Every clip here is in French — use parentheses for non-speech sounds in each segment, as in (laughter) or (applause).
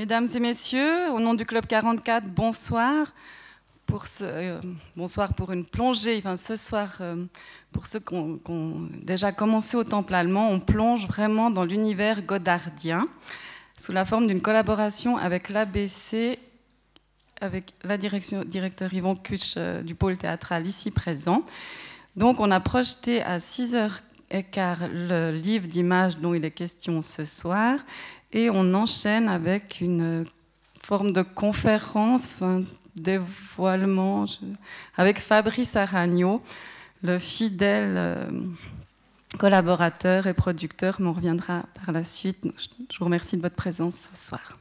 Mesdames et messieurs, au nom du Club 44, bonsoir. Pour ce, euh, bonsoir pour une plongée. Enfin, ce soir, euh, pour ceux qui ont, déjà commencé au Temple allemand, on plonge vraiment dans l'univers godardien sous la forme d'une collaboration avec l'ABC, avec la direction, directeur Yvon Kuch euh, du pôle théâtral ici présent. Donc, on a projeté à 6h15 le livre d'images dont il est question ce soir et on enchaîne avec une forme de conférence, enfin, dévoilement, avec Fabrice Aragno, le fidèle euh, collaborateur et producteur, mais on reviendra par la suite. Je vous remercie de votre présence ce soir.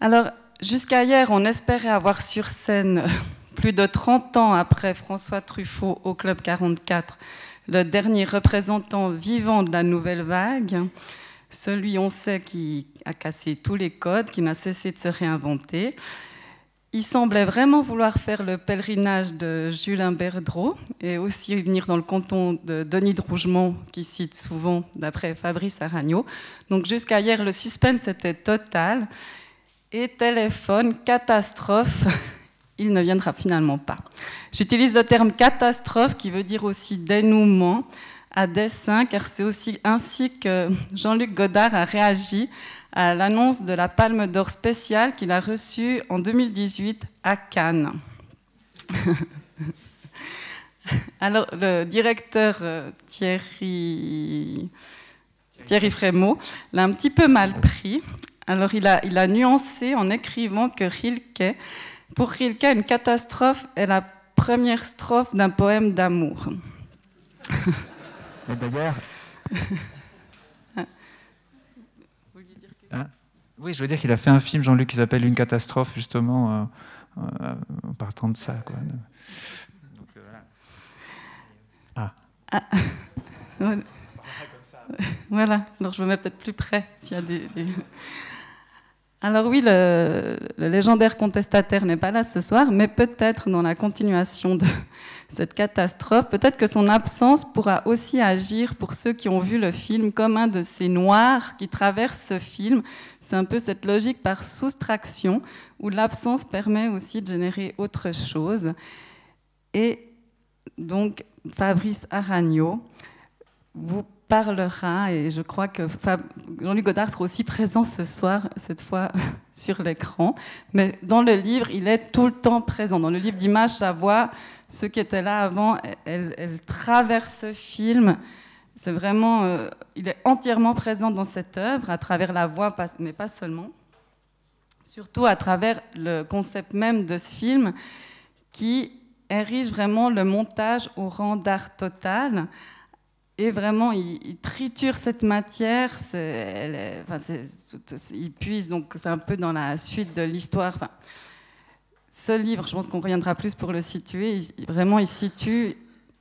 Alors, jusqu'à hier, on espérait avoir sur scène, (laughs) plus de 30 ans après François Truffaut au Club 44, le dernier représentant vivant de la nouvelle vague celui, on sait, qui a cassé tous les codes, qui n'a cessé de se réinventer. Il semblait vraiment vouloir faire le pèlerinage de Julien Berdreau et aussi venir dans le canton de Denis de Rougemont, qui cite souvent d'après Fabrice Aragno. Donc jusqu'à hier, le suspense était total. Et téléphone, catastrophe, (laughs) il ne viendra finalement pas. J'utilise le terme catastrophe qui veut dire aussi dénouement à dessein, car c'est aussi ainsi que Jean-Luc Godard a réagi à l'annonce de la Palme d'Or spéciale qu'il a reçue en 2018 à Cannes. (laughs) Alors, le directeur euh, Thierry, Thierry Frémaux l'a un petit peu mal pris. Alors, il a, il a nuancé en écrivant que Rilke, pour Rilke, une catastrophe est la première strophe d'un poème d'amour. (laughs) d'ailleurs. Hein oui, je veux dire qu'il a fait un film, Jean-Luc, qui s'appelle Une catastrophe, justement, euh, euh, en partant de ça. Quoi. Donc, euh. Ah. ah. (laughs) Voilà, alors je me mets peut-être plus près s'il y a des... Alors oui, le, légendaire contestataire n'est pas là ce soir, mais peut-être dans la continuation de (laughs) cette catastrophe, peut-être que son absence pourra aussi agir pour ceux qui ont vu le film comme un de ces noirs qui traversent ce film. C'est un peu cette logique par soustraction où l'absence permet aussi de générer autre chose. Et donc, Fabrice Aragno, vous parlera, et je crois que Jean-Luc Godard sera aussi présent ce soir, cette fois (laughs) sur l'écran. Mais dans le livre, il est tout le temps présent. Dans le livre d'images, sa voix, ceux qui étaient là avant, elle, traverse ce film. C'est vraiment, euh, il est entièrement présent dans cette œuvre, à travers la voix, mais pas seulement. Surtout à travers le concept même de ce film, qui érige vraiment le montage au rang d'art total et vraiment, il, triture cette matière. il puise, donc c'est un peu dans la suite de l'histoire. Ce livre, je pense qu'on reviendra plus pour le situer. vraiment, il situe.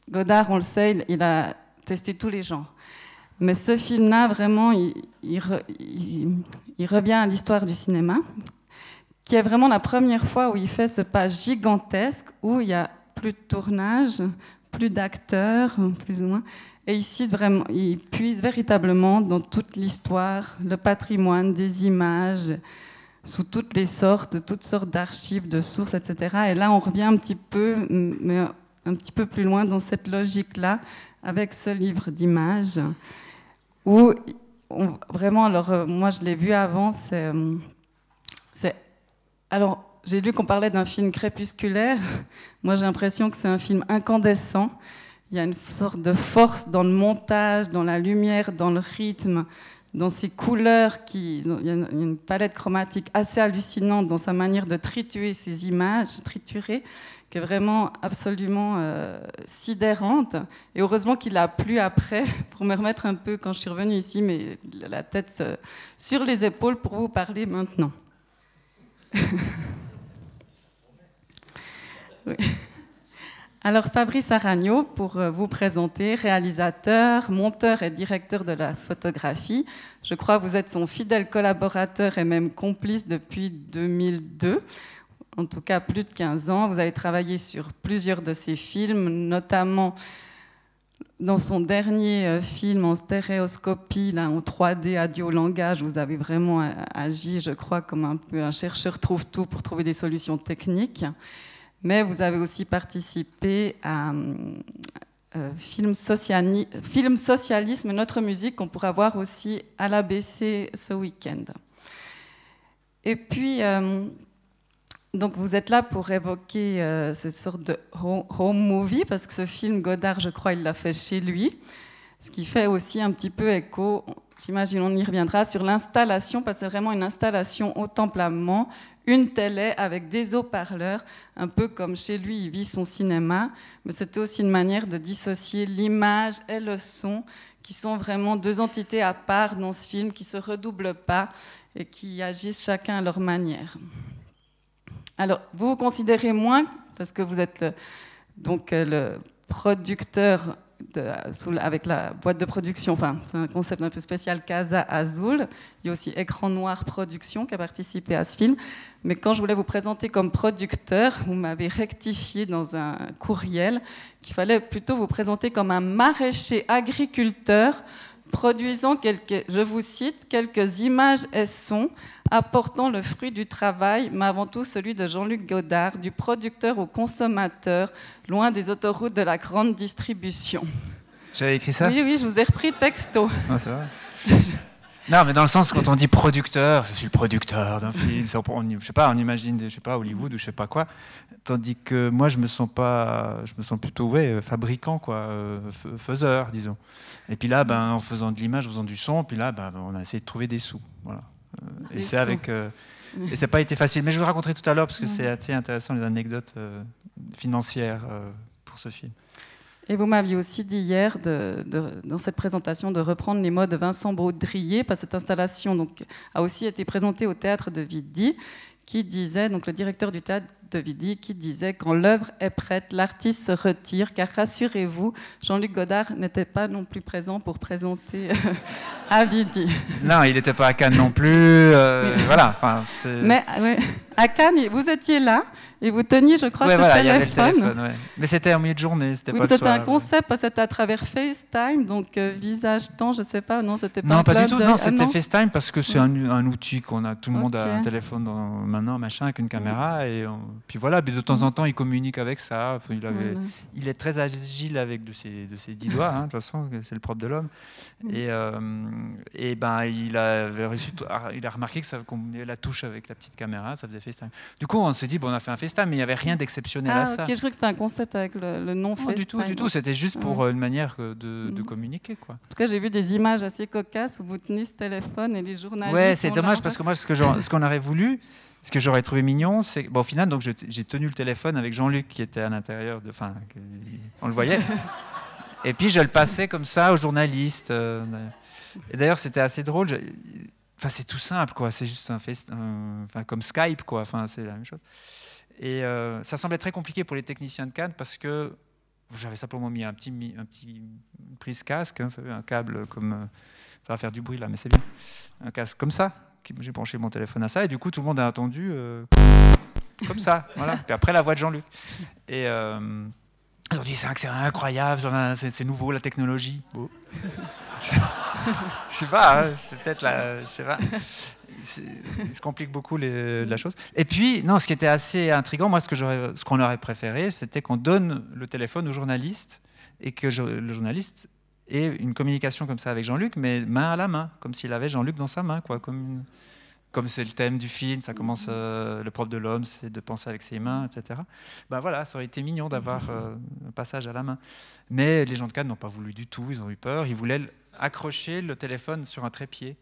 Godard, on le sait, il, a testé tous les genres. Mais ce film-là, vraiment, il, il, revient à l'histoire du cinéma, qui est vraiment la première fois où il fait ce pas gigantesque, où il y a plus de tournage, plus d'acteurs, plus ou moins, et ici, vraiment, il puise véritablement dans toute l'histoire, le patrimoine, des images, sous toutes les sortes, toutes sortes d'archives, de sources, etc. Et là, on revient un petit peu, mais un petit peu plus loin dans cette logique-là, avec ce livre d'images, où vraiment, alors euh, moi je l'ai vu avant, c'est, c'est alors j'ai lu qu'on parlait d'un film crépusculaire. (laughs) Moi, j'ai l'impression que c'est un film incandescent il y a une sorte de force dans le montage, dans la lumière, dans le rythme, dans ses couleurs. Il y a une palette chromatique assez hallucinante dans sa manière de triturer ces images, triturer, qui est vraiment absolument euh, sidérante. Et heureusement qu'il a plu après (laughs) pour me remettre un peu quand je suis revenue ici, mais la tête sur les épaules pour vous parler maintenant. (laughs) Alors Fabrice Aragno, pour euh, vous présenter, réalisateur, monteur et directeur de la photographie. Je crois que vous êtes son fidèle collaborateur et même complice depuis 2002, en tout cas plus de 15 ans. Vous avez travaillé sur plusieurs de ses films, notamment dans son dernier euh, film en stéréoscopie, là, en 3D, Adieu au langage, vous avez vraiment agi, je crois, comme un chercheur trouve tout pour trouver des solutions techniques. Mais vous avez aussi participé à euh, film, Socialisme, notre musique, qu'on pourra voir aussi à l'ABC ce week-end. Et puis, euh, donc vous êtes là pour évoquer euh, cette sorte de home movie, parce que ce film, Godard, je crois, il l'a fait chez lui, ce qui fait aussi un petit peu écho, j'imagine on y reviendra, sur l'installation, parce que c'est vraiment une installation au temple une télé avec des haut-parleurs, un peu comme chez lui, il vit son cinéma, mais c'était aussi une manière de dissocier l'image et le son, qui sont vraiment deux entités à part dans ce film, qui ne se redoublent pas et qui agissent chacun à leur manière. Alors, vous vous considérez moins, parce que vous êtes donc euh, le producteur avec la boîte de production, enfin, c'est un concept un peu spécial, Casa Azul. Il y a aussi Écran Noir Production qui a participé à ce film. Mais quand je voulais vous présenter comme producteur, vous m'avez rectifié dans un courriel qu'il fallait plutôt vous présenter comme un maraîcher agriculteur produisant quelques, je vous cite, quelques images et sons apportant le fruit du travail, mais avant tout celui de Jean-Luc Godard, du producteur au consommateur, loin des autoroutes de la grande distribution. J'avais écrit ça? Oui, oui, je vous ai repris texto. Ah, c'est vrai. (laughs) Non, mais dans le sens, quand on dit producteur, je suis le producteur d'un film, on, je sais pas, on imagine, je sais pas, Hollywood ou je sais pas quoi. Tandis que moi, je me sens pas, je me sens plutôt, ouais, fabricant, quoi, euh, faiseur, disons. Et puis là, ben, en faisant de l'image, en faisant du son, puis là, ben, on a essayé de trouver des sous, voilà. Euh, et c'est avec, euh, et ça n'a pas été facile. Mais je vous le raconterai tout à l'heure parce que c'est assez intéressant les anecdotes financières pour ce film. Et vous m'aviez aussi dit hier, dans cette présentation, de reprendre les mots de Vincent Baudrier, parce que cette installation donc, a aussi été présentée au théâtre de Vidi, qui disait, donc le directeur du théâtre de Vidi, qui disait Quand l'œuvre est prête, l'artiste se retire, car rassurez-vous, Jean-Luc Godard n'était pas non plus présent pour présenter à Vidi. Non, il n'était pas à Cannes non plus. Euh, (laughs) voilà. Mais à Cannes, vous étiez là et vous teniez, je crois, ce téléphone. Mais c'était en milieu de journée, c'était pas C'était un concept, c'était à travers FaceTime, donc euh, visage, temps, je sais pas, non, c'était pas Non, pas du tout, non, c'était ah, FaceTime parce que c'est un, outil qu'on a, tout le monde a un téléphone maintenant, machin, avec une caméra, et puis voilà, mais de temps en temps, il communique avec ça. il, avait... il est très agile avec de ses, de ses dix doigts, hein, de toute façon, c'est le propre de l'homme. Et, euh, et ben, il, a reçu, il a remarqué que ça combinait la touche avec la petite caméra, ça faisait FaceTime. Du coup, on s'est dit, bon, on a fait un FaceTime, mais il n'y avait rien d'exceptionnel à ah, ça. je crois que c'était un concept avec le, nom FaceTime. Du tout, du tout. C'était juste pour euh, une manière de, mhm. communiquer. Quoi. En tout cas, j'ai vu des images assez cocasses où vous tenez ce téléphone et les journalistes. Ouais, c'est dommage parce que moi, ce qu'on ce qu'on aurait voulu, ce que j'aurais trouvé mignon, c'est bon, au final, donc j'ai tenu le téléphone avec Jean-Luc qui était à l'intérieur, de, enfin, on le voyait. (laughs) et puis je le passais comme ça aux journalistes. Euh, et d'ailleurs, c'était assez drôle. Enfin, c'est tout simple, quoi. C'est juste un, enfin, comme Skype, quoi. Enfin, c'est la même chose. Et euh, ça semblait très compliqué pour les techniciens de Cannes parce que j'avais simplement mis un petit, un petit prise casque, hein, un câble comme. Euh, ça va faire du bruit là, mais c'est bien. Un casque comme ça. J'ai branché mon téléphone à ça et du coup, tout le monde a entendu euh, comme ça. (laughs) Voilà. Puis après, la voix de Jean-Luc. Et. Ils ont dit c'est incroyable, c'est nouveau la technologie. Bon. (laughs) je sais pas, hein, c'est peut-être la, je sais pas. Il se complique beaucoup les, la chose. Et puis, non, ce qui était assez intriguant, moi, ce qu'on ce qu'on aurait préféré, c'était qu'on donne le téléphone au journaliste et que le journaliste ait une communication comme ça avec Jean-Luc, mais main à la main, comme s'il avait Jean-Luc dans sa main, quoi, comme une, comme c'est le thème du film, ça commence, euh, le propre de l'homme, c'est de penser avec ses mains, etc. Ben voilà, ça aurait été mignon d'avoir euh, un passage à la main. Mais les gens de Cannes n'ont pas voulu du tout, ils ont eu peur, ils voulaient accrocher le téléphone sur un trépied.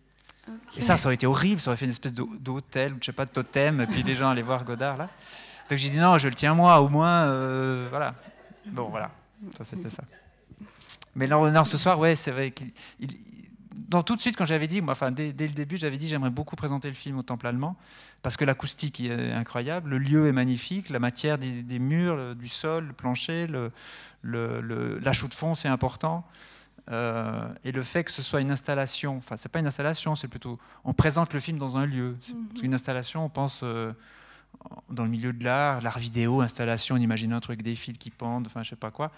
Et ça, ça aurait été horrible, ça aurait fait une espèce d'hôtel, ou je sais pas, de totem, et puis les gens allaient voir Godard là. Donc j'ai dit non, je le tiens moi, au moins, euh, voilà. Bon, voilà, ça c'était ça. Mais non, non, ce soir, ouais, c'est vrai qu'il dans tout de suite, quand j'avais dit, moi, enfin, dès, le début, j'avais dit j'aimerais beaucoup présenter le film au Temple allemand, parce que l'acoustique est incroyable, le lieu est magnifique, la matière des, murs, du sol, le plancher, le, le, de fond, c'est important. Euh, et le fait que ce soit une installation, enfin, c'est pas une installation, c'est plutôt. On présente le film dans un lieu. C'est mhm. Une installation, on pense. Euh, dans le milieu de l'art, l'art vidéo, installation, on imagine un truc, des fils qui pendent, enfin je sais pas quoi.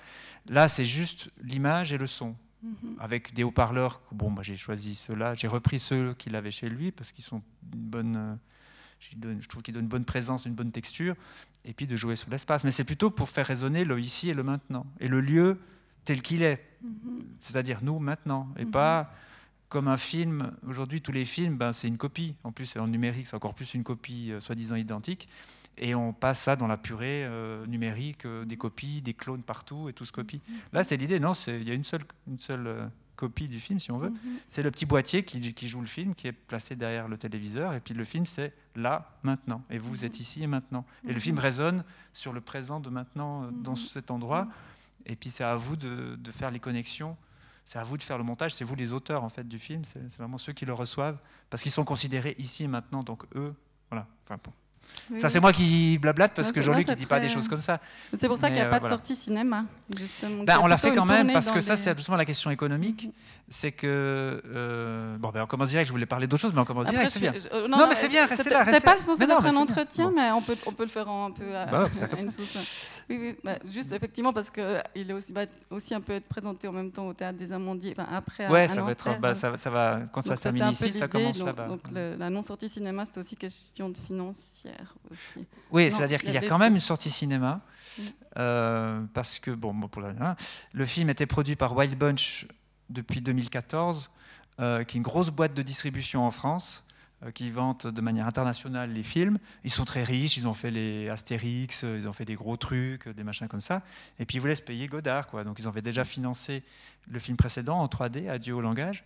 Là, c'est juste l'image et le son. Mhm. Avec des haut-parleurs, bon, moi j'ai choisi ceux-là, j'ai repris ceux qu'il avait chez lui parce qu'ils sont une bonne, euh, je trouve qu'ils donnent une bonne présence, une bonne texture, et puis de jouer sur l'espace. Mais c'est plutôt pour faire résonner le ici et le maintenant, et le lieu tel qu'il est, Mhm. c'est-à-dire nous maintenant, et Mhm. pas comme un film. Aujourd'hui, tous les films, ben, c'est une copie. En plus, en numérique, c'est encore plus une copie euh, soi-disant identique. Et on passe ça dans la purée euh, numérique, euh, des copies, des clones partout, et tout se copie. Là, c'est l'idée. Non, il y a une seule, une seule copie du film, si on veut. Mhm. C'est le petit boîtier qui, qui joue le film, qui est placé derrière le téléviseur. Et puis le film, c'est là, maintenant. Et vous, vous êtes ici et maintenant. Et le film Mhm. résonne sur le présent de maintenant, dans Mhm. cet endroit. Et puis c'est à vous de, de faire les connexions. C'est à vous de faire le montage. C'est vous les auteurs en fait du film. C'est vraiment ceux qui le reçoivent parce qu'ils sont considérés ici maintenant. Donc eux, voilà. Oui, Ça c'est moi qui blablate parce Non, que Jean-Luc il dit pas des choses comme ça. C'est pour ça qu'il n'y a pas euh, de voilà. sortie cinéma, justement. Ben, on l'a fait quand même parce que ça c'est justement la question économique. C'est que euh, bon ben on commence direct. Je voulais parler d'autre chose, mais on commence direct. C'est bien. je- euh, Non, mais c'est bien, restez là, C'était pas le sens d'être un entretien, mais on peut, on peut le faire un peu à, Bah (laughs) une sauce. Oui, oui, bah, juste effectivement parce qu'il va aussi un peu être présenté en même temps au théâtre des Amandiers, après Ouais, ça va être. Bah, ça, va- ça va quand ça se termine ici, ça commence donc, là-bas. Donc la non-sortie cinéma, c'est aussi question de financière aussi. Oui, c'est-à-dire qu'il y a quand même une sortie cinéma. Mm. euh, parce que, bon, pour la, hein, le film était produit par Wild Bunch depuis 2014, euh, qui est une grosse boîte de distribution en France, euh, qui vante de manière internationale les films. Ils sont très riches, ils ont fait les Astérix, ils ont fait des gros trucs, des machins comme ça. Et puis ils voulaient se payer Godard, quoi. Donc ils avaient déjà financé le film précédent en 3D, Adieu au langage.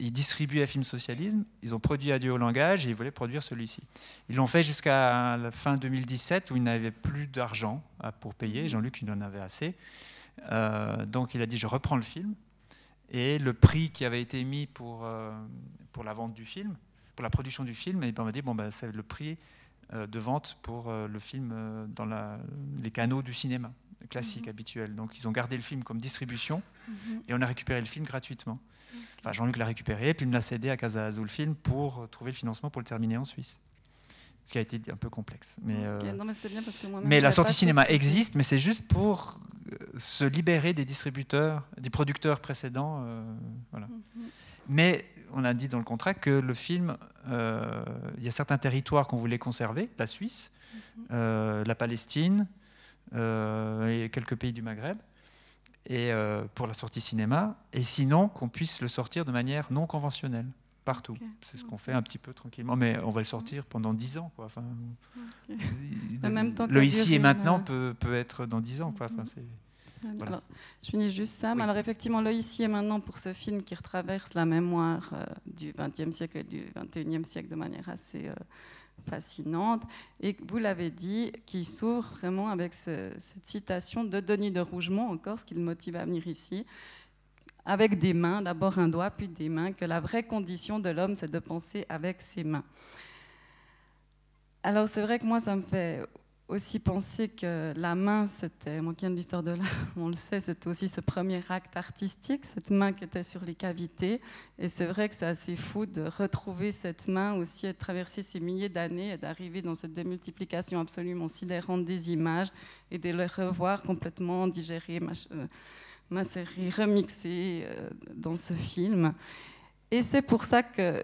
Ils distribuaient Film Socialisme, ils ont produit Adieu au langage et ils voulaient produire celui-ci. Ils l'ont fait jusqu'à la fin 2017 où ils n'avaient plus d'argent à- pour payer. Jean-Luc, il en avait assez. Euh, donc il a dit je reprends le film. Et le prix qui avait été mis pour, euh, pour la vente du film, pour la production du film, et ben on m'a dit bon, ben, c'est le prix euh, de vente pour le film dans la- les canaux du cinéma classique, Mhm. habituel. Donc ils ont gardé le film comme distribution Mhm. et on a récupéré le film gratuitement. Enfin, Jean-Luc l'a récupéré, puis il me l'a cédé à Casa Azul Film pour trouver le financement pour le terminer en Suisse. Ce qui a été un peu complexe. Mais, euh, non, mais c'est bien parce que moi-même, mais la sortie ce cinéma existe, mais c'est juste pour euh, se libérer des distributeurs, des producteurs précédents. euh, voilà. Mhm. Mais on a dit dans le contrat que le film, euh, il y a certains territoires qu'on voulait conserver, la Suisse, la Palestine et quelques pays du Maghreb, et euh, pour la sortie cinéma, et sinon qu'on puisse le sortir de manière non conventionnelle partout. C'est ce qu'on fait un petit peu tranquillement, mais on va le sortir pendant 10 ans. Quoi. Enfin, Ok. le, même temps le ici et maintenant peut, peut être dans 10 ans. Quoi. Enfin, Mhm. Alors, je finis juste ça. Oui. Alors, effectivement, là, ici et maintenant, pour ce film qui retraverse la mémoire euh, du XXe siècle et du XXIe siècle de manière assez euh, fascinante, et vous l'avez dit, qui s'ouvre vraiment avec ce- cette citation de Denis de Rougemont, encore, ce qui le motive à venir ici, avec des mains, d'abord un doigt, puis des mains, que la vraie condition de l'homme, c'est de penser avec ses mains. Alors c'est vrai que moi, ça me fait aussi penser que la main, c'était, viens de l'histoire de l'art, (laughs) on le sait, c'était aussi ce premier acte artistique, cette main qui était sur les cavités. Et c'est vrai que c'est assez fou de retrouver cette main aussi de traverser ces milliers d'années et d'arriver dans cette démultiplication absolument sidérante des images et de les revoir complètement digérées, euh, macérées, remixées euh, dans ce film. Et c'est pour ça que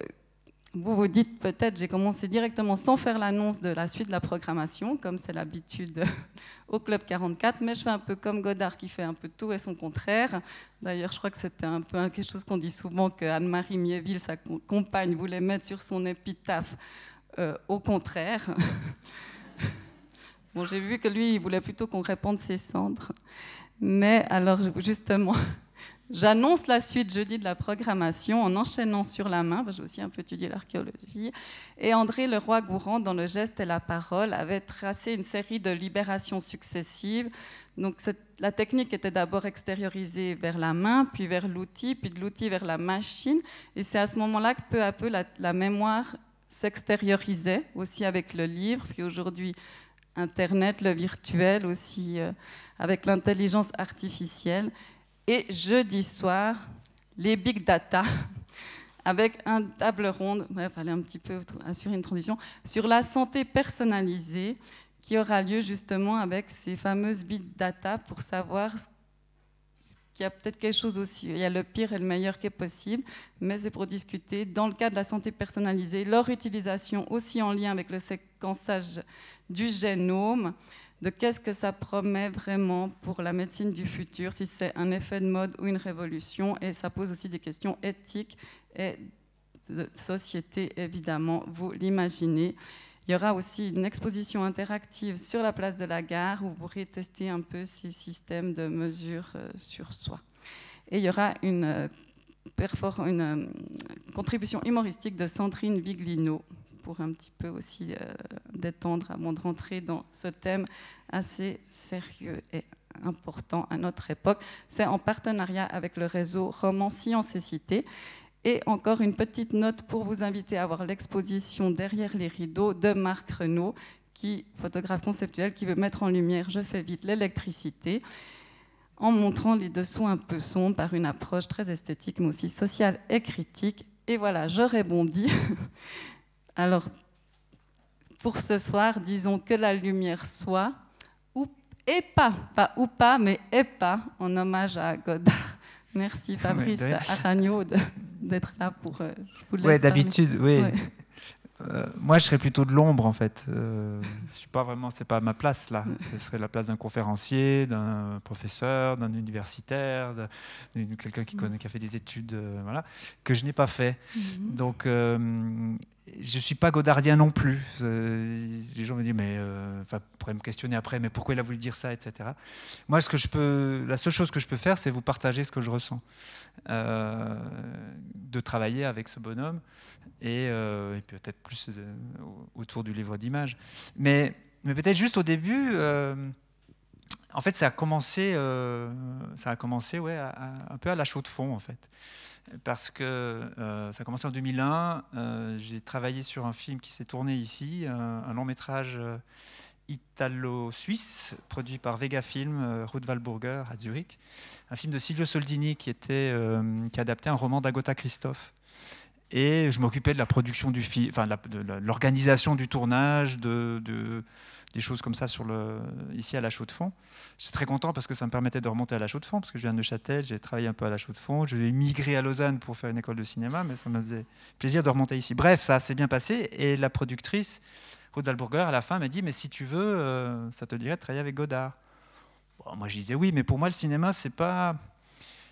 vous vous dites peut-être, j'ai commencé directement sans faire l'annonce de la suite de la programmation, comme c'est l'habitude (laughs) au Club 44, mais je fais un peu comme Godard qui fait un peu tout et son contraire. D'ailleurs, je crois que c'était un peu quelque chose qu'on dit souvent que Anne-Marie Miéville, sa co- compagne, voulait mettre sur son épitaphe euh, au contraire. (laughs) Bon, j'ai vu que lui, il voulait plutôt qu'on répande ses cendres. Mais alors, justement, J'annonce la suite jeudi de la programmation en enchaînant sur la main, j'ai aussi un peu étudié l'archéologie, et André Leroy-Gourand, dans Le geste et la parole, avait tracé une série de libérations successives. Donc la technique était d'abord extériorisée vers la main, puis vers l'outil, puis de l'outil vers la machine, et c'est à ce moment-là que peu à peu la, la mémoire s'extériorisait, aussi avec le livre, puis aujourd'hui Internet, le virtuel, aussi euh, avec l'intelligence artificielle. Et jeudi soir, les big data (laughs) avec un table ronde, il fallait un petit peu assurer une transition, sur la santé personnalisée qui aura lieu justement avec ces fameuses big data pour savoir qu'il y a peut-être quelque chose aussi, il y a le pire et le meilleur qui est possible, mais c'est pour discuter dans le cas de la santé personnalisée, leur utilisation aussi en lien avec le séquençage du génome, de qu'est-ce que ça promet vraiment pour la médecine du futur, si c'est un effet de mode ou une révolution, et ça pose aussi des questions éthiques et de société, évidemment, vous l'imaginez. Il y aura aussi une exposition interactive sur la place de la gare où vous pourrez tester un peu ces systèmes de mesure euh, sur soi. Et il y aura une, euh, euh, contribution humoristique de Sandrine Viglino pour un petit peu aussi détendre avant de rentrer dans ce thème assez sérieux et important à notre époque. C'est en partenariat avec le réseau Roman Sciences et Cité. Et encore une petite note pour vous inviter à voir l'exposition Derrière les rideaux de Marc Renaud, qui, photographe conceptuel, qui veut mettre en lumière, je fais vite, l'électricité, en montrant les dessous un peu sombres par une approche très esthétique, mais aussi sociale et critique. Et voilà, je rebondis. (laughs) Alors, pour ce soir, disons que la lumière soit, ou et pas, pas ou pas, mais et pas, en hommage à Godard. (laughs) Merci Fabrice Aragno (laughs) d'être là pour. Euh, oui, d'habitude, oui. Euh, moi, je serais plutôt de l'ombre en fait. Euh, je suis pas vraiment, c'est pas ma place là. Ce serait la place d'un conférencier, d'un professeur, d'un universitaire, de, quelqu'un qui, qui a fait des études, voilà, que je n'ai pas fait. Mhm. Donc, je suis pas godardien non plus. les gens me disent, mais, enfin, pourraient me questionner après, mais pourquoi il a voulu dire ça, etc. Moi, ce que je peux, la seule chose que je peux faire, c'est vous partager ce que je ressens, de travailler avec ce bonhomme et, et peut-être plus autour du livre d'images. Mais, peut-être juste au début. en fait, ça a commencé, ça a commencé ouais, un peu à la chaude de fond, en fait parce que euh, ça a commencé en 2001. Euh, j'ai travaillé sur un film qui s'est tourné ici, un, long métrage euh, italo-suisse produit par Vega Film, Ruth Walburger à Zurich. Un film de Silvio Soldini qui, était, qui adaptait un roman d'Agota Christophe. Et je m'occupais de la production du film, enfin de l'organisation du tournage, de des choses comme ça sur ici à la Chaux de Fonds. Je suis très content parce que ça me permettait de remonter à la Chaux de Fonds, parce que je viens de Neuchâtel, j'ai travaillé un peu à la Chaux de Fonds. Je vais migrer à Lausanne pour faire une école de cinéma, mais ça me faisait plaisir de remonter ici. Bref, ça s'est bien passé. Et la productrice, Ruth Dalburger, à la fin, m'a dit Mais si tu veux, euh, ça te dirait de travailler avec Godard. moi, je disais oui, mais pour moi, le cinéma, c'est pas.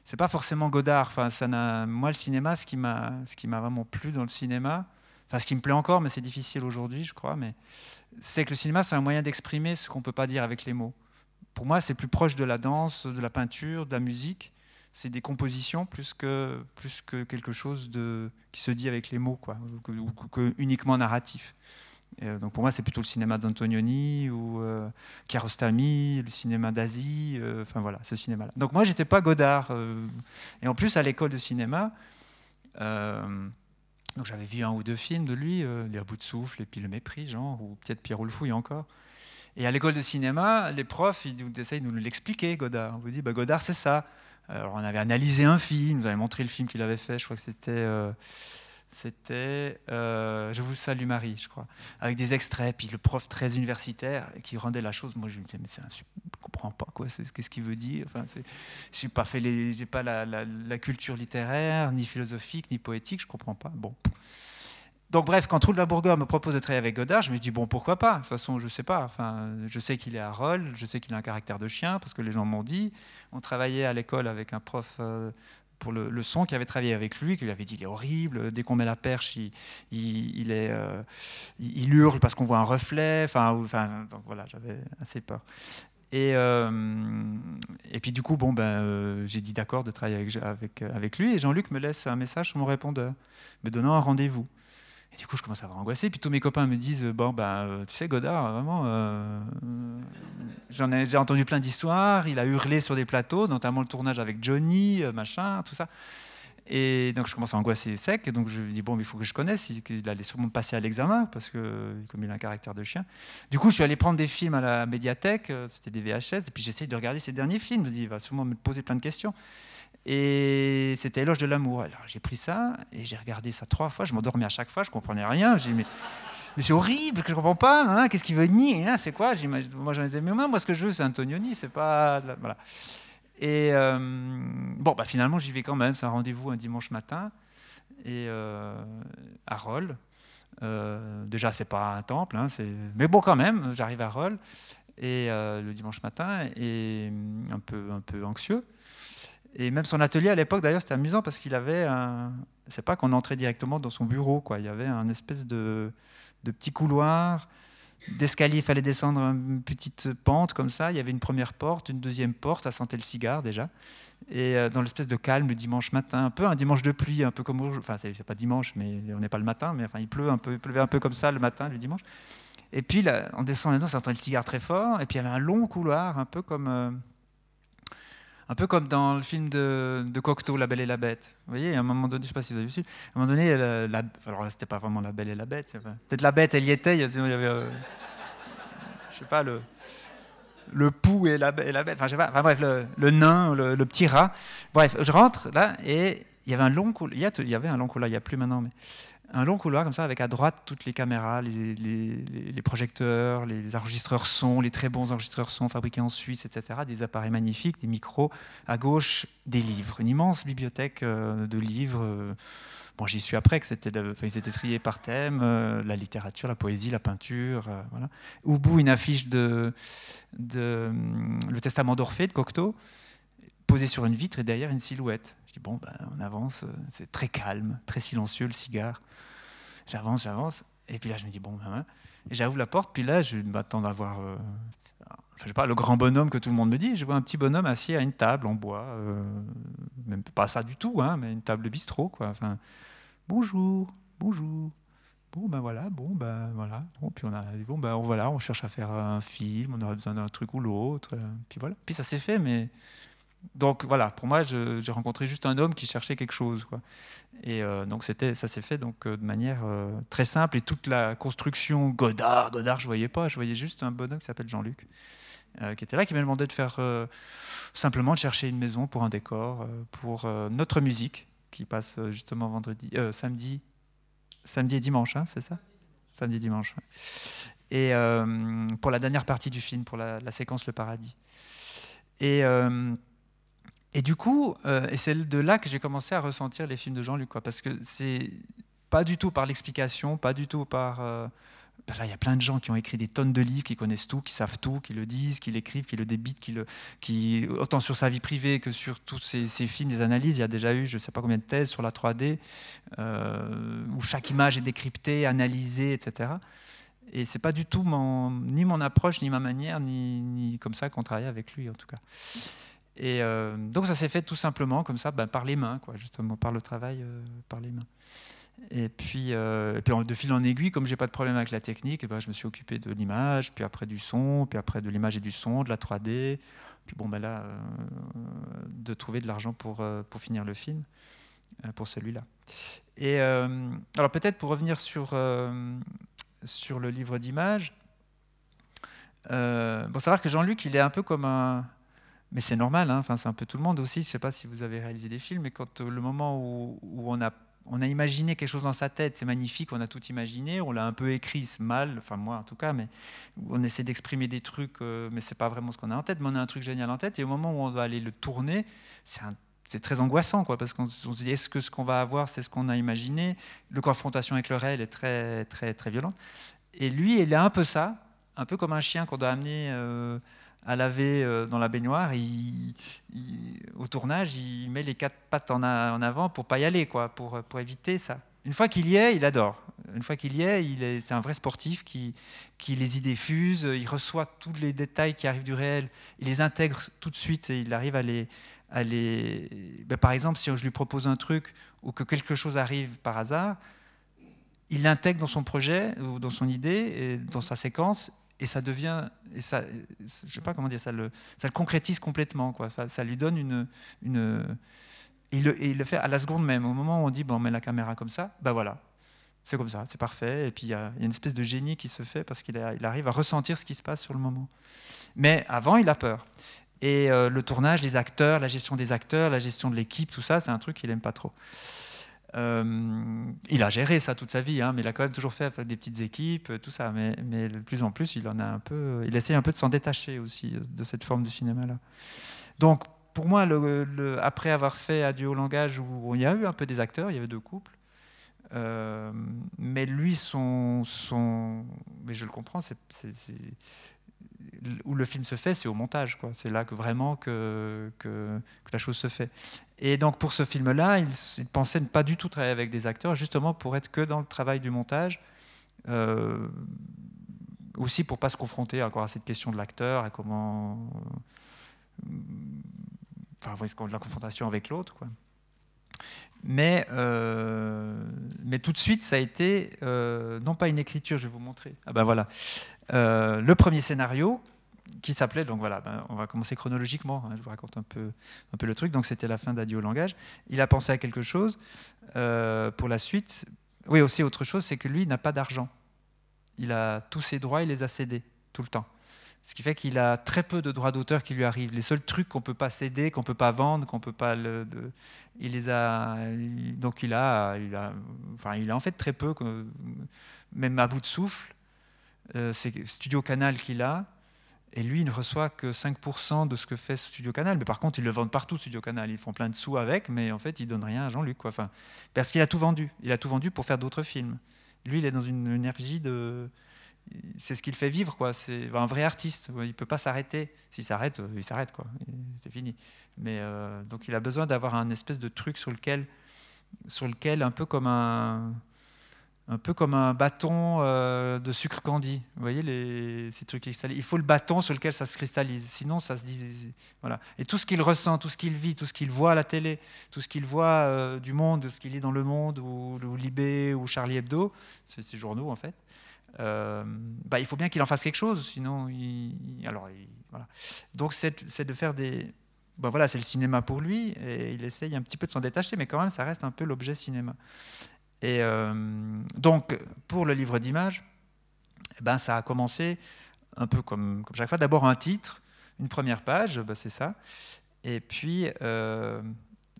C'est pas forcément Godard. Enfin, moi, le cinéma, ce qui m'a vraiment plu dans le cinéma, enfin, ce qui me plaît encore, mais c'est difficile aujourd'hui, je crois, mais c'est que le cinéma, c'est un moyen d'exprimer ce qu'on ne peut pas dire avec les mots. Pour moi, c'est plus proche de la danse, de la peinture, de la musique. C'est des compositions plus que, plus que quelque chose qui se dit avec les mots, quoi, que, uniquement narratif. Euh, donc pour moi, c'est plutôt le cinéma d'Antonioni ou euh, Kiarostami, le cinéma d'Asie, euh, enfin voilà, ce cinéma-là. Donc moi, j'étais pas Godard. Euh, et en plus, à l'école de cinéma, donc j'avais vu un ou deux films de lui, euh, Les bouts de souffle et puis Le mépris, genre, ou peut-être Pierrot le fouille encore. Et à l'école de cinéma, les profs, ils essayent de nous l'expliquer, Godard. On vous dit, bah, Godard, c'est ça. Alors on avait analysé un film, vous avez montré le film qu'il avait fait, je crois que c'était euh, c'était euh, Je vous salue Marie, je crois, avec des extraits, puis le prof très universitaire qui rendait la chose. Moi, je me disais, mais c'est je comprends pas quoi, qu'est-ce qu'il veut dire? Enfin, j'ai pas fait pas la, culture littéraire, ni philosophique, ni poétique, je comprends pas. Bon. Donc bref, quand Trou de la Bourgogne me propose de travailler avec Godard, je me dis bon pourquoi pas? De toute façon, je sais pas. Enfin, je sais qu'il est à Roll, je sais qu'il a un caractère de chien parce que les gens m'ont dit. On travaillait à l'école avec un prof euh, pour le, son, qui avait travaillé avec lui, qui lui avait dit il est horrible, dès qu'on met la perche, il, il, euh, hurle parce qu'on voit un reflet. Enfin, enfin voilà, j'avais assez peur. Et, euh, et puis du coup, bon, ben, euh, j'ai dit d'accord de travailler avec, avec, avec lui. Et Jean-Luc me laisse un message sur mon répondeur, me donnant un rendez-vous. Et du coup, je commence à avoir angoissé. Puis tous mes copains me disent Bon, ben, tu sais, Godard, vraiment, euh, j'en ai, j'ai entendu plein d'histoires. Il a hurlé sur des plateaux, notamment le tournage avec Johnny, euh, machin, tout ça. Et donc, je commence à angoisser sec. Et donc, je lui dis Bon, il faut que je connaisse. Il allait sûrement passer à l'examen, parce que, comme il a un caractère de chien. Du coup, je suis allé prendre des films à la médiathèque. Euh, c'était des VHS. Et puis, j'essaye de regarder ses derniers films. Je me dis Il va sûrement me poser plein de questions. Et c'était Éloge de l'amour. Alors j'ai pris ça et j'ai regardé ça trois fois. Je m'endormais à chaque fois, je comprenais rien. J'ai mais, mais c'est horrible, je comprends pas. Hein, Qu'est-ce qu'il veut nier hein, C'est quoi? Moi j'en étais, mais moi ce que je veux c'est Antonioni, c'est pas. Voilà. Et euh, bon, bah, finalement j'y vais quand même. C'est un rendez-vous un dimanche matin et euh, à Rolles. Euh, déjà, c'est pas un temple, hein, mais bon, quand même, j'arrive à Rolles et euh, le dimanche matin et un peu anxieux. Et même son atelier à l'époque, d'ailleurs, c'était amusant parce qu'il avait un. C'est pas qu'on entrait directement dans son bureau, quoi. Il y avait un espèce de, petit couloir, d'escalier. Il fallait descendre une petite pente comme ça. Il y avait une première porte, une deuxième porte. Ça sentait le cigare déjà. Et euh, dans l'espèce de calme le dimanche matin, un peu un dimanche de pluie, un peu comme Enfin, c'est pas dimanche, mais on n'est pas le matin, mais enfin, il pleut un peu, il pleuvait un peu comme ça le matin, le dimanche. Et puis, là, en descendant, ça sentait le cigare très fort. Et puis, il y avait un long couloir, un peu comme. Euh, un peu comme dans le film de, Cocteau, La Belle et la Bête. Vous voyez, à un moment donné, je ne sais pas si vous avez vu, à un moment donné, la, alors c'était pas vraiment La Belle et la Bête, peut-être la Bête, elle y était, il y avait, euh, je sais pas, le, le pou et la, la bête, enfin, je sais pas, enfin bref, le, le nain, le, petit rat. Bref, je rentre là et il y avait un long couloir, il y avait un long couloir, il n'y a plus maintenant, un long couloir comme ça avec à droite toutes les caméras, les, les, projecteurs, les enregistreurs son, les très bons enregistreurs son fabriqués en Suisse, etc. Des appareils magnifiques, des micros. À gauche, des livres, une immense bibliothèque euh, de livres. Euh, bon, j'y suis après que c'était, ils étaient triés par thème, euh, la littérature, la poésie, la peinture, voilà. Au bout, une affiche de, de le Testament d'Orphée de Cocteau posé sur une vitre et derrière une silhouette. Je dis bon, ben, on avance, c'est très calme, très silencieux le cigare. J'avance, j'avance, et puis là je me dis bon, ben, et j'ouvre la porte, puis là je m'attends à voir, euh, enfin, je sais pas, le grand bonhomme que tout le monde me dit. Je vois un petit bonhomme assis à une table en bois, euh, même pas ça du tout, hein, mais une table de bistrot, quoi. Enfin, bonjour, bonjour. Bon ben voilà, bon ben voilà. Bon, puis on a bon ben voilà, on cherche à faire un film, on aurait besoin d'un truc ou l'autre, puis voilà. Puis ça s'est fait, mais donc voilà, pour moi, j'ai rencontré juste un homme qui cherchait quelque chose. Et euh, donc ça s'est fait donc euh, de manière euh, très simple. Et toute la construction Godard, Godard, je voyais pas. Je voyais juste un bonhomme qui s'appelle Jean-Luc, qui était là, qui m'a demandé de faire simplement de chercher une maison pour un décor, pour notre musique qui passe justement vendredi, samedi, samedi et dimanche, hein, c'est ça? Samedi et dimanche. Et pour la dernière partie du film, pour la, la séquence Le Paradis. Et et du coup, euh, et c'est de là que j'ai commencé à ressentir les films de Jean-Luc, parce que c'est pas du tout par l'explication, pas du tout par. Euh, ben là, il y a plein de gens qui ont écrit des tonnes de livres, qui connaissent tout, qui savent tout, qui le disent, qui l'écrivent, qui le débitent, qui qui, autant sur sa vie privée que sur tous ces, films, des analyses. Il y a déjà eu, je ne sais pas combien de thèses sur la 3D, euh, où chaque image est décryptée, analysée, etc. Et c'est pas du tout ni mon approche, ni ma manière, ni, ni comme ça qu'on travaille avec lui, en tout cas. Et euh, donc ça s'est fait tout simplement comme ça, ben, par les mains, quoi, justement, par le travail, euh, par les mains. Et puis, euh, et puis, de fil en aiguille, comme j'ai pas de problème avec la technique, ben, je me suis occupé de l'image, puis après du son, puis après de l'image et du son, de la 3D, puis bon ben là, de trouver de l'argent pour, pour finir le film, pour celui-là. Et alors peut-être pour revenir sur, sur le livre d'images, bon savoir que Jean-Luc, il est un peu comme un mais c'est normal, hein. c'est un peu tout le monde aussi. Je ne sais pas si vous avez réalisé des films, mais quand euh, le moment où, on, a, a imaginé quelque chose dans sa tête, c'est magnifique, on a tout imaginé, on l'a un peu écrit, mal, enfin moi en tout cas, mais on essaie d'exprimer des trucs, euh, mais c'est pas vraiment ce qu'on a en tête, mais on a un truc génial en tête, et au moment où on doit aller le tourner, c'est très angoissant, quoi, parce qu'on se dit est-ce que ce qu'on va avoir, c'est ce qu'on a imaginé? Le confrontation avec le réel est très, très, très violente. Et lui, il est un peu ça, un peu comme un chien qu'on doit amener. Euh, à laver euh, dans la baignoire, au tournage, il met les quatre pattes en, avant pour pas y aller, quoi, pour, pour éviter ça. Une fois qu'il y est, il adore. Une fois qu'il y est, il est, c'est un vrai sportif qui, qui les idées fusent, il reçoit tous les détails qui arrivent du réel, il les intègre tout de suite et il arrive à les, à les... Ben, par exemple, si je lui propose un truc ou que quelque chose arrive par hasard, il l'intègre dans son projet ou dans son idée, et dans sa séquence, et ça devient, et ça, je sais pas comment dire, ça le, concrétise complètement, quoi. Ça, lui donne une, une et il, le, il, le, fait à la seconde même, au moment où on dit bon, on met la caméra comme ça, ben voilà, c'est comme ça, c'est parfait. Et puis il y, a, une espèce de génie qui se fait parce qu'il il arrive à ressentir ce qui se passe sur le moment. Mais avant, il a peur. Et le tournage, les acteurs, la gestion des acteurs, la gestion de l'équipe, tout ça, c'est un truc qu'il aime pas trop. Il a géré ça toute sa vie, hein, mais il a quand même toujours fait des petites équipes, tout ça. Mais, mais, de plus en plus, il en a un peu, il essaie un peu de s'en détacher aussi de cette forme de cinéma-là. Donc, pour moi, après avoir fait Adieu au langage, où il y a eu un peu des acteurs, il y avait deux couples, euh, mais lui, son, son, mais je le comprends, c'est, où le film se fait, c'est au montage. C'est là que vraiment que, que, la chose se fait. Et donc pour ce film-là, il, pensait ne pas du tout travailler avec des acteurs, justement pour être que dans le travail du montage. Euh, aussi pour pas se confronter encore à cette question de l'acteur, à comment enfin, de la confrontation avec l'autre. Mais, euh, mais tout de suite, ça a été, euh, non pas une écriture, je vais vous montrer. Ah ben voilà. Euh, le premier scénario, qui s'appelait, donc voilà, ben, on va commencer chronologiquement, hein, je vous raconte un peu, un peu le truc, donc c'était la fin d'Adieu au langage. Il a pensé à quelque chose pour la suite. Oui, aussi autre chose, c'est que lui, n'a pas d'argent. Il a tous ses droits, il les a cédés tout le temps. Ce qui fait qu'il a très peu de droits d'auteur qui lui arrivent. Les seuls trucs qu'on peut pas céder, qu'on peut pas vendre, qu'on peut pas le, il les a. Donc il a, il a, enfin il a en fait très peu, même à bout de souffle. Euh, c'est Studio Canal qu'il a, et lui il ne reçoit que 5% de ce que fait Studio Canal. Mais par contre ils le vendent partout Studio Canal. Ils font plein de sous avec, mais en fait ils donnent rien à Jean-Luc. Enfin, parce qu'il a tout vendu. Il a tout vendu pour faire d'autres films. Lui il est dans une énergie de c'est ce qu'il fait vivre, quoi. C'est un vrai artiste. Il peut pas s'arrêter. S'il s'arrête, euh, il s'arrête, quoi. C'est fini. Mais euh, donc, il a besoin d'avoir un espèce de truc sur lequel, sur lequel, un peu comme un, un peu comme un bâton euh, de sucre candy. Vous voyez ces trucs cristallisés. Il faut le bâton sur lequel ça se cristallise. Sinon, ça se dit. Voilà. Et tout ce qu'il ressent, tout ce qu'il vit, tout ce qu'il voit à la télé, tout ce qu'il voit du monde, ce qu'il lit dans Le Monde ou, ou Libé ou Charlie Hebdo, c'est ces journaux en fait. Euh, bah, il faut bien qu'il en fasse quelque chose, sinon, il, alors. Donc, c'est de faire des. Bah, voilà, c'est le cinéma pour lui, et il essaye un petit peu de s'en détacher, mais quand même, ça reste un peu l'objet cinéma. Et euh, donc, pour le livre d'images, eh ben, ça a commencé un peu comme, chaque fois. D'abord un titre, une première page, bah, c'est ça. Et puis, euh,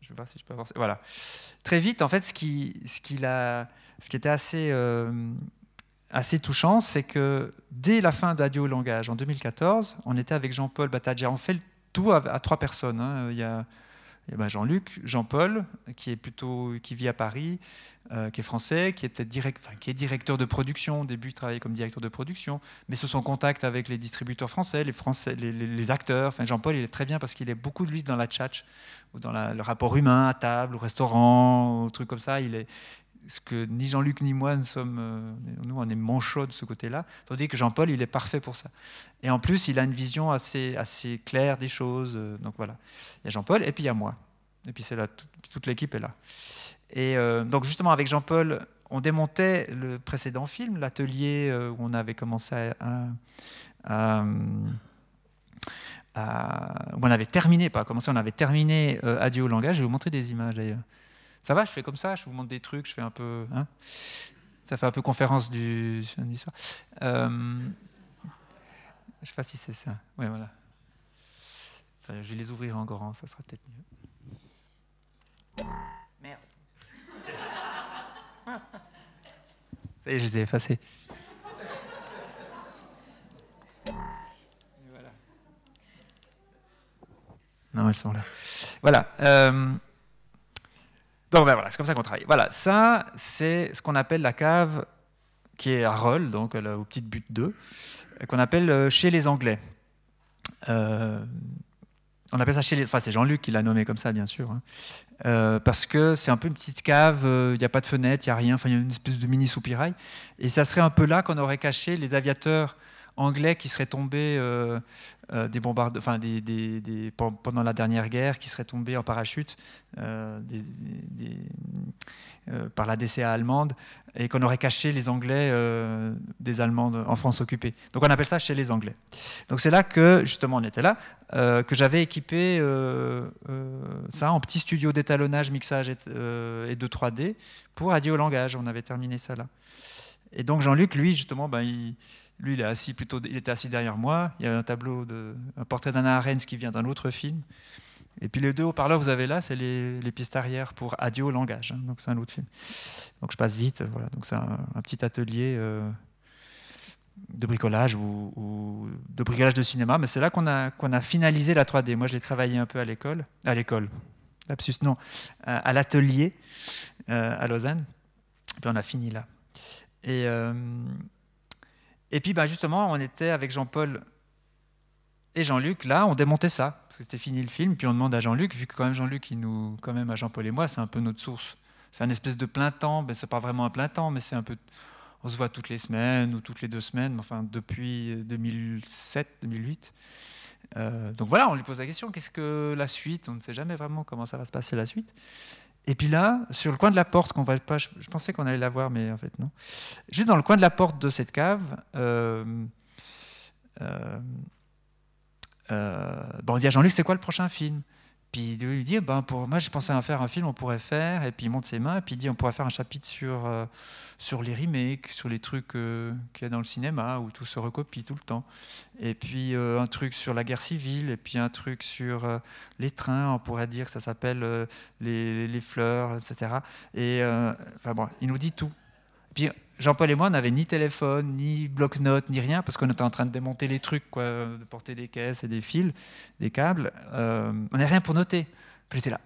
je vais voir si je peux avancer. Voilà. Très vite, en fait, ce qui, ce qui, a, ce qui était assez assez touchant, c'est que dès la fin d'Adieu au langage, en 2014, on était avec Jean-Paul Battaglia. On fait le tout à, trois personnes. Hein. Il y a, ben Jean-Luc, Jean-Paul, qui qui vit à Paris, euh, qui est français, qui, est directeur de production. Au début, il travaillait comme directeur de production, mais sous son contact avec les distributeurs français, les, acteurs. Jean-Paul, il est très bien parce qu'il est beaucoup de lui dans la chat ou dans le rapport humain à table, au restaurant, au truc comme ça. Ce que ni Jean-Luc ni moi ne sommes, euh, nous on est manchots de ce côté-là, tandis que Jean-Paul il est parfait pour ça. Et en plus il a une vision assez, claire des choses, euh, donc voilà. Il y a Jean-Paul et puis il y a moi, et puis c'est là, toute, l'équipe est là. Et euh, donc justement avec Jean-Paul, on démontait le précédent film, l'atelier où on avait commencé à, où on avait terminé, pas commencé, on avait terminé Adieu au langage. Je vais vous montrer des images d'ailleurs. Ça va, je fais comme ça, je vous montre des trucs, je fais un peu. Hein ça fait un peu conférence du soir. Euh, je sais pas si c'est ça. Oui, voilà. je vais les ouvrir en grand, ça sera peut-être mieux. Merde. Ça y est, je les ai effacés. Voilà. Non, elles sont là. Voilà. Euh, donc ben voilà, c'est comme ça qu'on travaille. Voilà, ça, c'est ce qu'on appelle la cave qui est à Roll, donc euh, au petit but 2, qu'on appelle euh, chez les Anglais. Euh, on appelle ça chez les. Enfin, c'est Jean-Luc qui l'a nommé comme ça, bien sûr. Hein. parce que c'est un peu une petite cave, il n'y a pas de fenêtre, il n'y a rien, enfin, il y a une espèce de mini soupirail. Et ça serait un peu là qu'on aurait caché les aviateurs anglais qui seraient tombés euh, euh, des bombardes, enfin, des, pendant la dernière guerre, qui seraient tombés en parachute euh, par la DCA allemande et qu'on aurait caché les Anglais des Allemands en France occupée. Donc on appelle ça chez les Anglais. Donc c'est là que, justement, on était là, que j'avais équipé ça en petit studio d'étalonnage, mixage et, de 3D pour Adieu langage. On avait terminé ça là. Et donc Jean-Luc, lui, justement, ben, il Lui, il, est assis plutôt, il était assis derrière moi. Il y a un tableau, de, un portrait d'Anna Arendt qui vient d'un autre film. Et puis les deux haut-parleurs que vous avez là, c'est les, pistes arrière pour Adieu au langage. Hein. donc c'est un autre film. Donc je passe vite. Voilà. Donc c'est un, petit atelier euh, de bricolage ou, de bricolage de cinéma. Mais c'est là qu'on a, qu'on a finalisé la 3D. Moi, je l'ai travaillé un peu à l'école. À l'école. Lapsus, non. À, l'atelier euh, à Lausanne. Puis on a fini là. Et, euh, et puis bah, justement, on était avec Jean-Paul et Jean-Luc, là, on démontait ça, parce que c'était fini le film, puis on demande à Jean-Luc, vu que quand même Jean-Luc, il nous, quand même à Jean-Paul et moi, c'est un peu notre source. C'est un espèce de plein temps, ben, c'est pas vraiment un plein temps, mais c'est un peu, on se voit toutes les semaines ou toutes les deux semaines, enfin depuis 2007, 2008. Euh, donc voilà, on lui pose la question, qu'est-ce que la suite? On ne sait jamais vraiment comment ça va se passer la suite. Et puis là, sur le coin de la porte, qu'on va pas, je, pensais qu'on allait la voir, mais en fait non. Juste dans le coin de la porte de cette cave, on dit à Jean-Luc, c'est quoi le prochain film? Puis il lui dit, ben, pour moi, je pensais à faire un film, on pourrait faire. Et puis il monte ses mains, et puis il dit, on pourrait faire un chapitre sur, euh, sur les remakes, sur les trucs euh, qu'il y a dans le cinéma, où tout se recopie tout le temps. Et puis un truc sur la guerre civile, et puis un truc sur les trains, on pourrait dire que ça s'appelle les, les, fleurs, etc. Et enfin bon, il nous dit tout. Puis Jean-Paul et moi, n'avait ni téléphone, ni bloc-notes, ni rien, parce qu'on était en train de démonter les trucs, de porter des caisses et des fils, des câbles. Euh, on n'avait rien pour noter. Puis j'étais là.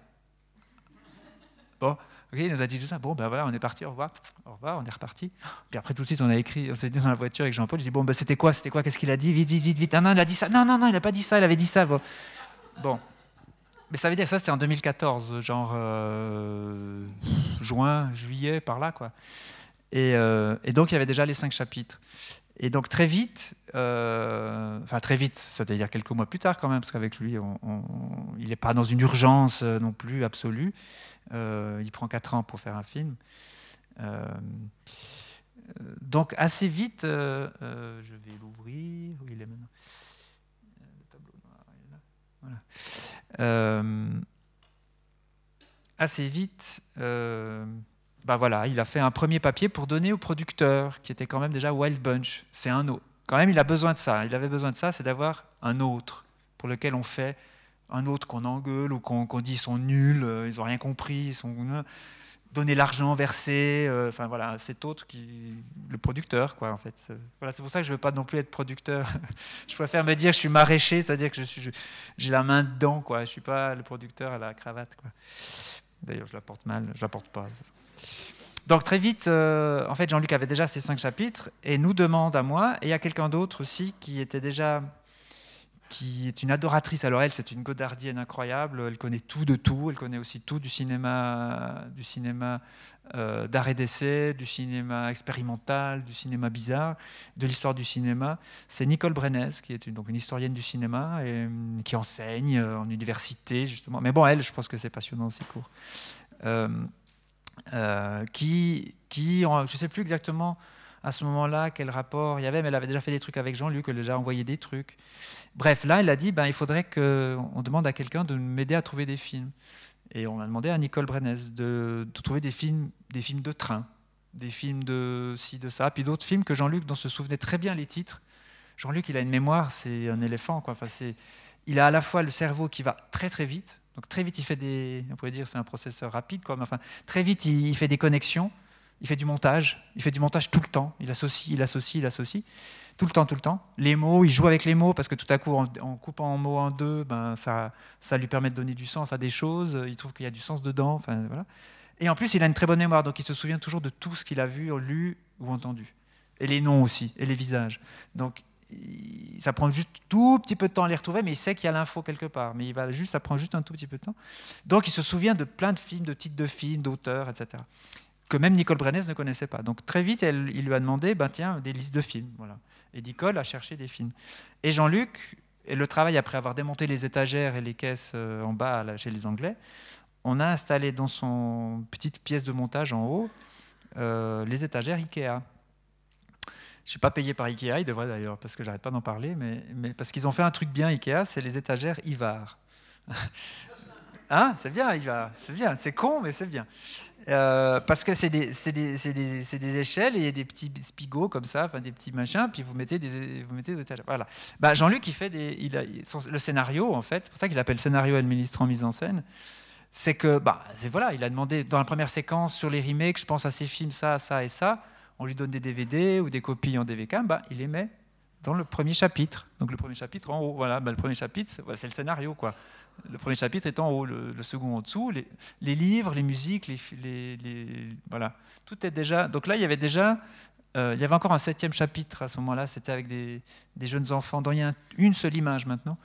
Bon, ok, il nous a dit tout ça. Bon, ben voilà, on est parti, au revoir. Au revoir, on est reparti. Puis après, tout de suite, on a écrit, on s'est dit dans la voiture avec Jean-Paul. Je dis, bon, ben c'était quoi C'était quoi Qu'est-ce qu'il a dit? Vite, vite, vite, vite. Ah non, il a dit ça. Non, non, non, il n'a pas dit ça, il avait dit ça. Bon. bon. Mais ça veut dire que ça, c'était en 2014, genre euh, juin, juillet, par là, quoi. Euh, et, donc, il y avait déjà les cinq chapitres. Et donc, très vite, euh, enfin, très vite, c'est-à-dire quelques mois plus tard quand même, parce qu'avec lui, il n'est pas dans une urgence euh, non plus absolue. il prend quatre ans pour faire un film. donc, assez vite, je vais l'ouvrir. Où il est maintenant Le tableau noir, est là. Voilà. assez vite bah voilà, il a fait un premier papier pour donner au producteur, qui était quand même déjà Wild Bunch. C'est un autre. Quand même, il a besoin de ça. Il avait besoin de ça, c'est d'avoir un autre pour lequel on fait un autre qu'on engueule ou qu'on dit ils sont nuls, euh, ils n'ont rien compris, ils sont euh, donner l'argent, verser, euh, enfin voilà, cet autre qui, le producteur quoi en fait. Voilà, c'est pour ça que je veux pas non plus être producteur. (laughs) je préfère me dire je suis maraîcher, c'est-à-dire que je suis, j'ai la main dedans quoi. Je suis pas le producteur à la cravate quoi. D'ailleurs, je la porte mal, je la porte pas. Donc très vite, euh, en fait, Jean-Luc avait déjà ces cinq chapitres et nous demande à moi et à quelqu'un d'autre aussi qui était déjà, qui est une adoratrice. Alors elle, c'est une godardienne incroyable. Elle connaît tout de tout. Elle connaît aussi tout du cinéma, du cinéma euh, d'art et d'essai, du cinéma expérimental, du cinéma bizarre, de l'histoire du cinéma. C'est Nicole Brenez, qui est une, donc une historienne du cinéma et hum, qui enseigne euh, en université justement. Mais bon, elle, je pense que c'est passionnant ces cours. Qui, qui, je ne sais plus exactement à ce moment-là quel rapport il y avait, mais elle avait déjà fait des trucs avec Jean-Luc, elle a déjà envoyé des trucs. Bref, là, elle a dit, ben, il faudrait qu'on demande à quelqu'un de m'aider à trouver des films. Et on a demandé à Nicole Brenez de, trouver des films, des films de train, des films de ci, de ça, puis d'autres films que Jean-Luc, dont se souvenait très bien les titres. Jean-Luc, il a une mémoire, c'est un éléphant. Il a à la fois le cerveau qui va très très vite, très vite, il fait des, on pourrait dire c'est un processeur rapide, quoi, mais enfin, très vite, il, fait des connexions, il fait du montage, il fait du montage tout le temps, il associe, il associe, il associe, tout le temps, tout le temps. Les mots, il joue avec les mots, parce que tout à coup, en, coupant un mot en deux, ben, ça, ça lui permet de donner du sens à des choses, il trouve qu'il y a du sens dedans, enfin, voilà. Et en plus, il a une très bonne mémoire, donc il se souvient toujours de tout ce qu'il a vu, lu ou entendu. Et les noms aussi, et les visages. Donc ça prend juste tout petit peu de temps à les retrouver, mais il sait qu'il y a l'info quelque part. Mais il va juste, ça prend juste un tout petit peu de temps. Donc il se souvient de plein de films, de titres de films, d'auteurs, etc. Que même Nicole Brenez ne connaissait pas. Donc très vite, il lui a demandé, ben, tiens, des listes de films. Voilà. Et Nicole a cherché des films. Et Jean-Luc, le travail après avoir démonté les étagères et les caisses euh, en bas chez les Anglais, on a installé dans son petite pièce de montage en haut euh, les étagères Ikea. Je suis pas payé par Ikea, ils devraient d'ailleurs, parce que j'arrête pas d'en parler, mais, parce qu'ils ont fait un truc bien Ikea, c'est les étagères Ivar. (laughs) Hein C'est bien, il va. C'est bien. C'est con, mais c'est bien. Euh, parce que c'est des, échelles et des petits spigots comme ça, enfin des petits machins, puis vous mettez des, des Voilà. Bah, Jean-Luc, il fait le scénario, en fait, c'est pour ça qu'il appelle scénario administrant mise en scène. C'est que, bah, voilà, il a demandé dans la première séquence sur les remakes, je pense à ces films, ça, ça et ça. On lui donne des DVD ou des copies en DVK, bah, il les met dans le premier chapitre. Donc le premier chapitre en haut, voilà, bah, le premier chapitre, c'est le scénario, quoi. Le premier chapitre est en haut, le, second en dessous. Les, livres, les musiques, les, voilà, tout est déjà. Donc là, il y avait déjà, euh, il y avait encore un septième chapitre à ce moment-là. C'était avec des, jeunes enfants. dont il y a une seule image maintenant.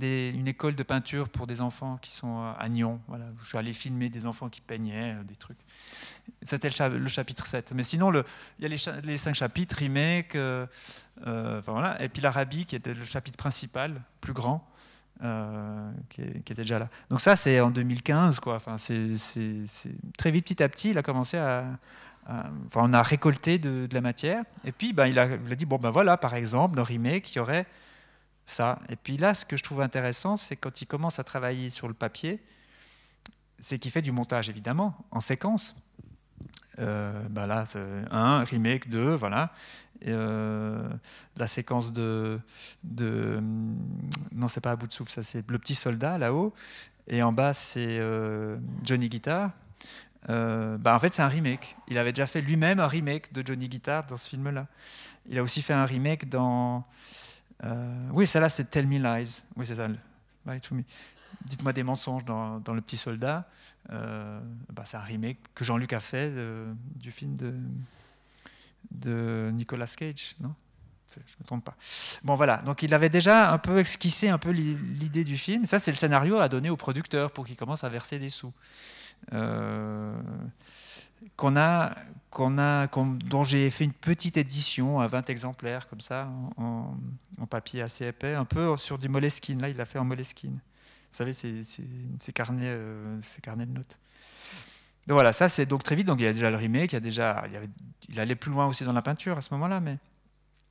Une école de peinture pour des enfants qui sont à Nyon. Voilà, je suis allé filmer des enfants qui peignaient euh, des trucs. C'était le, chapitre 7. Mais sinon, il y a les, cinq chapitres, remake, euh, voilà. et puis l'Arabie, qui était le chapitre principal, plus grand. Euh, qui, était déjà là. Donc ça, c'est en 2015, quoi. Enfin, c'est très vite, petit à petit, il a commencé à, enfin, on a récolté de, la matière. Et puis, ben, il, a, a, dit bon ben voilà, par exemple, le remake, il y aurait Et puis là, ce que je trouve intéressant, c'est quand il commence à travailler sur le papier, c'est qu'il fait du montage évidemment en séquence. Euh, ben là, un remake, deux, voilà. Euh, la séquence de, de non c'est pas à bout de souffle ça c'est le petit soldat là-haut. Et en bas c'est euh, Johnny Guitar euh, bah, en fait c'est un remake. Il avait déjà fait lui-même un remake de Johnny Guitar dans ce film là il a aussi fait un remake dans oui celle-là c'est Tell Me Lies oui c'est ça dites-moi des mensonges dans, le petit soldat bah, c'est un remake que Jean-Luc a fait du film de Nicolas Cage, non? Je ne me trompe pas. Bon voilà, donc il avait déjà un peu esquissé un peu l'idée du film. Ça, c'est le scénario à donner au producteur pour qu'il commence à verser des sous. Euh, qu'on a, qu'on a, dont j'ai fait une petite édition à 20 exemplaires comme ça, en, papier assez épais, un peu sur du Moleskine. Là, il l'a fait en Moleskine. Vous savez, ces, carnets, euh, ces carnets de notes voilà, ça c'est donc très vite. Donc il y a déjà le remake, il, y a déjà, il, allait plus loin aussi dans la peinture à ce moment-là, mais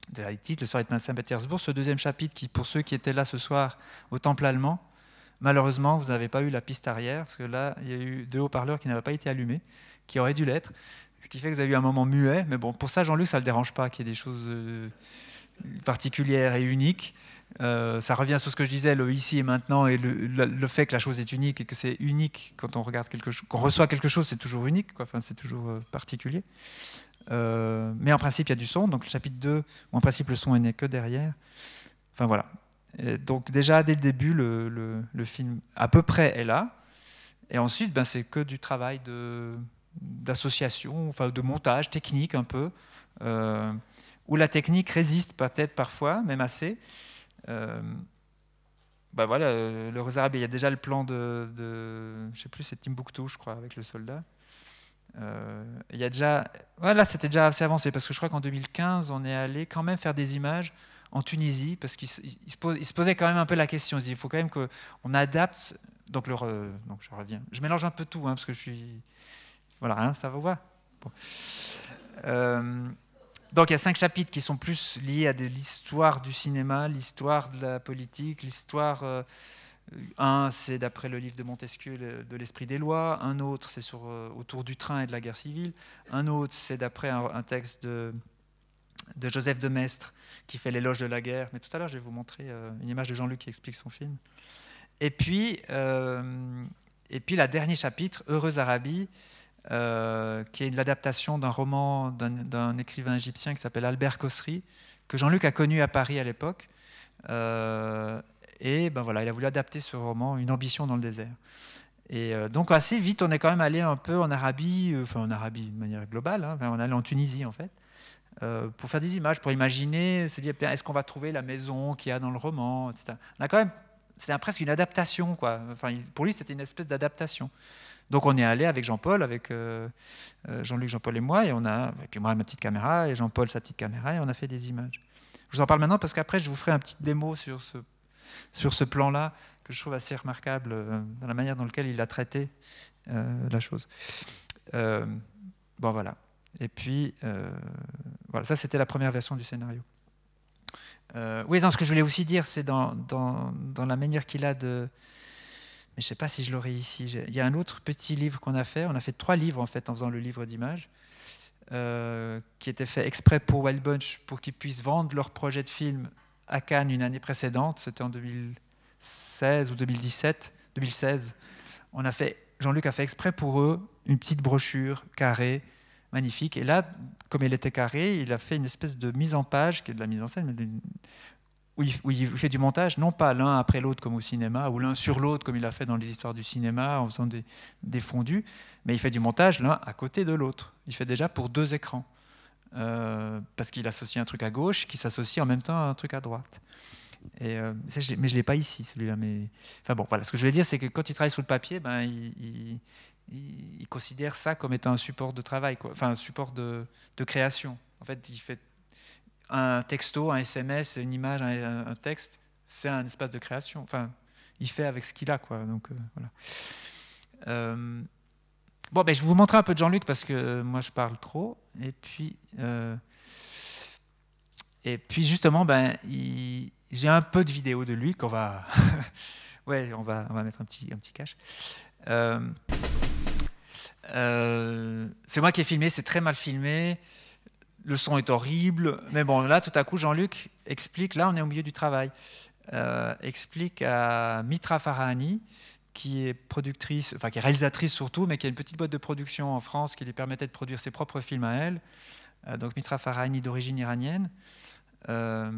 déjà les titres, le soir de Saint-Pétersbourg, ce deuxième chapitre qui, pour ceux qui étaient là ce soir au Temple allemand, malheureusement vous n'avez pas eu la piste arrière parce que là il y a eu deux haut-parleurs qui n'avaient pas été allumés, qui auraient dû l'être, ce qui fait que vous avez eu un moment muet. Mais bon, pour ça Jean-Luc ça le dérange pas qu'il y ait des choses euh, particulières et uniques. Euh, ça revient sur ce que je disais, le ici et maintenant, et le, fait que la chose est unique et que c'est unique quand on regarde quelque chose, qu'on reçoit quelque chose, c'est toujours unique. Enfin, c'est toujours euh, particulier. Mais en principe, il y a du son. Donc le chapitre 2, où en principe le son n'est que derrière. Enfin voilà. donc déjà dès le début, le, film à peu près est là. Et ensuite, ben, c'est que du travail de, d'association, enfin de montage technique un peu, où la technique résiste peut-être parfois, même assez. Euh, bah voilà, euh, le Rosarabe, il y a déjà le plan de, de je sais plus, c'est Timbuktu, je crois, avec le soldat. Euh, il y a déjà, voilà, c'était déjà assez avancé parce que je crois qu'en 2015, on est allé quand même faire des images en Tunisie parce qu'il se, posait quand même un peu la question. Il faut quand même qu'on adapte. Donc, le, donc je reviens. Je mélange un peu tout hein, parce que je suis, voilà, hein, ça vous voit. Bon. Donc il y a cinq chapitres qui sont plus liés à l'histoire du cinéma, l'histoire de la politique, l'histoire... Euh, un, c'est d'après le livre de Montesquieu, de l'esprit des lois. Un autre, c'est sur, euh, autour du train et de la guerre civile. Un autre, c'est d'après un, texte de, de, Joseph de Maistre qui fait l'éloge de la guerre. Mais tout à l'heure, je vais vous montrer euh, une image de Jean-Luc qui explique son film. Et puis, et puis, la dernier chapitre, Heureuse Arabie, euh, qui est l'adaptation d'un roman d'un écrivain égyptien qui s'appelle Albert Kosri, que Jean-Luc a connu à Paris à l'époque. Euh, et ben voilà, il a voulu adapter ce roman, Une ambition dans le désert. Et euh, donc assez vite, on est quand même allé un peu en Arabie, enfin en Arabie de manière globale, hein, on est allé en Tunisie en fait, pour faire des images, pour imaginer, se dire est-ce qu'on va trouver la maison qu'il y a dans le roman, etc. On a quand même, c'était presque une adaptation, quoi. Enfin, pour lui, c'était une espèce d'adaptation. Donc on est allé avec Jean-Paul, avec euh, euh, Jean-Luc, Jean-Paul et moi, et on a, puis moi ma petite caméra et Jean-Paul sa petite caméra, et on a fait des images. Je vous en parle maintenant parce qu'après je vous ferai un petit démo sur ce, sur ce plan-là que je trouve assez remarquable euh, dans la manière dans laquelle il a traité la chose. bon voilà. Et puis voilà, ça c'était la première version du scénario. oui, dans ce que je voulais aussi dire, c'est dans, dans, dans, la manière qu'il a de mais je ne sais pas si je l'aurai ici. Il y a un autre petit livre qu'on a fait. On a fait trois livres en fait en faisant le livre d'images, euh, qui était fait exprès pour Wild Bunch pour qu'ils puissent vendre leur projet de film à Cannes une année précédente. C'était en 2016 ou 2017, 2016. On a fait, Jean-Luc a fait exprès pour eux une petite brochure carrée, magnifique. Et là, comme elle était carrée, il a fait une espèce de mise en page, qui est de la mise en scène, où il, fait du montage, non pas l'un après l'autre comme au cinéma, ou l'un sur l'autre comme il a fait dans les histoires du cinéma en faisant des, fondus, mais il fait du montage l'un à côté de l'autre. Il fait déjà pour deux écrans, euh, parce qu'il associe un truc à gauche qui s'associe en même temps à un truc à droite. Euh, mais je ne l'ai pas ici, celui-là. Enfin bon, voilà. Ce que je voulais dire, c'est que quand il travaille sur le papier, ben, il, considère ça comme étant un support de travail, enfin un support de, de création. En fait, il fait un texto, un SMS, une image, un, texte, c'est un espace de création. Enfin, il fait avec ce qu'il a, quoi. Donc euh, voilà. Euh, bon, ben, je vais vous montrer un peu de Jean-Luc parce que moi je parle trop. Et puis, euh, et puis justement, ben, j'ai un peu de vidéos de lui qu'on va, (laughs) ouais, on va, on va mettre un petit, un petit cache. c'est moi qui ai filmé, c'est très mal filmé le son est horrible. Mais bon, là, tout à coup, Jean-Luc explique, là, on est au milieu du travail, euh, explique à Mitra Farahani, qui est productrice, enfin qui est réalisatrice surtout, mais qui a une petite boîte de production en France qui lui permettait de produire ses propres films à elle. Euh, donc Mitra Farahani d'origine iranienne. Euh,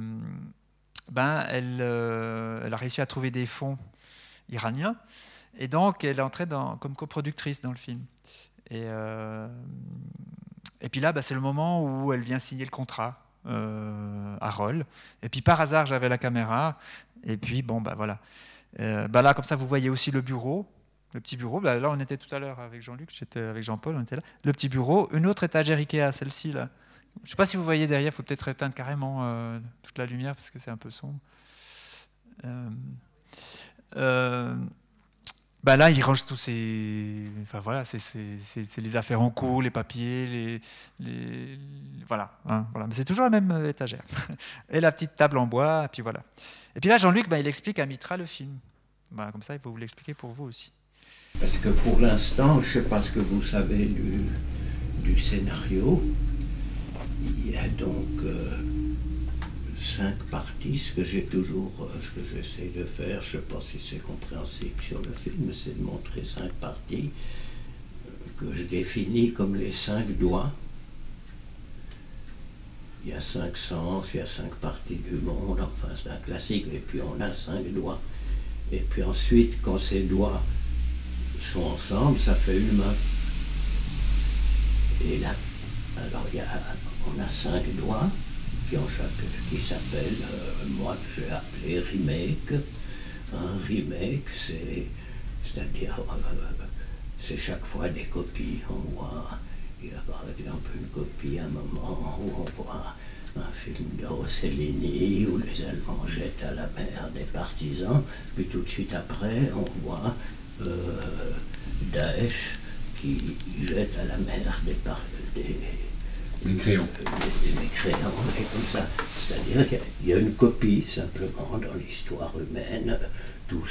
ben, elle, a réussi à trouver des fonds iraniens et donc elle est entrée dans, comme coproductrice dans le film. Et puis là, bah, c'est le moment où elle vient signer le contrat euh, à Roll. Et puis par hasard, j'avais la caméra. Et puis, bon, bah voilà. Euh, bah là, comme ça, vous voyez aussi le bureau, le petit bureau. Là, on était tout à l'heure avec Jean-Luc, j'étais avec Jean-Paul, on était là. Le petit bureau, une autre étagère Ikea, celle-ci là. Je ne sais pas si vous voyez derrière, il faut peut-être éteindre carrément euh, toute la lumière parce que c'est un peu sombre. Bah là, il range tous ses. Enfin voilà, c'est les affaires en cours, les papiers, les. les... Voilà, hein, voilà. Mais c'est toujours la même euh, étagère. (laughs) Et la petite table en bois, et puis voilà. Et puis là, Jean-Luc, bah, il explique à Mitra le film. Bah, comme ça, il peut vous l'expliquer pour vous aussi. Parce que pour l'instant, je ne sais pas ce que vous savez du, du scénario. Il y a donc. Euh, cinq parties. Ce que j'ai toujours, euh, ce que j'essaie de faire, je ne sais pas si c'est compréhensible sur le film, c'est de montrer cinq parties euh, que je définis comme les cinq doigts. Il y a cinq sens, il y a cinq parties du monde, enfin c'est un classique, et puis on a cinq doigts. Et puis ensuite, quand ces doigts sont ensemble, ça fait une main. Et là, alors on a cinq doigts, qui, qui s'appelle, euh, moi j'ai appelé remake. Un remake, c'est, c'est-à-dire, euh, c'est chaque fois des copies. On voit, il y a par exemple une copie à un moment où on voit un film de Rossellini où les Allemands jettent à la mer des partisans, puis tout de suite après, on voit euh, Daesh qui jette à la mer des, des Des, crayons, et comme ça. C'est-à-dire qu'il y a une copie simplement dans l'histoire humaine. Tout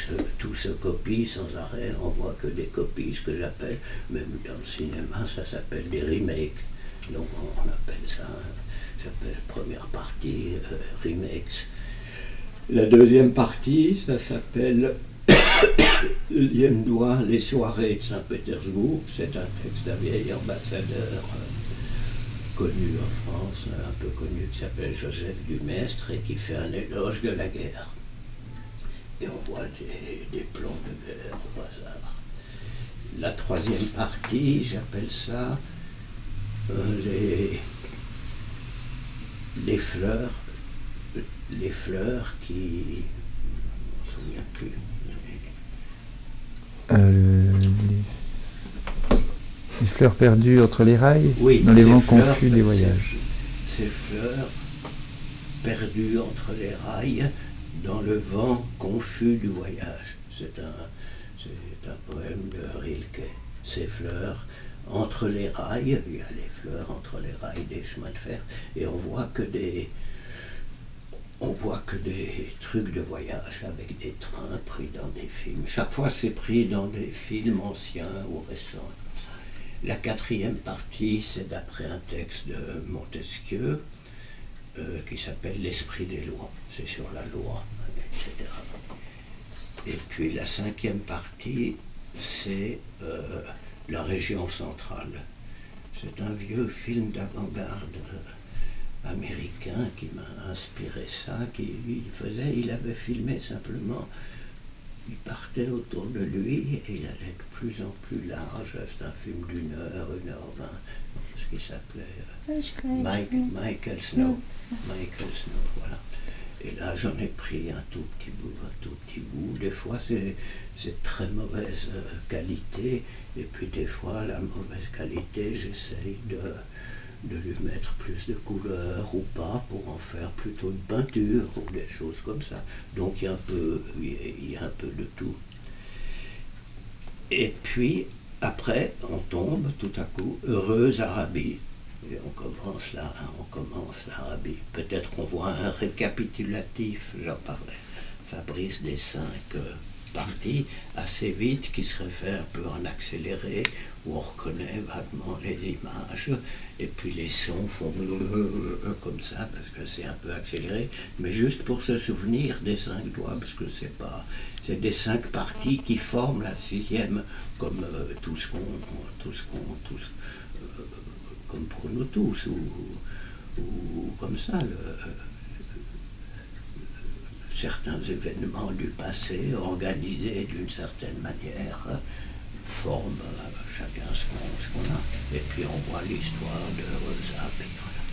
se, copie sans arrêt, on voit que des copies, ce que j'appelle, même dans le cinéma, ça s'appelle des remakes. Donc on, appelle ça, j'appelle première partie euh, remakes. La deuxième partie, ça s'appelle (coughs) Deuxième doigt, les soirées de Saint-Pétersbourg. C'est un texte d'un vieil ambassadeur. Euh, connu en France, un peu connu, qui s'appelle Joseph Dumestre et qui fait un éloge de la guerre. Et on voit des, plans de guerre au hasard. La troisième partie, j'appelle ça euh, les, les fleurs, les fleurs qui. Je ne me plus. Euh, fleurs perdues entre les rails, dans les vents confus des voyages. Ces, fleurs perdues entre les rails, dans le vent confus du voyage. C'est un, un poème de Rilke. Ces fleurs entre les rails, il y a les fleurs entre les rails des chemins de fer, et on voit que des, on voit que des trucs de voyage avec des trains pris dans des films. Chaque fois, c'est pris dans des films anciens ou récents. La quatrième partie, c'est d'après un texte de Montesquieu euh, qui s'appelle L'esprit des lois. C'est sur la loi, etc. Et puis la cinquième partie, c'est euh, la région centrale. C'est un vieux film d'avant-garde euh, américain qui m'a inspiré ça, qui faisait, il avait filmé simplement, il partait autour de lui et il allait de plus en plus large. C'est un film d'une heure, une heure vingt, ce qui s'appelait Michael Snow. Michael Snow, voilà. Et là, j'en ai pris un tout petit bout, un tout petit bout. Des fois, c'est très mauvaise euh, qualité. Et puis, des fois, la mauvaise qualité, j'essaye de, de lui mettre plus de couleurs ou pas pour en faire plutôt une peinture ou des choses comme ça. Donc, il y a un peu, il y a un peu de tout. Et puis, après, on tombe tout à coup, heureuse Arabie. Et on commence là, on commence l'Arabie. Peut-être qu'on voit un récapitulatif, j'en parlais, Fabrice des cinq euh, parties, assez vite, qui serait fait un peu en accéléré, où on reconnaît vaguement les images, et puis les sons font (laughs) comme ça, parce que c'est un peu accéléré, mais juste pour se souvenir des cinq doigts, parce que c'est. C'est des cinq parties qui forment la sixième, comme euh, tout ce qu'on. Tout ce qu'on comme pour nous tous, ou, comme ça, certains événements du passé organisés d'une certaine manière forment chacun ce qu'on a. Et puis on voit l'histoire de Rosa,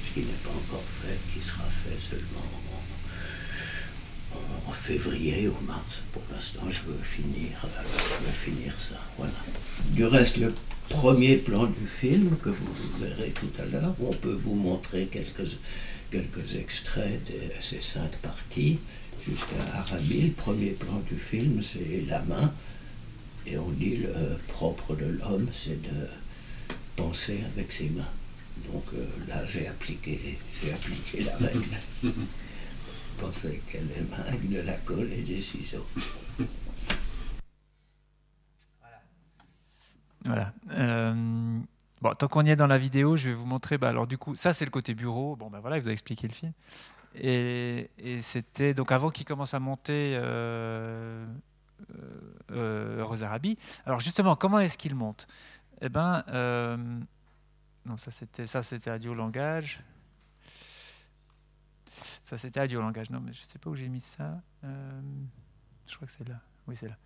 ce qui n'est pas encore fait, qui sera fait seulement en, février ou mars. Pour l'instant, je veux finir, je veux finir ça. Voilà. Du reste, le premier plan du film que vous verrez tout à l'heure, on peut vous montrer quelques, quelques extraits de ces cinq parties jusqu'à Arabie. Le premier plan du film, c'est la main, et on dit le propre de l'homme, c'est de penser avec ses mains. Donc euh, là, j'ai appliqué, j'ai appliqué la règle. (laughs) Penser avec les mains, de la colle et des ciseaux. Voilà. Euh, bon, tant qu'on y est dans la vidéo, je vais vous montrer. Bah, alors du coup, ça c'est le côté bureau. Bon, ben voilà, il vous a expliqué le film. Et, c'était donc avant qu'il commence à monter euh, euh, euh Alors justement, comment est-ce qu'il monte? Eh ben, euh, non, ça c'était ça c'était langage. Ça c'était audio langage. Non, mais je sais pas où j'ai mis ça. je crois que c'est là. Oui, c'est là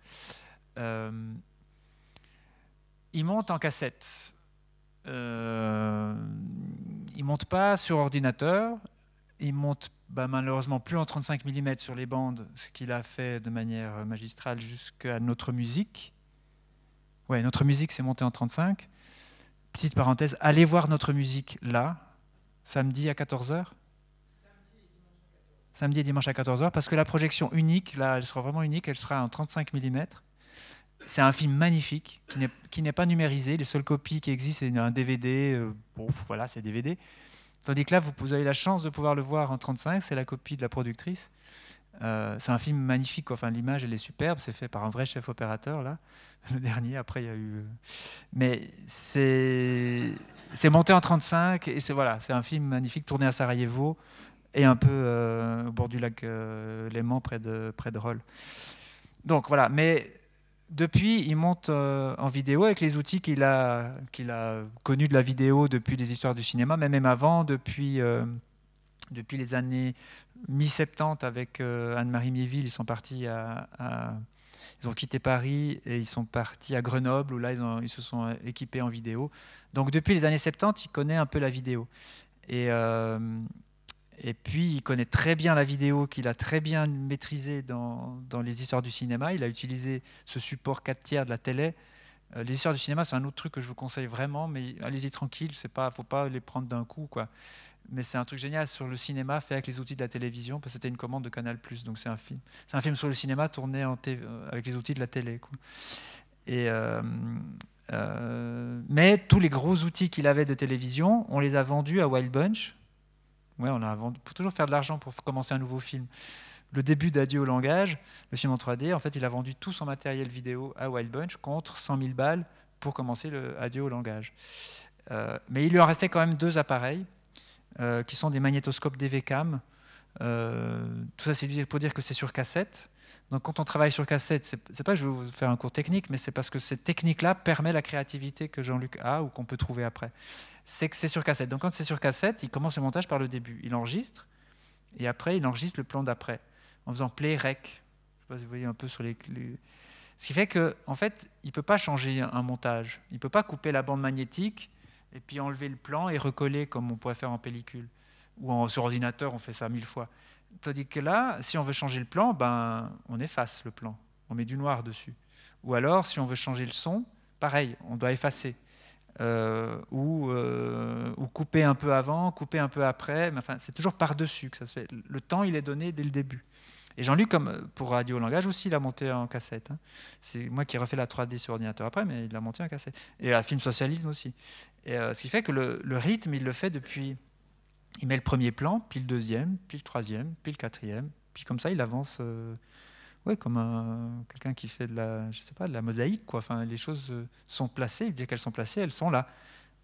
il monte en cassette. Euh, il monte pas sur ordinateur. Il monte bah, malheureusement plus en 35 mm sur les bandes, ce qu'il a fait de manière magistrale jusqu'à notre musique. Ouais, notre musique s'est montée en 35. Petite parenthèse, allez voir notre musique là, samedi à 14h. Samedi et dimanche à 14h, parce que la projection unique, là, elle sera vraiment unique, elle sera en 35 mm. C'est un film magnifique qui n'est pas numérisé. Les seules copies qui existent, c'est un DVD. Euh, bon, voilà, c'est DVD. Tandis que là, vous, avez la chance de pouvoir le voir en 35. C'est la copie de la productrice. Euh, c'est un film magnifique. Enfin, l'image, elle est superbe. C'est fait par un vrai chef opérateur là. (laughs) Le dernier. Après, il y a eu. Euh, mais c'est monté en 35 et c'est voilà, c'est un film magnifique tourné à Sarajevo et un peu au bord du lac Léman près de près de Roll. Donc voilà, mais depuis, il monte euh, en vidéo avec les outils qu'il a, qu'il connus de la vidéo depuis les histoires du cinéma, mais même avant, depuis, euh, les années mi-70 avec euh, Anne-Marie Miéville, ils sont partis Ils ont quitté Paris et ils sont partis à Grenoble où là ils, se sont équipés en vidéo. Donc depuis les années 70, il connaît un peu la vidéo. Et puis, il connaît très bien la vidéo, qu'il a très bien maîtrisé dans, dans, les histoires du cinéma. Il a utilisé ce support 4 tiers de la télé. Euh, les histoires du cinéma, c'est un autre truc que je vous conseille vraiment, mais allez-y tranquille, il ne faut pas les prendre d'un coup. quoi. Mais c'est un truc génial sur le cinéma fait avec les outils de la télévision, parce que c'était une commande de Canal+. Donc c'est un film. C'est un film sur le cinéma tourné en euh, avec les outils de la télé. Quoi. Et, euh, mais tous les gros outils qu'il avait de télévision, on les a vendus à Wild Bunch Ouais, on a vendu, pour toujours faire de l'argent pour commencer un nouveau film. Le début d'Adieu au langage, le film en 3D, en fait, il a vendu tout son matériel vidéo à Wild Bunch contre 100 000 balles pour commencer le Adieu au langage. Euh, mais il lui en restait quand même deux appareils euh, qui sont des magnétoscopes DVCAM. Euh, tout ça, c'est pour dire que c'est sur cassette. Donc, quand on travaille sur cassette, c'est pas que je vais vous faire un cours technique, mais c'est parce que cette technique-là permet la créativité que Jean-Luc a ou qu'on peut trouver après. C'est que c'est sur cassette. Donc, quand c'est sur cassette, il commence le montage par le début. Il enregistre et après, il enregistre le plan d'après en faisant play rec. Je sais pas si vous voyez un peu sur les, Ce qui fait qu'en en fait, il ne peut pas changer un montage. Il ne peut pas couper la bande magnétique et puis enlever le plan et recoller comme on pourrait faire en pellicule. Ou en, sur ordinateur, on fait ça mille fois. Tandis que là, si on veut changer le plan, ben, on efface le plan. On met du noir dessus. Ou alors, si on veut changer le son, pareil, on doit effacer. Euh, ou, euh, ou, couper un peu avant, couper un peu après. Mais enfin, c'est toujours par-dessus que ça se fait. Le temps, il est donné dès le début. Et Jean-Luc, comme pour Radio Langage aussi, il a monté en cassette. Hein. C'est moi qui ai refait la 3D sur ordinateur après, mais il l'a monté en cassette. Et la film socialisme aussi. Et, euh, ce qui fait que le, rythme, il le fait depuis. Il met le premier plan, puis le deuxième, puis le troisième, puis le quatrième. Puis comme ça, il avance. Ouais, comme quelqu'un qui fait de la, mosaïque, quoi. Enfin, les choses euh, sont placées, dès qu'elles sont placées, elles sont là.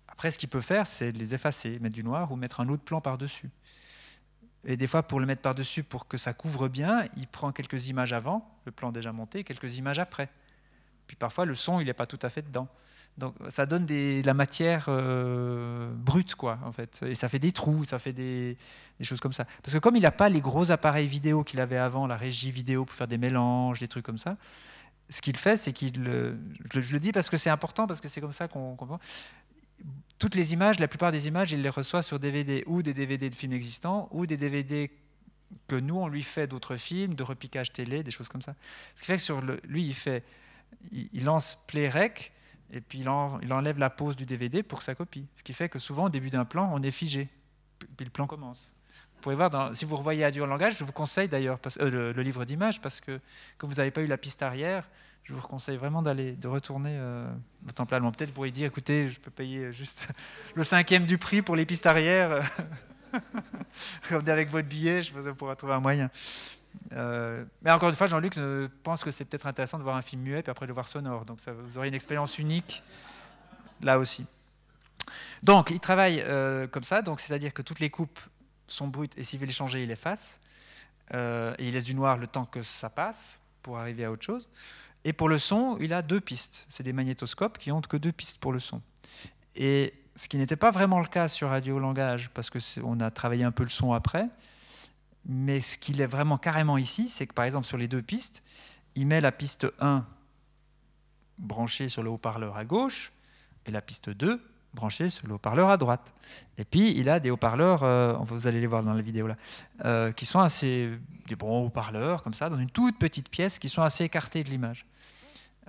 Après, ce qu'il peut faire, c'est les effacer, mettre du noir ou mettre un autre plan par-dessus. Et des fois, pour le mettre par-dessus, pour que ça couvre bien, il prend quelques images avant, le plan déjà monté, quelques images après. Puis parfois, le son, il n'est pas tout à fait dedans. Donc ça donne la matière euh, brute, quoi, en fait. Et ça fait des trous, ça fait des, choses comme ça. Parce que comme il n'a pas les gros appareils vidéo qu'il avait avant, la régie vidéo pour faire des mélanges, des trucs comme ça, ce qu'il fait, c'est qu'il... Je le dis parce que c'est important, parce que c'est comme ça qu'on comprend. Toutes les images, la plupart des images, il les reçoit sur DVD ou des DVD de films existants ou des DVD que nous, on lui fait d'autres films, de repiquage télé, des choses comme ça. Ce qui fait que sur lui, il fait... Il, lance Play Rec, et puis il, enlève la pause du DVD pour sa copie. Ce qui fait que souvent, au début d'un plan, on est figé, puis le plan commence. Vous pouvez voir, si vous revoyez Adieu en langage, je vous conseille d'ailleurs euh, le, livre d'images, parce que comme vous n'avez pas eu la piste arrière, je vous conseille vraiment d'aller, de retourner euh, au temple allemand. Peut-être vous pourriez dire, écoutez, je peux payer juste (laughs) le cinquième du prix pour les pistes arrière. (laughs) Revenez avec votre billet, je pourrais trouver un moyen. Euh, mais encore une fois, Jean-Luc pense que c'est peut-être intéressant de voir un film muet puis après de le voir sonore. Donc ça, vous aurez une expérience unique là aussi. Donc il travaille euh, comme ça, donc c'est-à-dire que toutes les coupes sont brutes et s'il veut les changer, il les efface. Euh, et il laisse du noir le temps que ça passe pour arriver à autre chose. Et pour le son, il a deux pistes. C'est des magnétoscopes qui ont que deux pistes pour le son. Et ce qui n'était pas vraiment le cas sur Radio Langage, parce qu'on a travaillé un peu le son après, mais ce qu'il est vraiment carrément ici, c'est que par exemple sur les deux pistes, il met la piste 1 branchée sur le haut-parleur à gauche et la piste 2 branchée sur le haut-parleur à droite. Et puis il a des haut-parleurs, euh, vous allez les voir dans la vidéo là, euh, qui sont assez des bons haut-parleurs comme ça dans une toute petite pièce qui sont assez écartés de l'image.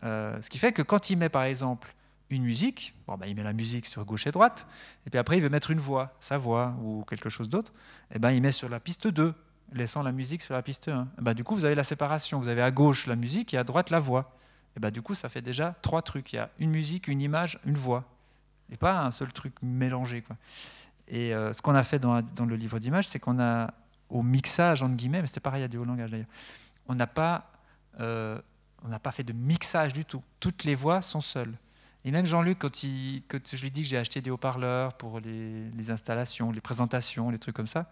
Euh, ce qui fait que quand il met par exemple une musique, bon, ben, il met la musique sur gauche et droite, et puis après il veut mettre une voix, sa voix ou quelque chose d'autre, et ben, il met sur la piste 2, laissant la musique sur la piste 1. Et ben, du coup, vous avez la séparation, vous avez à gauche la musique et à droite la voix. Et ben, du coup, ça fait déjà trois trucs. Il y a une musique, une image, une voix, et pas un seul truc mélangé. Quoi. Et euh, ce qu'on a fait dans, dans le livre d'images, c'est qu'on a, au mixage, entre guillemets, mais c'était pareil à du haut langage d'ailleurs, on n'a pas, euh, on n'a pas fait de mixage du tout. Toutes les voix sont seules. Et même Jean-Luc, quand, je lui dis que j'ai acheté des haut-parleurs pour les, installations, les présentations, les trucs comme ça,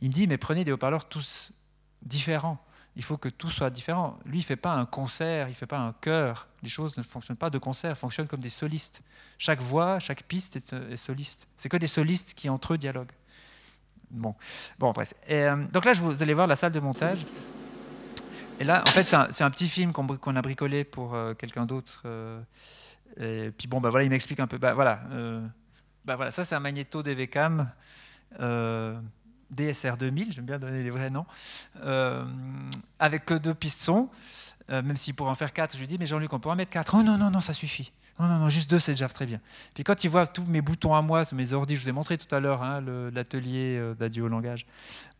il me dit, mais prenez des haut-parleurs tous différents. Il faut que tout soit différent. Lui, il ne fait pas un concert, il ne fait pas un chœur. Les choses ne fonctionnent pas de concert, fonctionnent comme des solistes. Chaque voix, chaque piste est, soliste. C'est que des solistes qui entre eux dialoguent. Bon, bon bref. Euh, donc là, vous, allez voir la salle de montage. Et là, en fait, c'est un, petit film qu'on a bricolé pour euh, quelqu'un d'autre. Euh, et puis bon, bah voilà, il m'explique un peu. Bah voilà, euh, bah voilà ça c'est un magnéto DVCAM euh, DSR 2000, j'aime bien donner les vrais noms, euh, avec que deux pistons. Euh, même s'il pourrait en faire quatre, je lui dis, mais Jean-Luc, on pourrait en mettre quatre. Oh non, non, non, ça suffit. Non, non, non, juste deux, c'est déjà très bien. Puis quand il voit tous mes boutons à moi, mes ordi, je vous ai montré tout à l'heure hein, l'atelier d'adieu au langage.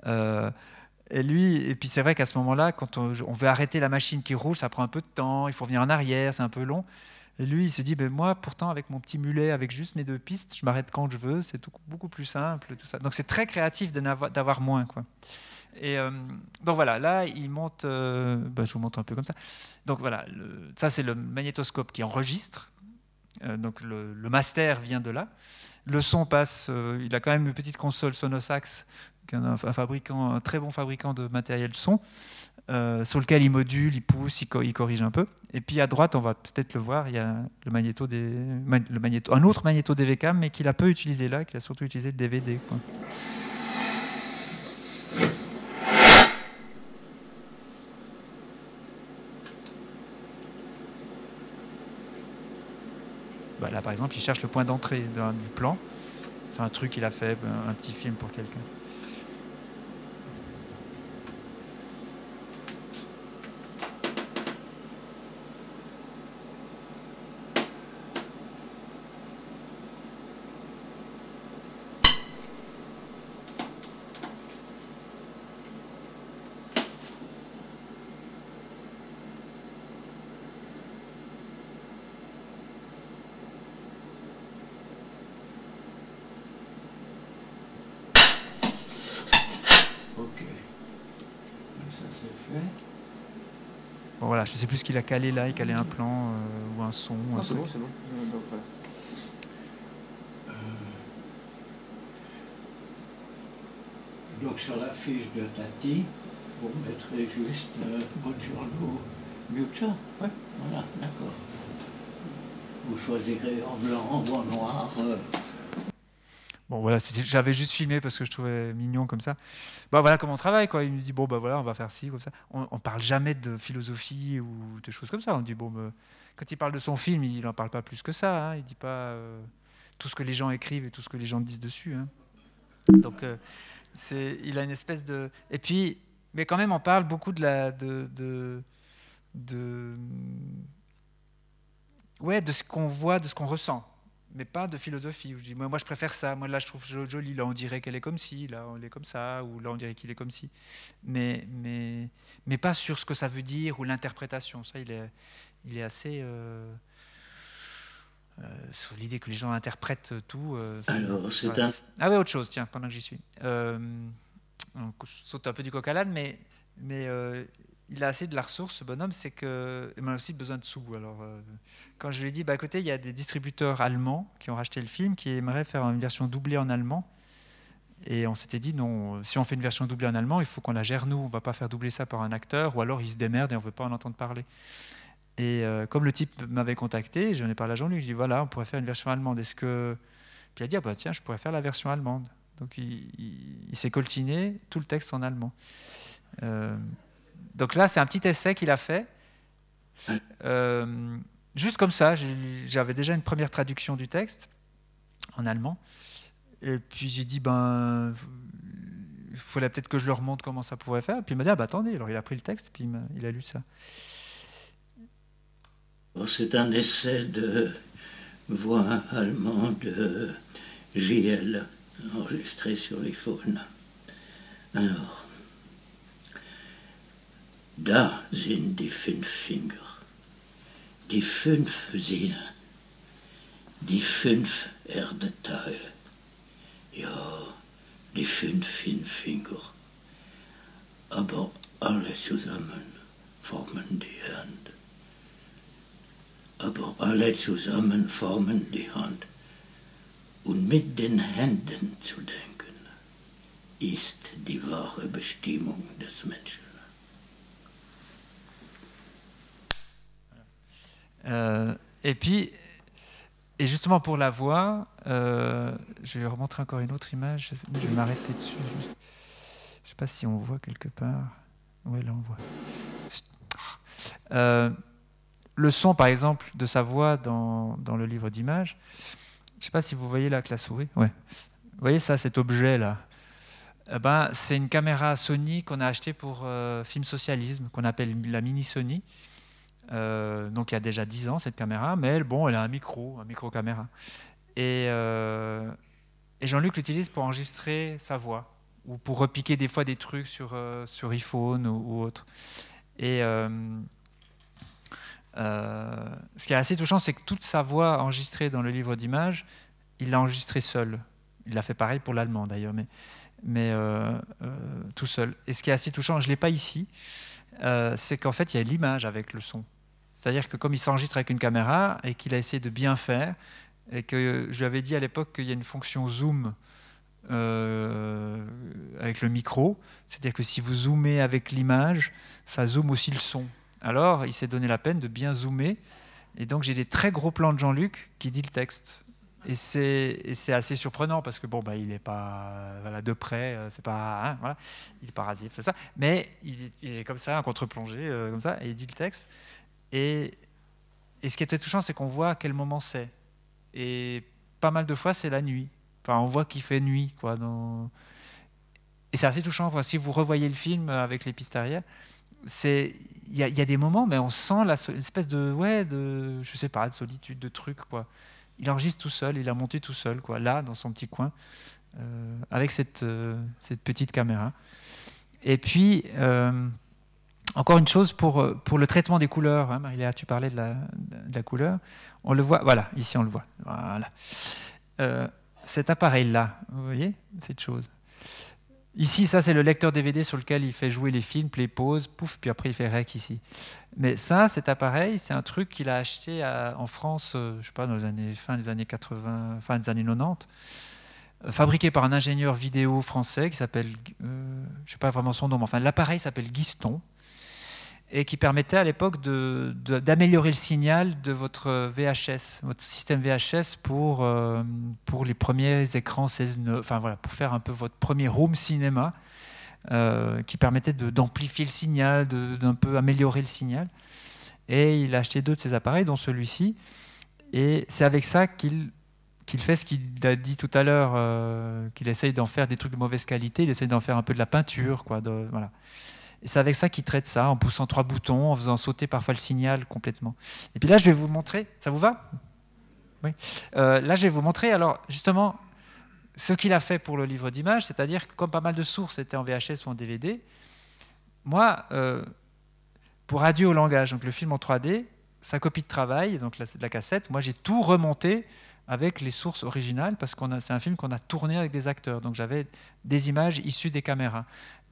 et lui, et puis c'est vrai qu'à ce moment-là, quand on, on, veut arrêter la machine qui roule, ça prend un peu de temps, il faut revenir en arrière, c'est un peu long. Et lui, il se dit, ben moi, pourtant, avec mon petit mulet, avec juste mes deux pistes, je m'arrête quand je veux, c'est beaucoup plus simple. Tout ça. Donc c'est très créatif d'avoir moins. Quoi. Et euh, donc voilà, là, il monte, euh, ben, je vous montre un peu comme ça. Donc voilà, ça c'est le magnétoscope qui enregistre. Euh, donc le, master vient de là. Le son passe, il a quand même une petite console Sonosax, un, un, fabricant, un très bon fabricant de matériel son. Euh, sur lequel il module, il pousse, il, corrige un peu. Et puis à droite, on va peut-être le voir, il y a le magnéto des, un autre magnéto DVCAM, mais qu'il a peu utilisé là, qu'il a surtout utilisé le DVD. Bah, là, par exemple, il cherche le point d'entrée du plan. C'est un truc qu'il a fait, un petit film pour quelqu'un. voilà, je ne sais plus ce qu'il a calé là, il calé un plan euh, ou un son. c'est bon, c'est bon. Donc, voilà. Euh, donc sur la fiche de Tati, vous mettrez juste euh, Buongiorno Miuccia. Ouais. Voilà, d'accord. Vous choisirez en blanc ou en noir. Euh, Bon, voilà, j'avais juste filmé parce que je trouvais mignon comme ça. Bah voilà comment on travaille, quoi. Il me dit, bon, bah voilà, on va faire ci, comme ça. On, ne parle jamais de philosophie ou de choses comme ça. On dit, bon, bah, quand il parle de son film, il n'en parle pas plus que ça. Hein. Il dit pas euh, tout ce que les gens écrivent et tout ce que les gens disent dessus. Hein. Donc, euh, il a une espèce de. Et puis, mais quand même, on parle beaucoup de la. de, de, de ouais, de ce qu'on voit, de ce qu'on ressent mais pas de philosophie. je dis, moi, moi, je préfère ça. Moi, là, je trouve joli. Là, on dirait qu'elle est comme ci. Là, on est comme ça. Ou là, on dirait qu'il est comme ci. Mais, mais, mais pas sur ce que ça veut dire ou l'interprétation. Ça, il est, il est assez. Euh, euh, sur l'idée que les gens interprètent tout. Euh, Alors, c'est un. Ah, ouais, autre chose, tiens, pendant que j'y suis. on saute un peu du coq à l'âne, mais. mais il a assez de la ressource, ce bonhomme, c'est que il a aussi besoin de sous. Alors, euh, quand je lui ai dit, bah, écoutez, il y a des distributeurs allemands qui ont racheté le film, qui aimeraient faire une version doublée en allemand. Et on s'était dit, non, si on fait une version doublée en allemand, il faut qu'on la gère nous, on ne va pas faire doubler ça par un acteur, ou alors il se démerde et on ne veut pas en entendre parler. Et euh, comme le type m'avait contacté, j'en ai parlé à Jean-Luc, je dis, voilà, on pourrait faire une version allemande. Est-ce que... Puis il a dit, ah, bah, tiens, je pourrais faire la version allemande. Donc il, s'est coltiné tout le texte en allemand. Euh, donc là, c'est un petit essai qu'il a fait. Euh, juste comme ça, j'avais déjà une première traduction du texte en allemand. Et puis j'ai dit, ben, il fallait peut-être que je leur montre comment ça pourrait faire. Et puis il m'a dit, ah, ben, attendez, alors il a pris le texte, puis il a, lu ça. C'est un essai de voix allemande de JL, enregistré sur les faunes. Alors, Da sind die fünf Finger, die fünf Sinne, die fünf Erdeteile, ja, die fünf Finger. Aber alle zusammen formen die Hand. Aber alle zusammen formen die Hand. Und mit den Händen zu denken, ist die wahre Bestimmung des Menschen. Euh, et puis, et justement pour la voix, euh, je vais remontrer encore une autre image. Je vais m'arrêter dessus. Je ne sais pas si on voit quelque part. Oui, là on voit. Euh, le son, par exemple, de sa voix dans, le livre d'images. Je ne sais pas si vous voyez là avec la souris. Vous voyez ça, cet objet-là eh ben, C'est une caméra Sony qu'on a achetée pour film socialisme, qu'on appelle la Mini Sony. Euh, donc il y a déjà 10 ans cette caméra, mais elle, bon, elle a un micro, un micro caméra. Et, euh, et Jean-Luc l'utilise pour enregistrer sa voix ou pour repiquer des fois des trucs sur, euh, sur iPhone ou, autre. Et ce qui est assez touchant, c'est que toute sa voix enregistrée dans le livre d'images, il l'a enregistrée seul. Il l'a fait pareil pour l'allemand d'ailleurs, mais, mais tout seul. Et ce qui est assez touchant, je ne l'ai pas ici, c'est qu'en fait, il y a l'image avec le son. C'est-à-dire que comme il s'enregistre avec une caméra et qu'il a essayé de bien faire, et que je lui avais dit à l'époque qu'il y a une fonction zoom euh, avec le micro, c'est-à-dire que si vous zoomez avec l'image, ça zoome aussi le son. Alors il s'est donné la peine de bien zoomer, et donc j'ai des très gros plans de Jean-Luc qui dit le texte. Et c'est assez surprenant parce que bon, il n'est pas de près, euh, c'est pas, hein, il est pas rasif, ça. Mais il est, comme ça, un contre-plongée, euh, comme ça, et il dit le texte. Et, ce qui était touchant, c'est qu'on voit à quel moment c'est. Et pas mal de fois, c'est la nuit. Enfin, on voit qu'il fait nuit. Quoi, Et c'est assez touchant. Si vous revoyez le film avec les pistes arrière, il y, a des moments, mais on sent la, une espèce de, ouais, de, je sais pas, de solitude, de truc. Quoi. Il enregistre tout seul, il a monté tout seul, quoi, là, dans son petit coin, euh, avec cette, euh, cette petite caméra. Et puis, euh, encore une chose pour, euh, pour le traitement des couleurs. Hein, tu parlais de la, de la, couleur. On le voit, voilà, ici on le voit. Voilà. Euh, cet appareil-là, vous voyez, cette chose. Ici, ça, c'est le lecteur DVD sur lequel il fait jouer les films, les pauses, pouf, puis après il fait rec ici. Mais ça, cet appareil, c'est un truc qu'il a acheté en France, euh, je sais pas, dans les années, fin des années 80, fin des années 90 fabriqué par un ingénieur vidéo français qui s'appelle, je ne sais pas vraiment son nom, enfin l'appareil s'appelle Guiston et qui permettait à l'époque d'améliorer le signal de votre VHS, votre système VHS pour, euh, pour les premiers écrans 16 enfin voilà, pour faire un peu votre premier home cinéma, euh, qui permettait d'amplifier le signal, d'un peu améliorer le signal. Et il a acheté deux de ces appareils, dont celui-ci, et c'est avec ça qu'il fait ce qu'il a dit tout à l'heure, euh, qu'il essaye d'en faire des trucs de mauvaise qualité, il essaye d'en faire un peu de la peinture, quoi. Voilà. Et c'est avec ça qu'il traite ça, en poussant trois boutons, en faisant sauter parfois le signal complètement. Et puis là, je vais vous montrer, ça vous va? Oui. Euh, là, je vais vous montrer, alors justement, ce qu'il a fait pour le livre d'images, c'est-à-dire que comme pas mal de sources étaient en VHS ou en DVD, moi, euh, pour Adieu au langage, donc le film en 3D, sa copie de travail, donc la, la cassette, moi j'ai tout remonté avec les sources originales parce que c'est un film qu'on a tourné avec des acteurs. Donc j'avais des images issues des caméras.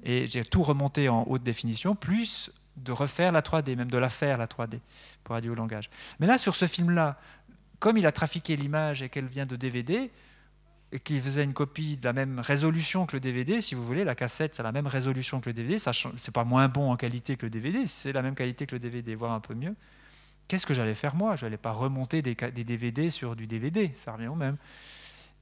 Et j'ai tout remonté en haute définition, plus de refaire la 3D, même de la faire la 3D pour radio langage. Mais là, sur ce film-là, comme il a trafiqué l'image et qu'elle vient de DVD, et qu'il faisait une copie de la même résolution que le DVD, si vous voulez, la cassette, c'est la même résolution que le DVD, c'est pas moins bon en qualité que le DVD, c'est la même qualité que le DVD, voire un peu mieux. Qu'est-ce que j'allais faire moi? Je n'allais pas remonter des, DVD sur du DVD, ça revient au même.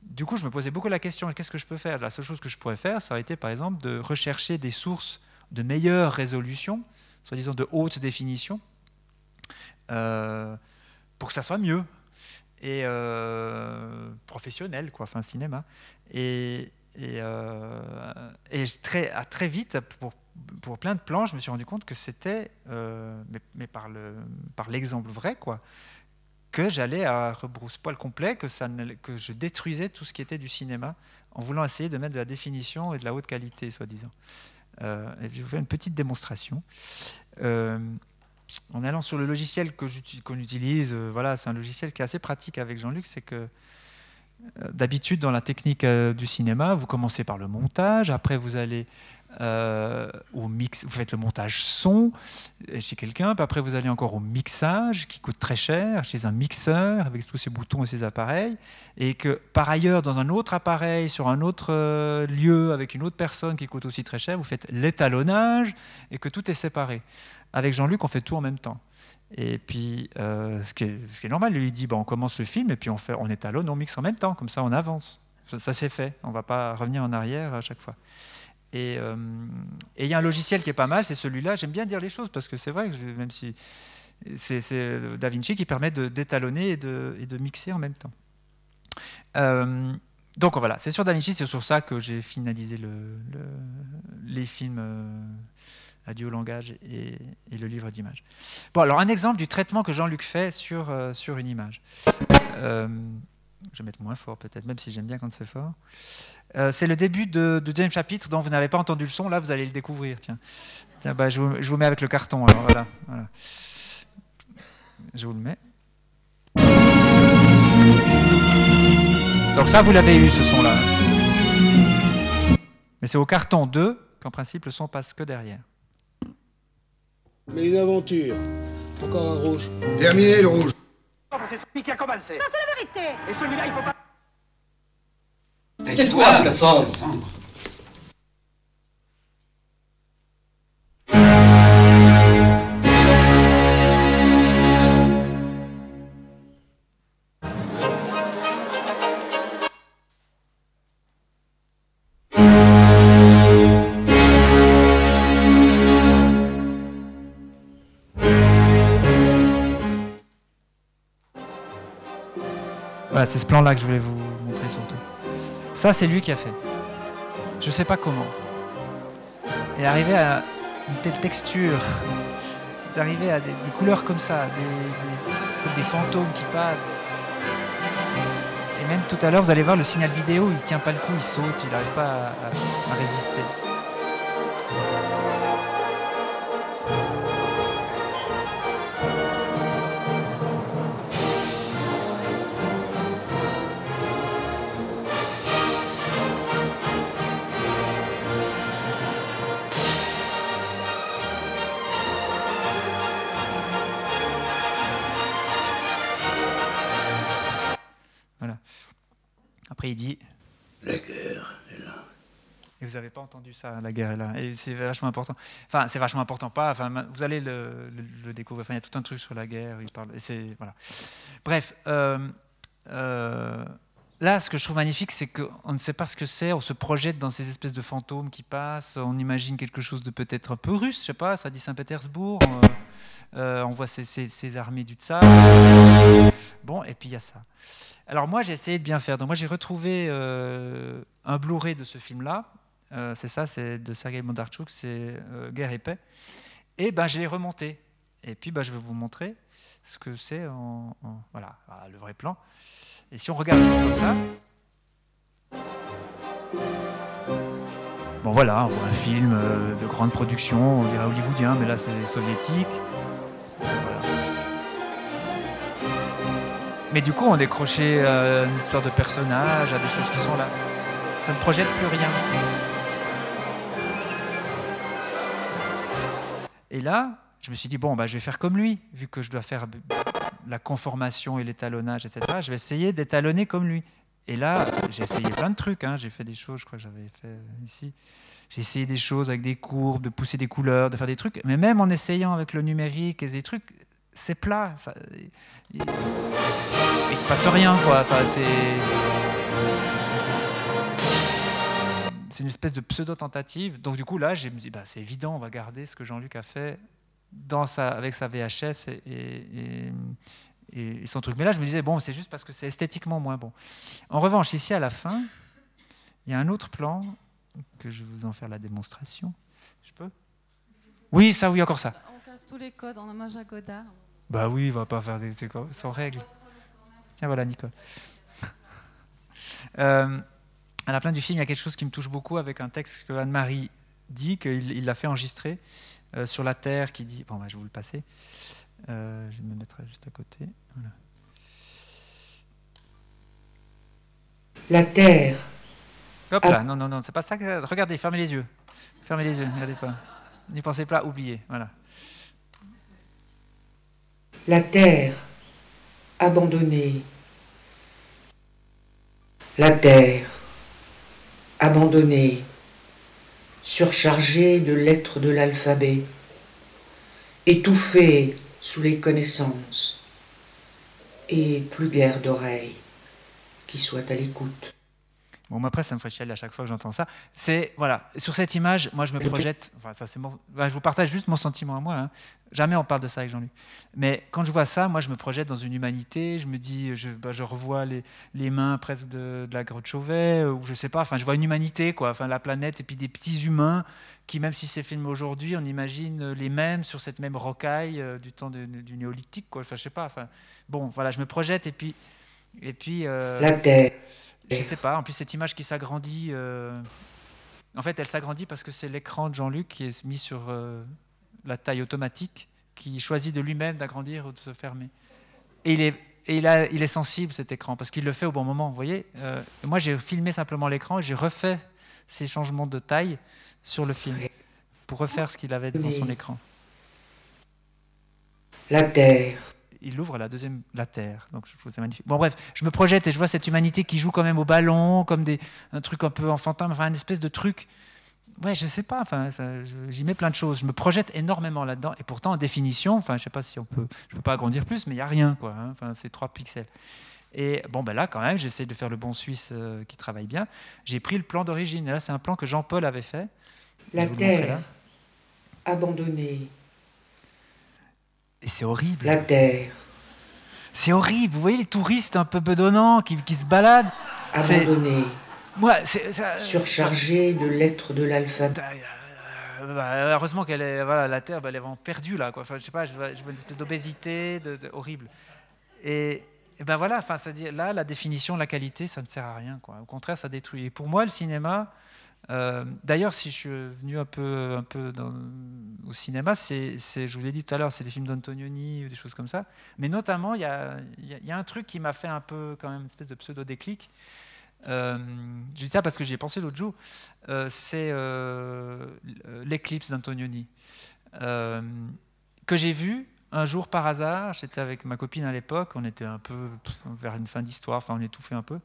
Du coup, je me posais beaucoup la question qu'est-ce que je peux faire? La seule chose que je pourrais faire, ça aurait été par exemple de rechercher des sources de meilleure résolution, soi-disant de haute définition, euh, pour que ça soit mieux et euh, professionnel, quoi, enfin cinéma. Et, euh, à très vite, pour, pour, plein de plans, je me suis rendu compte que c'était, mais, mais, par l'exemple vrai, quoi, que j'allais à rebrousse-poil complet, que, je détruisais tout ce qui était du cinéma en voulant essayer de mettre de la définition et de la haute qualité, soi-disant. Euh, je vous fais une petite démonstration. Euh, en allant sur le logiciel qu'on utilise, euh, voilà, c'est un logiciel qui est assez pratique avec Jean-Luc, c'est que d'habitude dans la technique du cinéma, vous commencez par le montage, après vous allez euh, au mix, vous faites le montage son chez quelqu'un, puis après vous allez encore au mixage qui coûte très cher chez un mixeur avec tous ces boutons et ces appareils, et que par ailleurs dans un autre appareil sur un autre euh, lieu avec une autre personne qui coûte aussi très cher, vous faites l'étalonnage et que tout est séparé. Avec Jean-Luc, on fait tout en même temps. Et puis, euh, ce, qui est, ce, qui normal, lui dit, bon, on commence le film et puis on, fait, on étalonne, on mixe en même temps, comme ça on avance. Ça, ça c'est fait, on ne va pas revenir en arrière à chaque fois. Euh, et il y a un logiciel qui est pas mal, c'est celui-là. J'aime bien dire les choses parce que c'est vrai que même si c'est DaVinci qui permet de d'étalonner et de, mixer en même temps. Euh, donc voilà, c'est sur DaVinci, c'est sur ça que j'ai finalisé le, les films euh, Adieu au langage et, le livre d'images. Bon, alors un exemple du traitement que Jean-Luc fait sur une image. Je vais mettre moins fort peut-être, même si j'aime bien quand c'est fort. Euh, c'est le début de, deuxième chapitre dont vous n'avez pas entendu le son. Là, vous allez le découvrir. Tiens, Tiens bah, je, vous, mets avec le carton. Alors, voilà, Je vous le mets. Donc ça, vous l'avez eu, ce son-là. Mais c'est au carton 2 qu'en principe le son passe que derrière. Mais une aventure. Encore un rouge. Terminé le rouge. C'est celui qui a commencé. Non, c'est la vérité. Et celui-là, il faut pas. Tais-toi, Cassandre. C'est ce plan-là que je voulais vous montrer surtout. Ça, c'est lui qui a fait. Je sais pas comment. Et arriver à une telle texture, d'arriver à des, couleurs comme ça, des, fantômes qui passent. Et même tout à l'heure, vous allez voir le signal vidéo, il tient pas le coup, il saute, il n'arrive pas à résister. Ça, la guerre est là. Et c'est vachement important. Enfin, c'est vachement important, pas. Enfin, vous allez le, découvrir. Enfin, il y a tout un truc sur la guerre. Il parle. c'est voilà. Bref, euh, euh, là, ce que je trouve magnifique, c'est qu'on ne sait pas ce que c'est. On se projette dans ces espèces de fantômes qui passent. On imagine quelque chose de peut-être un peu russe. Je sais pas. Ça dit Saint-Pétersbourg. euh, euh, on voit ces, armées du tsar. Bon, et puis il y a ça. Alors moi, j'ai essayé de bien faire. Donc moi, j'ai retrouvé un Blu-ray de ce film-là. Euh, c'est ça, c'est de Sergei Bondarchuk, c'est euh, Guerre et paix. Et ben, je l'ai remonté. Et puis, ben, je vais vous montrer ce que c'est en, voilà, le vrai plan. Et si on regarde juste comme ça, bon voilà, on voit un film euh, de grande production, on dirait hollywoodien, mais là c'est soviétique. Mais du coup, on décrochait euh, une histoire de personnages, à des choses qui sont là. Ça ne projette plus rien. Là, je me suis dit, bon, bah, je vais faire comme lui, vu que je dois faire la conformation et l'étalonnage, etc. Je vais essayer d'étalonner comme lui. Et là, j'ai essayé plein de trucs. hein. J'ai fait des choses, je crois que j'avais fait euh, ici. J'ai essayé des choses avec des courbes, de pousser des couleurs, de faire des trucs. Mais même en essayant avec le numérique et des trucs, c'est plat. Il, il se passe rien, quoi. Enfin, c'est c'est une espèce de pseudo-tentative. Donc du coup, là, je me dis, bah, c'est évident, on va garder ce que Jean-Luc a fait dans sa, avec sa VHS et, et- et- et son truc. Mais là, je me disais, bon, c'est juste parce que c'est esthétiquement moins bon. En revanche, ici, à la fin, il y a un autre plan que je vais vous en faire la démonstration. Je peux? Oui, ça, oui, encore ça. On casse tous les codes en hommage à Godard. Bah oui, on va pas faire des quoi, sans règles. Tiens, voilà, Nicole. (laughs) Euh, à la fin du film, il y a quelque chose qui me touche beaucoup avec un texte que Anne-Marie dit, qu'il il l'a fait enregistrer euh, sur la Terre, qui dit. Bon, bah, je vais vous le passer. Euh, je me mettrai juste à côté. Voilà. La terre, Hop là, non, non, non, c'est pas ça. Que... Regardez, fermez les yeux. Fermez les yeux, regardez pas. N'y pensez pas, oubliez. Voilà. la terre, abandonnée. La terre, abandonnée, surchargée de lettres de l'alphabet, étouffée sous les connaissances, et plus d'air d'oreille qui soit à l'écoute. Bon, moi, après, ça me fait chialer à chaque fois que j'entends ça. C'est, voilà, sur cette image, moi, je me projette, enfin, ça, c'est mon, bah, je vous partage juste mon sentiment à moi. hein. Jamais on parle de ça avec Jean-Luc. Mais quand je vois ça, moi, je me projette dans une humanité, je me dis, je, bah, je revois les, les mains presque de, de la grotte Chauvet, ou je sais pas, enfin, je vois une humanité, quoi, enfin, la planète, et puis des petits humains qui, même si c'est filmé aujourd'hui, on imagine les mêmes sur cette même rocaille euh, du temps de- du néolithique, quoi, enfin, je sais pas, enfin, bon, voilà, je me projette, et puis, et puis, euh, La terre, je sais pas, en plus cette image qui s'agrandit, euh, en fait elle s'agrandit parce que c'est l'écran de Jean-Luc qui est mis sur euh, la taille automatique qui choisit de lui-même d'agrandir ou de se fermer. Et il est, et il, a, il est sensible cet écran parce qu'il le fait au bon moment. Vous voyez, euh, moi j'ai filmé simplement l'écran et j'ai refait ces changements de taille sur le film pour refaire ce qu'il avait dans son écran. La Terre. Il ouvre la deuxième, la Terre. Donc je trouve c'est magnifique. Bon bref, je me projette et je vois cette humanité qui joue quand même au ballon, comme des, un truc un peu enfantin, enfin une espèce de truc ouais, je sais pas. Enfin, j'y mets plein de choses. Je me projette énormément là-dedans. Et pourtant, en définition, enfin, je sais pas si on peut, je peux pas agrandir plus, mais il y a rien, quoi. Hein. Enfin, c'est 3 pixels. Et bon, ben là, quand même, j'essaie de faire le bon Suisse euh, qui travaille bien. J'ai pris le plan d'origine. Et là, c'est un plan que Jean-Paul avait fait. La Terre abandonnée. Et c'est horrible. La Terre. C'est horrible. Vous voyez les touristes un peu bedonnants qui, qui se baladent. Abandonnée. Moi, ça, Surchargé de lettres de l'alphabet. Euh, bah, heureusement qu'elle est, voilà, la Terre, bah, elle est vraiment perdue là. Quoi. Enfin, je sais pas, je vois, une espèce d'obésité, de, horrible. Et, ben voilà, enfin, dire là, la définition, la qualité, ça ne sert à rien. Quoi. Au contraire, ça détruit. Et pour moi, le cinéma, euh, d'ailleurs, si je suis venu un peu, au cinéma, je vous l'ai dit tout à l'heure, c'est des films d'Antonioni ou des choses comme ça. Mais notamment, il y a, un truc qui m'a fait un peu, quand même, une espèce de pseudo-déclic. Euh, je dis ça parce que j'y ai pensé l'autre jour. Euh, c'est l'éclipse d'Antonioni que j'ai vu un jour par hasard. J'étais avec ma copine à l'époque. On était un peu vers une fin d'histoire. Enfin, on étouffait un peu.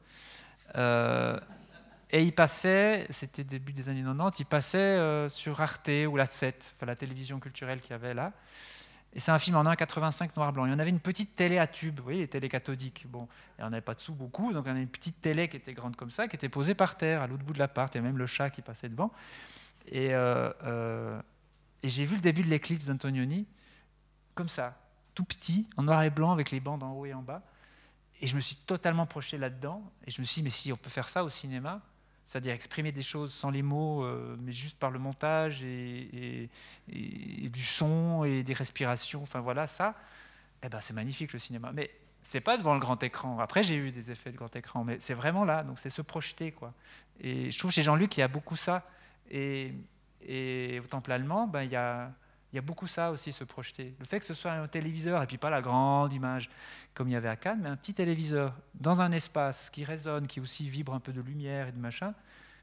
Et il passait, c'était début des années 90, il passait sur Arte ou la 7, enfin, la télévision culturelle qu'il y avait là. Et c'est un film en 1,85 noir-blanc. Il y en avait une petite télé à tube, vous voyez, les télés cathodiques. Bon, et on n'avait pas de sous beaucoup, donc on avait une petite télé qui était grande comme ça, qui était posée par terre, à l'autre bout de l'appart. Il y avait même le chat qui passait devant. Et, euh, euh, et j'ai vu le début de l'éclipse d'Antonioni, comme ça, tout petit, en noir et blanc, avec les bandes en haut et en bas. Et je me suis totalement projeté là-dedans. Et je me suis dit, mais si on peut faire ça au cinéma, c'est-à-dire exprimer des choses sans les mots, euh, mais juste par le montage et, du son et des respirations. Enfin voilà, ça, eh ben, c'est magnifique le cinéma. Mais c'est pas devant le grand écran. Après, j'ai eu des effets de grand écran, mais c'est vraiment là. Donc c'est se projeter, quoi. Et je trouve chez Jean-Luc, il y a beaucoup ça. Et, au temple allemand, ben, il y a il y a beaucoup ça aussi, se projeter. Le fait que ce soit un téléviseur, et puis pas la grande image comme il y avait à Cannes, mais un petit téléviseur dans un espace qui résonne, qui aussi vibre un peu de lumière et de machin,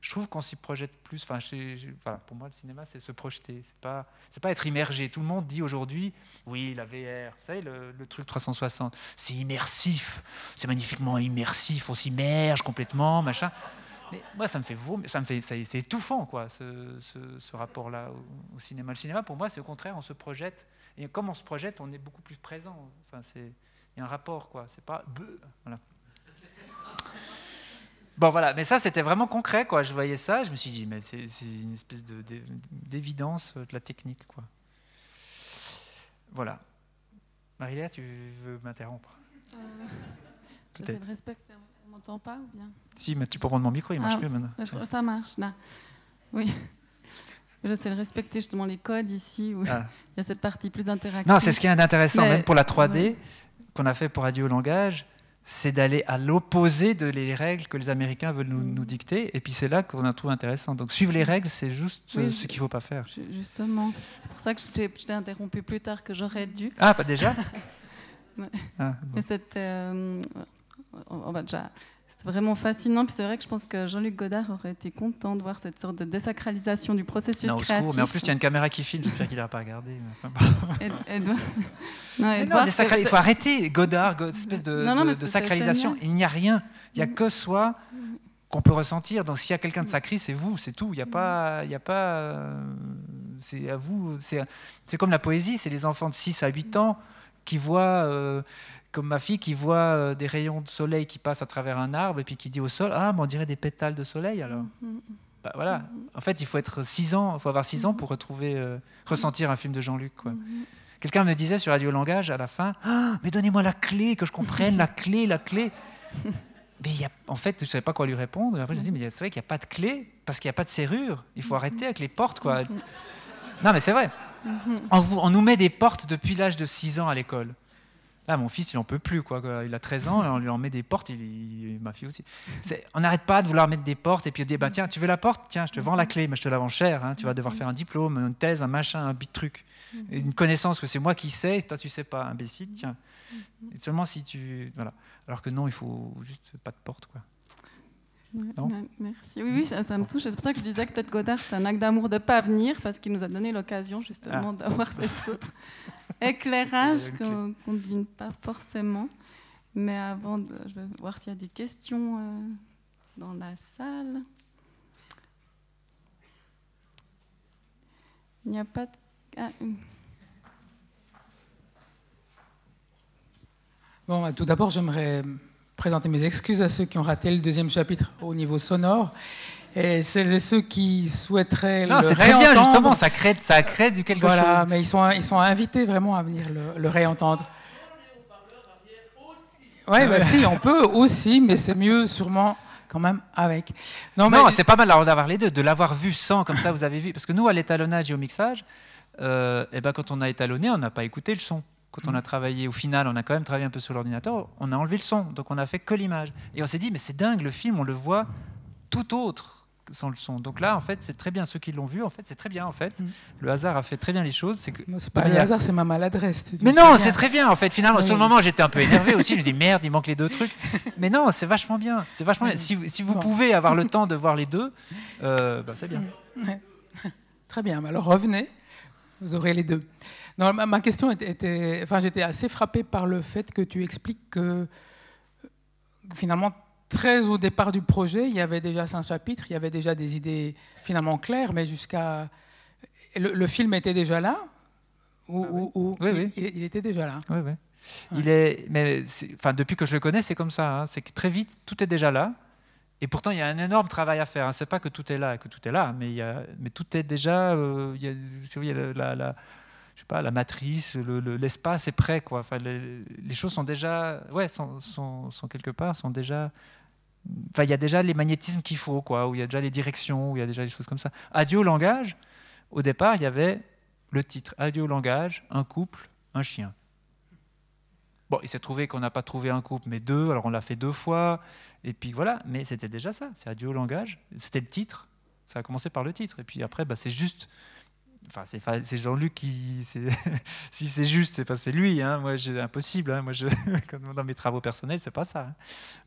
je trouve qu'on s'y projette plus. Enfin, pour moi, le cinéma, c'est se projeter. C'est pas, pas être immergé. Tout le monde dit aujourd'hui, oui, la VR, vous savez, le truc 360, c'est immersif, c'est magnifiquement immersif, on s'immerge complètement, machin. Mais moi, ça me fait ça me fait, c'est étouffant, quoi, ce, ce, rapport-là au, cinéma. Le cinéma, pour moi, c'est au contraire, on se projette. Et comme on se projette, on est beaucoup plus présent. Enfin, c'est, il y a un rapport, quoi. C'est pas, voilà. Bon, voilà. Mais ça, c'était vraiment concret, quoi. Je voyais ça, je me suis dit, mais c'est, une espèce de, d'évidence de la technique, quoi. Voilà. Marie-Léa, tu veux m'interrompre? Euh, Peut-être. M'entend pas ou bien? Si, mais tu peux prendre mon micro, il marche ah, mieux maintenant. Ça marche, là. Oui. (laughs) J'essaie de respecter justement les codes ici où ah. (laughs) il y a cette partie plus interactive. Non, c'est ce qui est intéressant, même pour la 3D qu'on a fait pour Radio Langage, c'est d'aller à l'opposé de les règles que les Américains veulent nous, nous dicter. Et puis c'est là qu'on a trouvé intéressant. Donc suivre les règles, c'est juste ce qu'il ne faut pas faire. Justement. C'est pour ça que je t'ai interrompu plus tard que j'aurais dû. Ah, pas déjà (laughs) ah, Mais c'était, euh, on va déjà. C'est vraiment fascinant. Puis c'est vrai que je pense que Jean-Luc Godard aurait été content de voir cette sorte de désacralisation du processus non, créatif. mais en plus, il y a une caméra qui filme. J'espère qu'il n'aura pas regardé. (laughs) non, il faut arrêter Godard, espèce de, de, sacralisation. Il n'y a rien. Il n'y a que soi qu'on peut ressentir. Donc s'il y a quelqu'un de sacré, c'est vous, c'est tout. Il n'y a pas, il y a pas, euh, c'est à vous. C'est comme la poésie. C'est les enfants de 6 à 8 ans qui voient. Euh, comme ma fille qui voit euh, des rayons de soleil qui passent à travers un arbre et puis qui dit au sol Ah, mais on dirait des pétales de soleil alors. Mm-hmm. Bah, voilà. En fait, il faut être six ans, faut avoir six ans pour retrouver, euh, ressentir un film de Jean-Luc. Quoi. Quelqu'un me disait sur Radio Langage à la fin ah, Mais donnez-moi la clé, que je comprenne la clé, la clé. (laughs) Mais y a, en fait, je ne savais pas quoi lui répondre. Et après, je me dis Mais c'est vrai qu'il n'y a pas de clé parce qu'il n'y a pas de serrure. Il faut arrêter avec les portes. Quoi. Non, mais c'est vrai. On, on, nous met des portes depuis l'âge de 6 ans à l'école. Là, mon fils, il en peut plus. Quoi. Il a 13 ans, et on lui en met des portes, il, ma fille aussi. On n'arrête pas de vouloir mettre des portes et puis dire bah, tiens, tu veux la porte? Tiens, je te vends la clé, mais je te la vends cher. Hein. Tu vas devoir faire un diplôme, une thèse, un machin, un bit truc. Une connaissance que c'est moi qui sais, toi tu sais pas, imbécile, tiens. Seulement si tu. Voilà. Alors que non, il faut juste pas de porte. Quoi. Merci. Oui, oui, ça, me touche. C'est pour ça que je disais que peut-être Godard, c'est un acte d'amour de ne pas venir, parce qu'il nous a donné l'occasion justement ah. d'avoir cet (laughs) autre éclairage qu'on ne devine pas forcément. Mais avant, de, je vais voir s'il y a des questions euh, dans la salle. Il n'y a pas de... Ah, bon, bah, tout d'abord, j'aimerais présenter mes excuses à ceux qui ont raté le deuxième chapitre au niveau sonore. Et celles et ceux qui souhaiteraient non, le c'est très bien, justement, ça crée, ça crée du quelque voilà, chose. Voilà, mais ils sont, ils sont invités vraiment à venir le, réentendre. Oui, bah, si, on peut aussi, mais c'est mieux sûrement quand même avec. Non, non c'est pas mal d'avoir les deux, de l'avoir vu sans, comme ça vous avez vu. Parce que nous, à l'étalonnage et au mixage, euh, et eh ben, quand on a étalonné, on n'a pas écouté le son quand on a travaillé au final, on a quand même travaillé un peu sur l'ordinateur, on a enlevé le son, donc on a fait que l'image. Et on s'est dit, mais c'est dingue, le film, on le voit tout autre sans le son. Donc là, en fait, c'est très bien. Ceux qui l'ont vu, en fait, c'est très bien. En fait, mm. le hasard a fait très bien les choses. C'est que c'est pas le hasard, c'est ma maladresse. Mais non, c'est très bien. En fait, finalement, sur le moment, j'étais un peu énervé aussi. Je me dis (laughs) merde, il manque les deux trucs. Mais non, c'est vachement bien. C'est vachement bien. Si, si vous pouvez avoir le temps de voir les deux, (laughs) euh, bah, c'est bien. (laughs) Très bien. Alors revenez, vous aurez les deux. Non, ma, question était, enfin, j'étais assez frappé par le fait que tu expliques que finalement, très au départ du projet, il y avait déjà cinq chapitres, il y avait déjà des idées finalement claires, mais jusqu'à le, film était déjà là ou, ah oui. Il, était déjà là. Oui, oui. Il est, mais enfin, depuis que je le connais, c'est comme ça. Hein. c'est que très vite, tout est déjà là. Et pourtant, il y a un énorme travail à faire. Hein. C'est pas que tout est là, que tout est là, mais, il y a, mais tout est déjà. Euh, il y a, il y a la, la, je sais pas, la matrice, l'espace est prêt. Quoi. Enfin, les, choses sont déjà, ouais, sont, sont, sont, quelque part, sont déjà. Enfin, il y a déjà les magnétismes qu'il faut, quoi, où il y a déjà les directions, où il y a déjà les choses comme ça. Adieu au langage. Au départ, il y avait le titre Adieu au langage, un couple, un chien. Bon, il s'est trouvé qu'on n'a pas trouvé un couple, mais deux. Alors on l'a fait deux fois, et puis voilà. Mais c'était déjà ça. C'est Adieu au langage. C'était le titre. Ça a commencé par le titre, et puis après, bah, c'est juste Enfin, c'est Jean-Luc qui. (laughs) si c'est juste, c'est pas c'est lui. Hein. Moi, c'est impossible. Hein. Moi, je, (laughs) dans mes travaux personnels, c'est pas ça. Hein.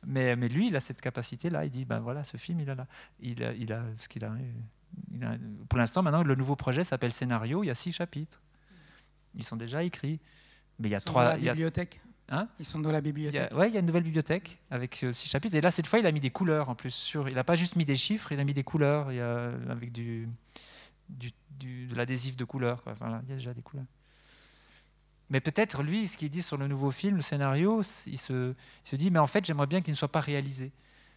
Mais, mais lui, il a cette capacité-là. Il dit ben voilà, ce film, il a là. Il a, il a ce qu'il a, Pour l'instant, maintenant, le nouveau projet s'appelle Scénario. Il y a six chapitres. Ils sont déjà écrits. Mais il y a Ils trois. Dans la bibliothèque. Hein? Ils sont dans la bibliothèque. Oui, il y a une nouvelle bibliothèque avec euh, six chapitres. Et là, cette fois, il a mis des couleurs en plus. Sur... Il n'a pas juste mis des chiffres, il a mis des couleurs. Il y a, avec du du, de l'adhésif de couleur. Il y a déjà des couleurs. Mais peut-être, lui, ce qu'il dit sur le nouveau film, le scénario, il se, se dit, mais en fait, j'aimerais bien qu'il ne soit pas réalisé.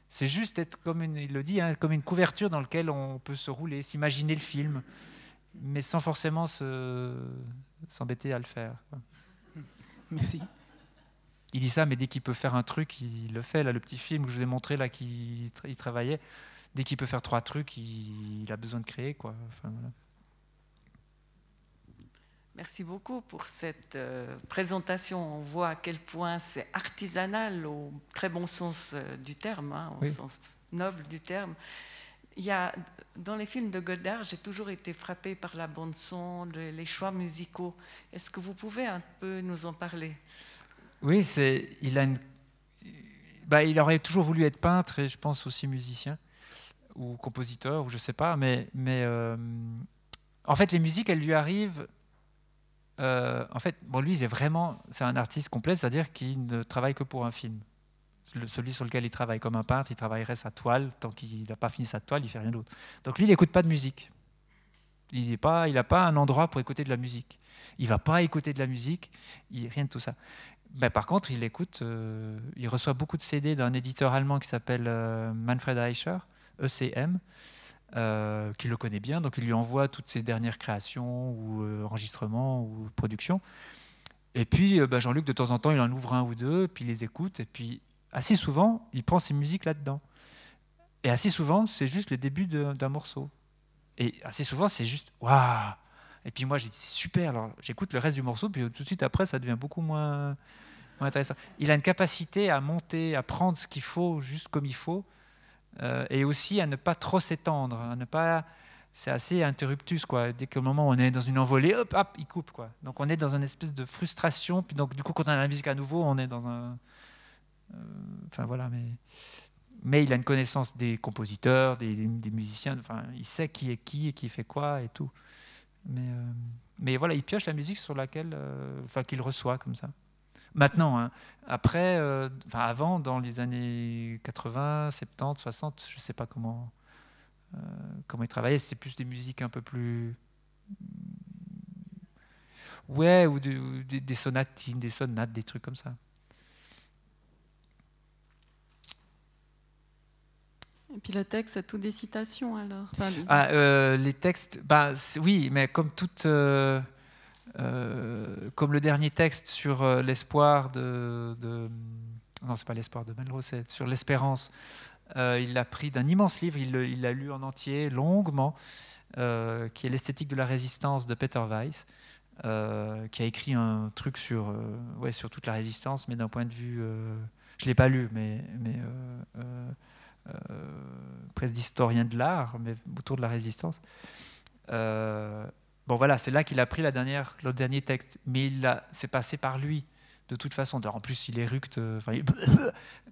C'est juste être comme une, il le dit, hein, comme une couverture dans laquelle on peut se rouler, s'imaginer le film, mais sans forcément s'embêter à le faire. Merci. Il dit ça, mais dès qu'il peut faire un truc, il le fait. Là, le petit film que je vous ai montré, là, qu'il travaillait, dès qu'il peut faire trois trucs, il, a besoin de créer. Quoi. Merci beaucoup pour cette euh, présentation. On voit à quel point c'est artisanal au très bon sens euh, du terme, hein, au sens noble du terme. Il y a, dans les films de Godard, j'ai toujours été frappée par la bande son, les choix musicaux. Est-ce que vous pouvez un peu nous en parler? Oui, c'est, il a une, bah, il aurait toujours voulu être peintre et je pense aussi musicien ou compositeur, ou je sais pas, mais, mais euh, en fait, les musiques, elles lui arrivent. Euh, en fait, bon, lui, il est vraiment, c'est un artiste complet, c'est-à-dire qu'il ne travaille que pour un film. celui sur lequel il travaille comme un peintre, il travaillerait sa toile, tant qu'il n'a pas fini sa toile, il fait rien d'autre. Donc lui, il n'écoute pas de musique. Il n'a pas, pas un endroit pour écouter de la musique. Il va pas écouter de la musique, il, rien de tout ça. Ben, par contre, il écoute, euh, il reçoit beaucoup de CD d'un éditeur allemand qui s'appelle Manfred Eicher, ECM, euh, qui le connaît bien, donc il lui envoie toutes ses dernières créations ou euh, enregistrements ou productions. Et puis euh, bah, Jean-Luc, de temps en temps, il en ouvre un ou deux, puis il les écoute, et puis assez souvent, il prend ses musiques là-dedans. Et assez souvent, c'est juste le début d'un morceau. Et assez souvent, c'est juste waouh Et puis moi, j'ai dit c'est super. Alors j'écoute le reste du morceau, puis tout de suite après, ça devient beaucoup moins intéressant. Il a une capacité à monter, à prendre ce qu'il faut juste comme il faut, euh, et aussi à ne pas trop s'étendre, à ne pas. C'est assez interruptus, quoi. Dès qu'au moment où on est dans une envolée, hop, hop, il coupe, quoi. Donc on est dans une espèce de frustration. Puis donc du coup, quand on a la musique à nouveau, on est dans un. Euh, enfin voilà, mais mais il a une connaissance des compositeurs, des, musiciens. Enfin, il sait qui est qui et qui fait quoi et tout. Mais, euh, mais voilà, il pioche la musique sur laquelle, enfin, qu'il reçoit comme ça. Maintenant, hein, après, euh, enfin, avant, dans les années 80, 70, 60, je ne sais pas comment, comment il travaillait. C'était plus des musiques un peu plus, ouais, ou, des sonatines, des sonates, des trucs comme ça. Et puis le texte, c'est tout des citations alors les... Ah, euh, les textes, bah, oui, mais comme toute, euh, euh, comme le dernier texte sur l'espoir de, de, non, c'est pas l'espoir de Melrose, sur l'espérance. il l'a pris d'un immense livre, il l'a lu en entier, longuement, qui est l'esthétique de la résistance de Peter Weiss. qui a écrit un truc sur, ouais, sur toute la résistance, mais d'un point de vue, je l'ai pas lu, mais, mais euh, presque d'historien de l'art, mais autour de la résistance. Euh, bon voilà, c'est là qu'il a pris le dernier texte, mais c'est passé par lui de toute façon. En plus, il éructe euh, enfin,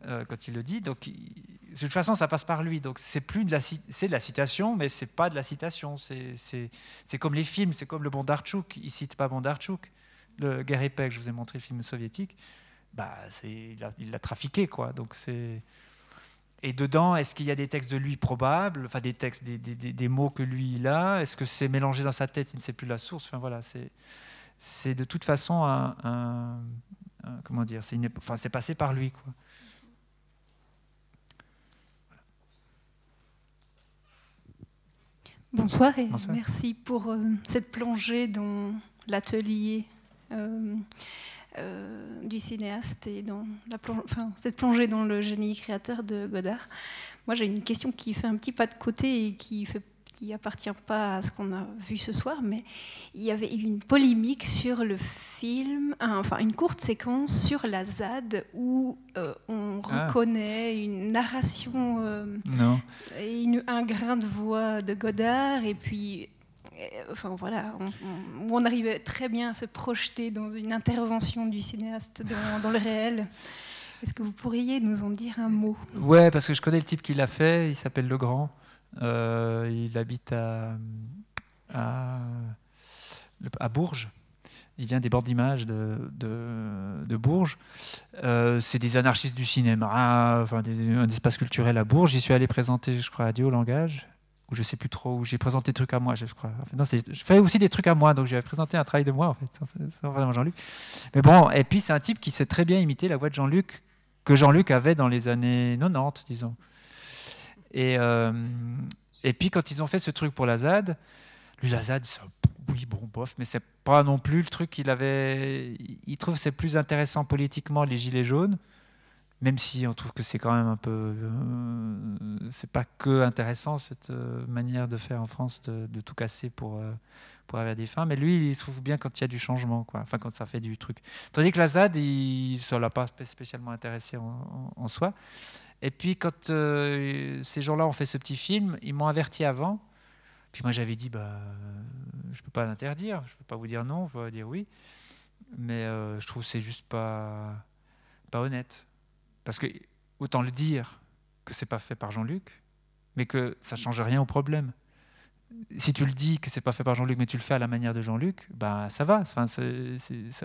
(laughs) quand il le dit. Donc, de toute façon, ça passe par lui. Donc, c'est plus de la, citation, mais c'est pas de la citation. C'est, comme les films, c'est comme le Bondarchuk. Il cite pas Bondarchuk. Le Guerre épais, je vous ai montré le film soviétique. Bah, il l'a trafiqué, quoi. Donc, c'est et dedans, est-ce qu'il y a des textes de lui probables, enfin des textes, des, des, des mots que lui il a? Est-ce que c'est mélangé dans sa tête, il ne sait plus la source? Enfin voilà, c'est de toute façon un, comment dire, c'est enfin c'est passé par lui quoi. Bonsoir et merci pour euh, cette plongée dans l'atelier. Euh, euh, du cinéaste et dans la enfin, cette plongée dans le génie créateur de Godard. Moi, j'ai une question qui fait un petit pas de côté et qui fait qui appartient pas à ce qu'on a vu ce soir, mais il y avait une polémique sur le film, enfin une courte séquence sur la ZAD où euh, on ah. reconnaît une narration euh, et un grain de voix de Godard et puis enfin voilà, on, on, arrivait très bien à se projeter dans une intervention du cinéaste dans, le réel. Est-ce que vous pourriez nous en dire un mot? Ouais, parce que je connais le type qui l'a fait. Il s'appelle Legrand. Euh, il habite à, Bourges. Il vient des bords d'image de, Bourges. Euh, c'est des anarchistes du cinéma, enfin un espace culturel à Bourges. J'y suis allé présenter, je crois, à au langage je sais plus trop, où j'ai présenté des trucs à moi, je crois. non, je fais aussi des trucs à moi, donc j'ai présenté un travail de moi, en fait. C'est vraiment Jean-Luc. Mais bon, et puis c'est un type qui sait très bien imiter la voix de Jean-Luc, que Jean-Luc avait dans les années 90, disons. Et, euh, et puis quand ils ont fait ce truc pour la ZAD, lui, la ZAD, oui, bon, bof, mais c'est pas non plus le truc qu'il avait. Il trouve c'est plus intéressant politiquement les Gilets jaunes même si on trouve que c'est quand même un peu. Euh, c'est pas que intéressant cette euh, manière de faire en France, de, tout casser pour, euh, pour avoir des fins. Mais lui, il trouve bien quand il y a du changement, quoi. Enfin, quand ça fait du truc. Tandis que la ZAD, il, ça l'a pas spécialement intéressé en, soi. Et puis, quand ces gens-là ont fait ce petit film, ils m'ont averti avant. Puis moi, j'avais dit, bah, je peux pas l'interdire, je peux pas vous dire non, je peux dire oui. Mais je trouve que c'est juste pas, pas honnête. Parce que autant le dire que c'est pas fait par Jean-Luc, mais que ça change rien au problème. Si tu le dis que c'est pas fait par Jean-Luc, mais tu le fais à la manière de Jean-Luc, bah ça va. Enfin, ça,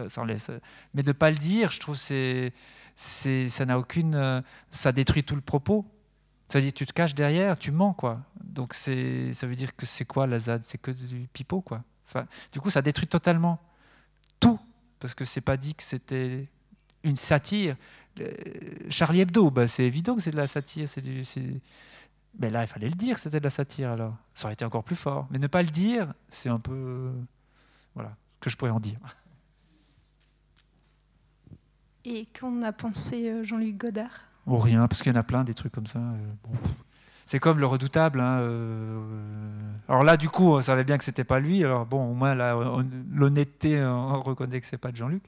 ça. Mais de pas le dire, je trouve c'est, ça n'a aucune, ça détruit tout le propos. Ça dire tu te caches derrière, tu mens quoi. Donc ça veut dire que c'est quoi la ZAD C'est que du pipeau quoi. du coup, ça détruit totalement tout parce que c'est pas dit que c'était une satire. Euh, Charlie Hebdo, bah, c'est évident que c'est de la satire. C'est du, Mais là, il fallait le dire que c'était de la satire, alors. Ça aurait été encore plus fort. Mais ne pas le dire, c'est un peu. Voilà, que je pourrais en dire. Et qu'en a pensé euh, Jean-Luc Godard? Oh, rien, parce qu'il y en a plein des trucs comme ça. Euh, c'est comme le redoutable. Hein, alors là, du coup, on savait bien que c'était pas lui. Alors bon, au moins l'honnêteté, on reconnaît que c'est pas de Jean-Luc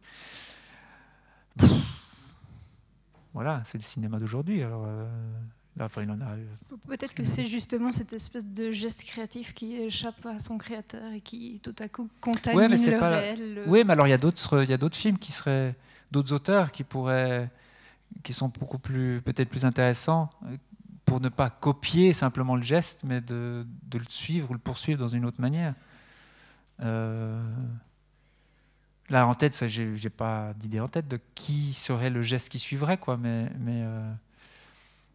voilà, c'est le cinéma d'aujourd'hui. Alors, Peut-être que c'est justement cette espèce de geste créatif qui échappe à son créateur et qui tout à coup contamine le réel. Oui, mais alors il y a d'autres, il y a d'autres films qui seraient, d'autres auteurs qui pourraient, qui sont beaucoup plus, peut-être plus intéressants euh, pour ne pas copier simplement le geste, mais de, de le suivre ou le poursuivre dans une autre manière. Euh, là, en tête, j'ai pas d'idée en tête de qui serait le geste qui suivrait, quoi, mais. mais euh,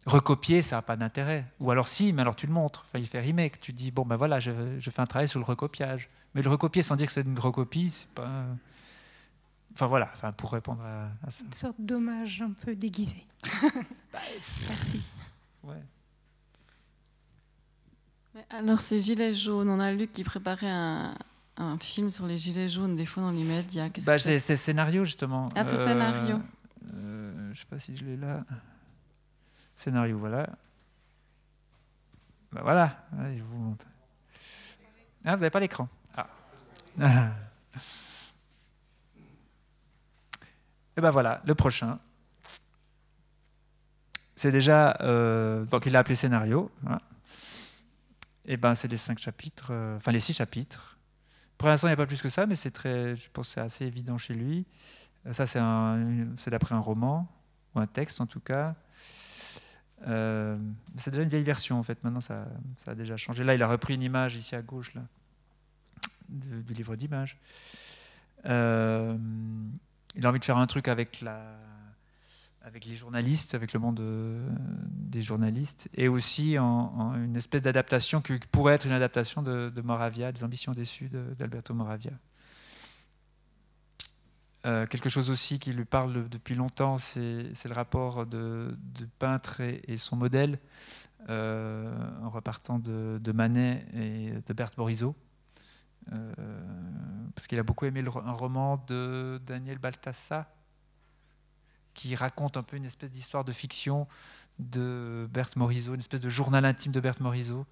recopier, ça n'a pas d'intérêt. Ou alors si, mais alors tu le montres. Enfin, il fait remake. Tu dis, bon ben voilà, je, fais un travail sur le recopiage. Mais le recopier sans dire que c'est une recopie, c'est pas... Enfin voilà, enfin, pour répondre à, ça. Une sorte d'hommage un peu déguisé. (laughs) Bah, Merci. Ouais. Alors ces gilets jaunes, on a lu qui préparait un, film sur les gilets jaunes, des fois dans les médias. Bah, c'est scénario justement. Ah, c'est scénario. Euh, euh, je sais pas si je l'ai là. Scénario, voilà. Ben voilà, je vous montre. Ah, vous n'avez pas l'écran. Ah. (laughs) Et ben voilà, le prochain. C'est déjà. Euh, donc il a appelé scénario. Et ben c'est les cinq chapitres, euh, enfin les six chapitres. Pour l'instant, il n'y a pas plus que ça, mais c'est je pense, c'est assez évident chez lui. Ça, c'est, d'après un roman ou un texte en tout cas. Euh, c'est déjà une vieille version en fait. Maintenant, ça, a déjà changé. Là, il a repris une image ici à gauche du livre d'images. Euh, il a envie de faire un truc avec la, avec les journalistes, avec le monde euh, des journalistes, et aussi en, une espèce d'adaptation qui pourrait être une adaptation de, Moravia, des ambitions déçues d'Alberto Moravia. Euh, quelque chose aussi qui lui parle depuis longtemps, c'est le rapport de, peintre et, son modèle, euh, en repartant de, Manet et de Berthe Morisot. Parce qu'il a beaucoup aimé un roman de Daniel Balthassa, qui raconte un peu une espèce d'histoire de fiction de Berthe Morisot, une espèce de journal intime de Berthe Morisot.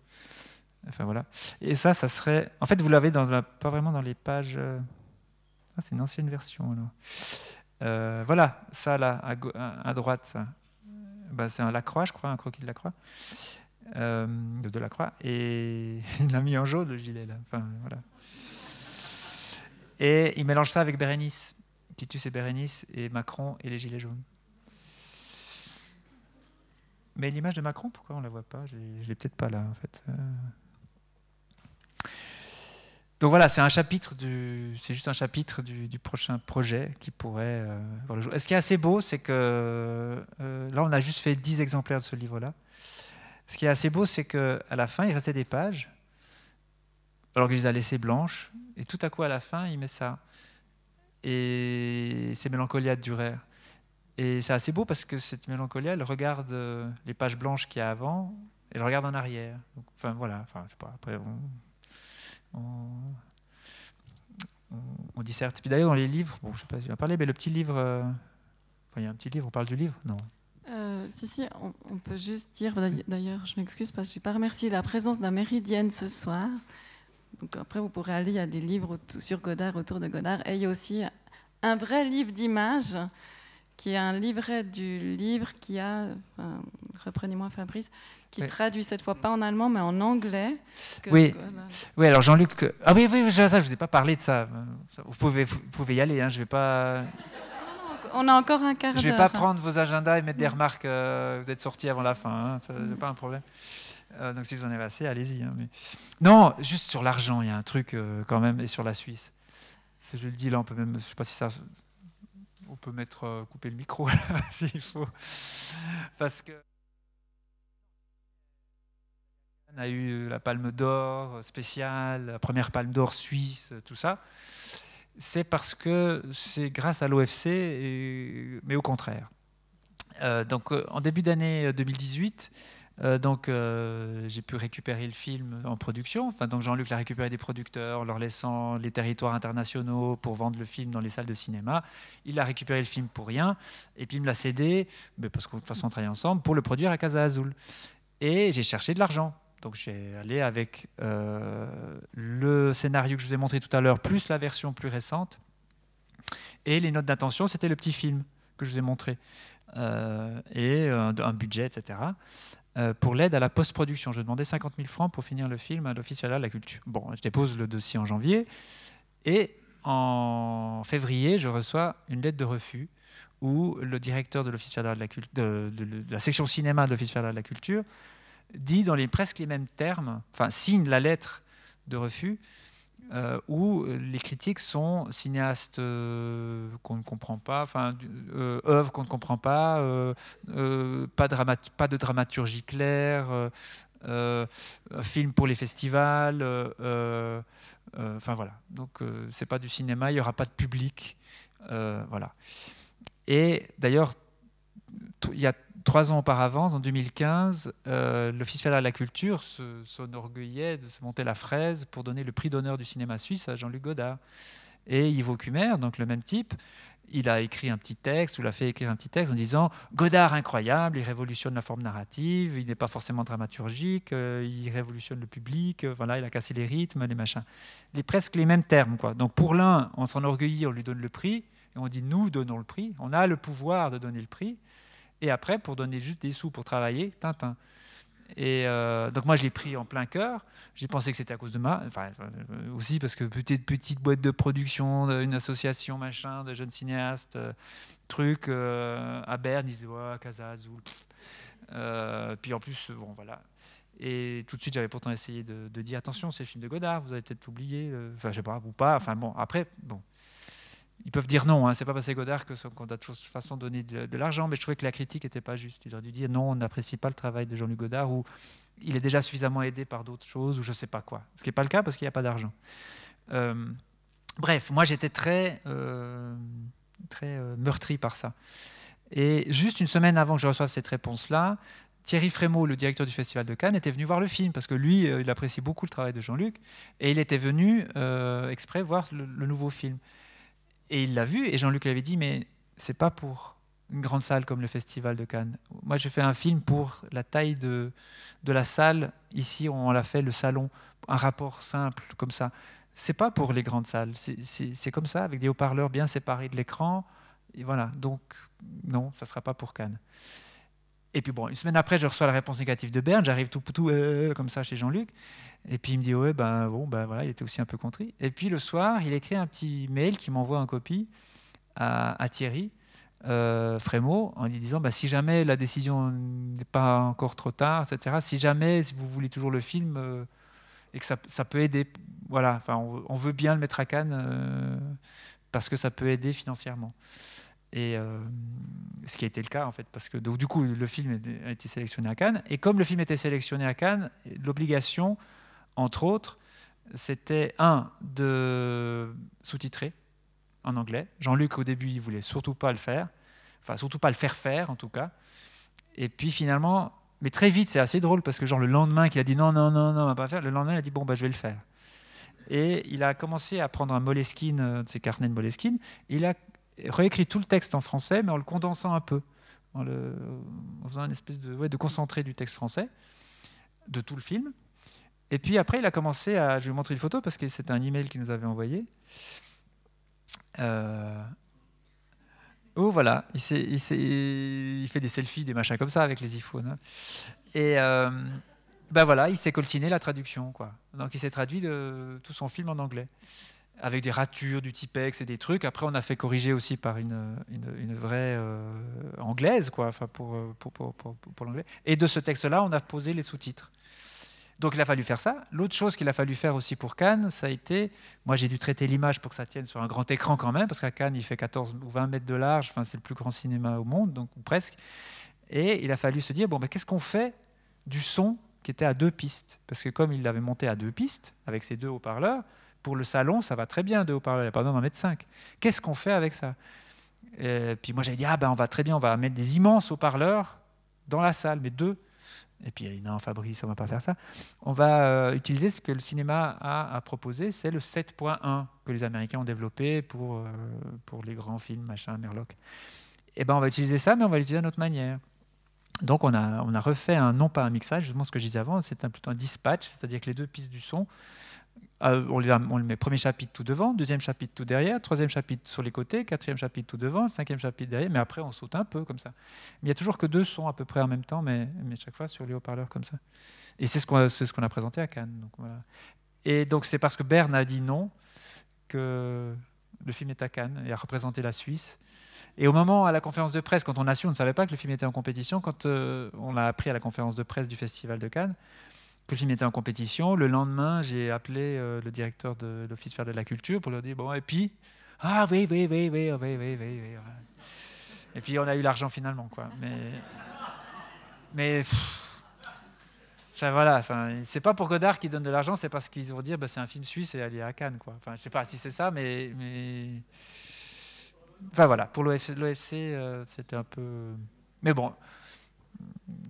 Enfin voilà. Et ça, ça serait. En fait, vous l'avez pas vraiment dans les pages. Ah, c'est une ancienne version alors. Euh, voilà, ça là, à, droite, ça. Bah, c'est un Lacroix, je crois, un croquis de Lacroix. Euh, de Lacroix. Et (laughs) il l'a mis en jaune, le gilet, là. Enfin, voilà. Et il mélange ça avec Bérénice, Titus et Bérénice, et Macron et les gilets jaunes. Mais l'image de Macron, pourquoi on la voit pas? Je ne l'ai peut-être pas là, en fait. Euh, donc voilà, c'est un chapitre du, c'est juste un chapitre du, prochain projet qui pourrait euh, voir le jour. Ce qui est assez beau, c'est que euh, là, on a juste fait 10 exemplaires de ce livre-là. Ce qui est assez beau, c'est qu'à la fin, il restait des pages, alors qu'il les a laissées blanches, et tout à coup, à la fin, il met ça. Et c'est Mélancolia de Durer. Et c'est assez beau parce que cette Mélancolia, elle regarde euh, les pages blanches qu'il y a avant, elle regarde en arrière. enfin, voilà, enfin, après, on on, on, disserte. Puis d'ailleurs, dans les livres, bon, je sais pas si je vais parler, mais le petit livre, euh, il y a un petit livre, on parle du livre? Non. Euh, si, si, on, peut juste dire, d'ailleurs, je m'excuse parce que je n'ai pas remercié la présence d'un Méridienne ce soir. Donc après, vous pourrez aller, il y a des livres sur Godard, autour de Godard, et il y a aussi un vrai livre d'images, qui est un livret du livre qui a, reprenez-moi Fabrice, qui traduit cette fois pas en allemand mais en anglais. oui. oui, alors Jean-Luc. Ah oui, oui, ça, je vous ai pas parlé de ça. Vous pouvez, vous pouvez y aller. Hein, je vais pas. On a encore un quart d'heure. Je vais pas prendre vos agendas et mettre des remarques. Euh, vous êtes sortis avant la fin. Hein, Ce n'est pas un problème. Euh, donc si vous en avez assez, allez-y. Hein. Non, juste sur l'argent, il y a un truc euh, quand même, et sur la Suisse. Je le dis là, on peut même, je sais pas si ça, on peut mettre couper le micro (laughs) s'il faut, parce que. a eu la palme d'or spéciale, la première palme d'or suisse, tout ça. C'est parce que c'est grâce à l'OFC, mais au contraire. Euh, donc, euh, en début d'année 2018, euh, donc j'ai pu récupérer le film en production. Enfin, donc Jean-Luc l'a récupéré des producteurs, leur laissant les territoires internationaux pour vendre le film dans les salles de cinéma. Il a récupéré le film pour rien, et puis il me l'a cédé, mais parce toute façon on travaille ensemble, pour le produire à Casa Azul. Et j'ai cherché de l'argent. Donc j'ai allé avec euh, le scénario que je vous ai montré tout à l'heure, plus la version plus récente. Et les notes d'intention, c'était le petit film que je vous ai montré. et un, budget, etc. pour l'aide à la post-production. Je demandais 50 000 francs pour finir le film à l'Office fédéral de la culture. Bon, je dépose le dossier en janvier et en février, je reçois une lettre de refus où le directeur de l'Office de la, de, de, la section cinéma de l'Office fédéral de la culture dit dans les presque les mêmes termes, enfin signe la lettre de refus euh, où les critiques sont cinéastes euh, qu'on ne comprend pas, enfin euh, œuvres qu'on ne comprend pas, pas, de dramaturgie claire, film pour les festivals, enfin voilà. Donc c'est pas du cinéma, il y aura pas de public, voilà. Et d'ailleurs, il y a trois ans auparavant, en 2015, euh, l'Office fédéral de la culture s'enorgueillait de se monter la fraise pour donner le prix d'honneur du cinéma suisse à Jean-Luc Godard. Et Yves Kumer, donc le même type, il a écrit un petit texte, ou l'a fait écrire un petit texte en disant Godard incroyable, il révolutionne la forme narrative, il n'est pas forcément dramaturgique, euh, il révolutionne le public, euh, voilà, il a cassé les rythmes, les machins. Les, presque les mêmes termes. Donc pour l'un, on s'enorgueillit, on lui donne le prix, et on dit nous donnons le prix, on a le pouvoir de donner le prix. Et après, pour donner juste des sous pour travailler, Tintin. Et euh, donc moi, je l'ai pris en plein cœur. J'ai pensé que c'était à cause de moi, enfin euh, aussi parce que petite petite boîte de production, une association machin de jeunes cinéastes, euh, truc à Berne, ils disaient ouais, Casazou. puis en plus, bon voilà. Et tout de suite, j'avais pourtant essayé de, de, dire attention, c'est le film de Godard, vous avez peut-être oublié, enfin je sais pas ou pas. Enfin bon, après bon, ils peuvent dire non, hein, c'est pas parce que Godard qu'on a de toute façon donné de, l'argent, mais je trouvais que la critique n'était pas juste. Ils auraient dû dire non, on n'apprécie pas le travail de Jean-Luc Godard, ou il est déjà suffisamment aidé par d'autres choses, ou je sais pas quoi. Ce qui n'est pas le cas parce qu'il n'y a pas d'argent. Euh, bref, moi j'étais très, euh, très euh, meurtri par ça. Et juste une semaine avant que je reçoive cette réponse-là, Thierry Frémaux, le directeur du Festival de Cannes, était venu voir le film parce que lui, il apprécie beaucoup le travail de Jean-Luc et il était venu exprès voir le nouveau film. Et il l'a vu, et Jean-Luc avait dit, mais c'est pas pour une grande salle comme le Festival de Cannes. Moi, j'ai fait un film pour la taille de, de la salle. Ici, on l'a fait le salon, un rapport simple comme ça. C'est pas pour les grandes salles. C'est comme ça, avec des haut-parleurs bien séparés de l'écran. Et voilà. Donc, non, ça sera pas pour Cannes. Et puis bon, une semaine après, je reçois la réponse négative de Berne. J'arrive tout, tout euh, comme ça chez Jean-Luc. Et puis il me dit ouais ben bon ben voilà, il était aussi un peu contrit. Et puis le soir, il écrit un petit mail qui m'envoie en copie à, Thierry euh, en lui disant bah, si jamais la décision n'est pas encore trop tard, etc. Si jamais vous voulez toujours le film euh, et que ça, ça, peut aider, voilà, enfin on, veut bien le mettre à Cannes euh, parce que ça peut aider financièrement. Et euh, ce qui a été le cas, en fait, parce que donc, du coup, le film a été sélectionné à Cannes. Et comme le film était sélectionné à Cannes, l'obligation, entre autres, c'était un, de sous-titrer en anglais. Jean-Luc, au début, il voulait surtout pas le faire. Enfin, surtout pas le faire faire, en tout cas. Et puis finalement, mais très vite, c'est assez drôle parce que, genre, le lendemain qu'il a dit non, non, non, non, on va pas faire, le lendemain, il a dit bon, bah, je vais le faire. Et il a commencé à prendre un Moleskine, euh, de ses carnets de Moleskine. Il a réécrit tout le texte en français, mais en le condensant un peu, en, faisant une espèce de, ouais, de concentré du texte français, de tout le film. Et puis après, il a commencé à. Je vais vous montrer une photo parce que c'est un email qu'il nous avait envoyé. Euh, oh, voilà, il, il, il, fait des selfies, des machins comme ça avec les iPhones. Hein. Et euh, ben voilà, il s'est coltiné la traduction. Quoi. Donc il s'est traduit de, tout son film en anglais avec des ratures, du typex et des trucs. Après, on a fait corriger aussi par une, une, vraie euh, anglaise, quoi, enfin pour, euh, pour, pour, pour l'anglais. Et de ce texte-là, on a posé les sous-titres. Donc il a fallu faire ça. L'autre chose qu'il a fallu faire aussi pour Cannes, ça a été, moi j'ai dû traiter l'image pour que ça tienne sur un grand écran quand même, parce qu'à Cannes il fait 14 ou 20 mètres de large, enfin, c'est le plus grand cinéma au monde, donc ou presque. Et il a fallu se dire, bon, ben, qu'est-ce qu'on fait du son qui était à deux pistes? Parce que comme il l'avait monté à deux pistes, avec ses deux haut-parleurs, pour le salon, ça va très bien de haut-parleurs, il n'y a pas besoin d'en mettre cinq. Qu'est-ce qu'on fait avec ça? Et Puis moi j'avais dit, ah ben on va très bien, on va mettre des immenses haut-parleurs dans la salle, mais deux. Et puis non Fabrice, on ne va pas faire ça. On va euh, utiliser ce que le cinéma a à proposer, c'est le 7.1 que les Américains ont développé pour, euh, pour les grands films, machin, Merlock. Et eh ben on va utiliser ça, mais on va l'utiliser d'une autre manière. Donc on a, on a refait un, non pas un mixage, justement ce que je disais avant, c'est plutôt un dispatch, c'est-à-dire que les deux pistes du son Euh, on, le met premier chapitre tout devant, deuxième chapitre tout derrière, troisième chapitre sur les côtés, quatrième chapitre tout devant, cinquième chapitre derrière, mais après on saute un peu comme ça. Mais il n'y a toujours que deux sons à peu près en même temps, mais, mais chaque fois sur les haut-parleurs comme ça. Et c'est ce qu'on a présenté à Cannes. Et donc c'est parce que Berne a dit non que le film est à Cannes et a représenté la Suisse. Et au moment, à la conférence de presse, quand on a su, on ne savait pas que le film était en compétition, quand euh, on l'a appris à la conférence de presse du Festival de Cannes, que film était en compétition, le lendemain, j'ai appelé euh, le directeur de l'Office faire de la culture pour lui dire, bon, et puis, ah oui, oui, oui, oui, oui, oui, oui, oui. Et puis on a eu l'argent finalement, quoi. Mais, mais ça voilà, c'est pas pour Godard qui donne de l'argent, c'est parce qu'ils vont dire, bah, c'est un film suisse et est à Cannes, quoi. Enfin, je sais pas si c'est ça, mais, mais Enfin voilà, pour l'OFC, euh, c'était un peu. Mais bon,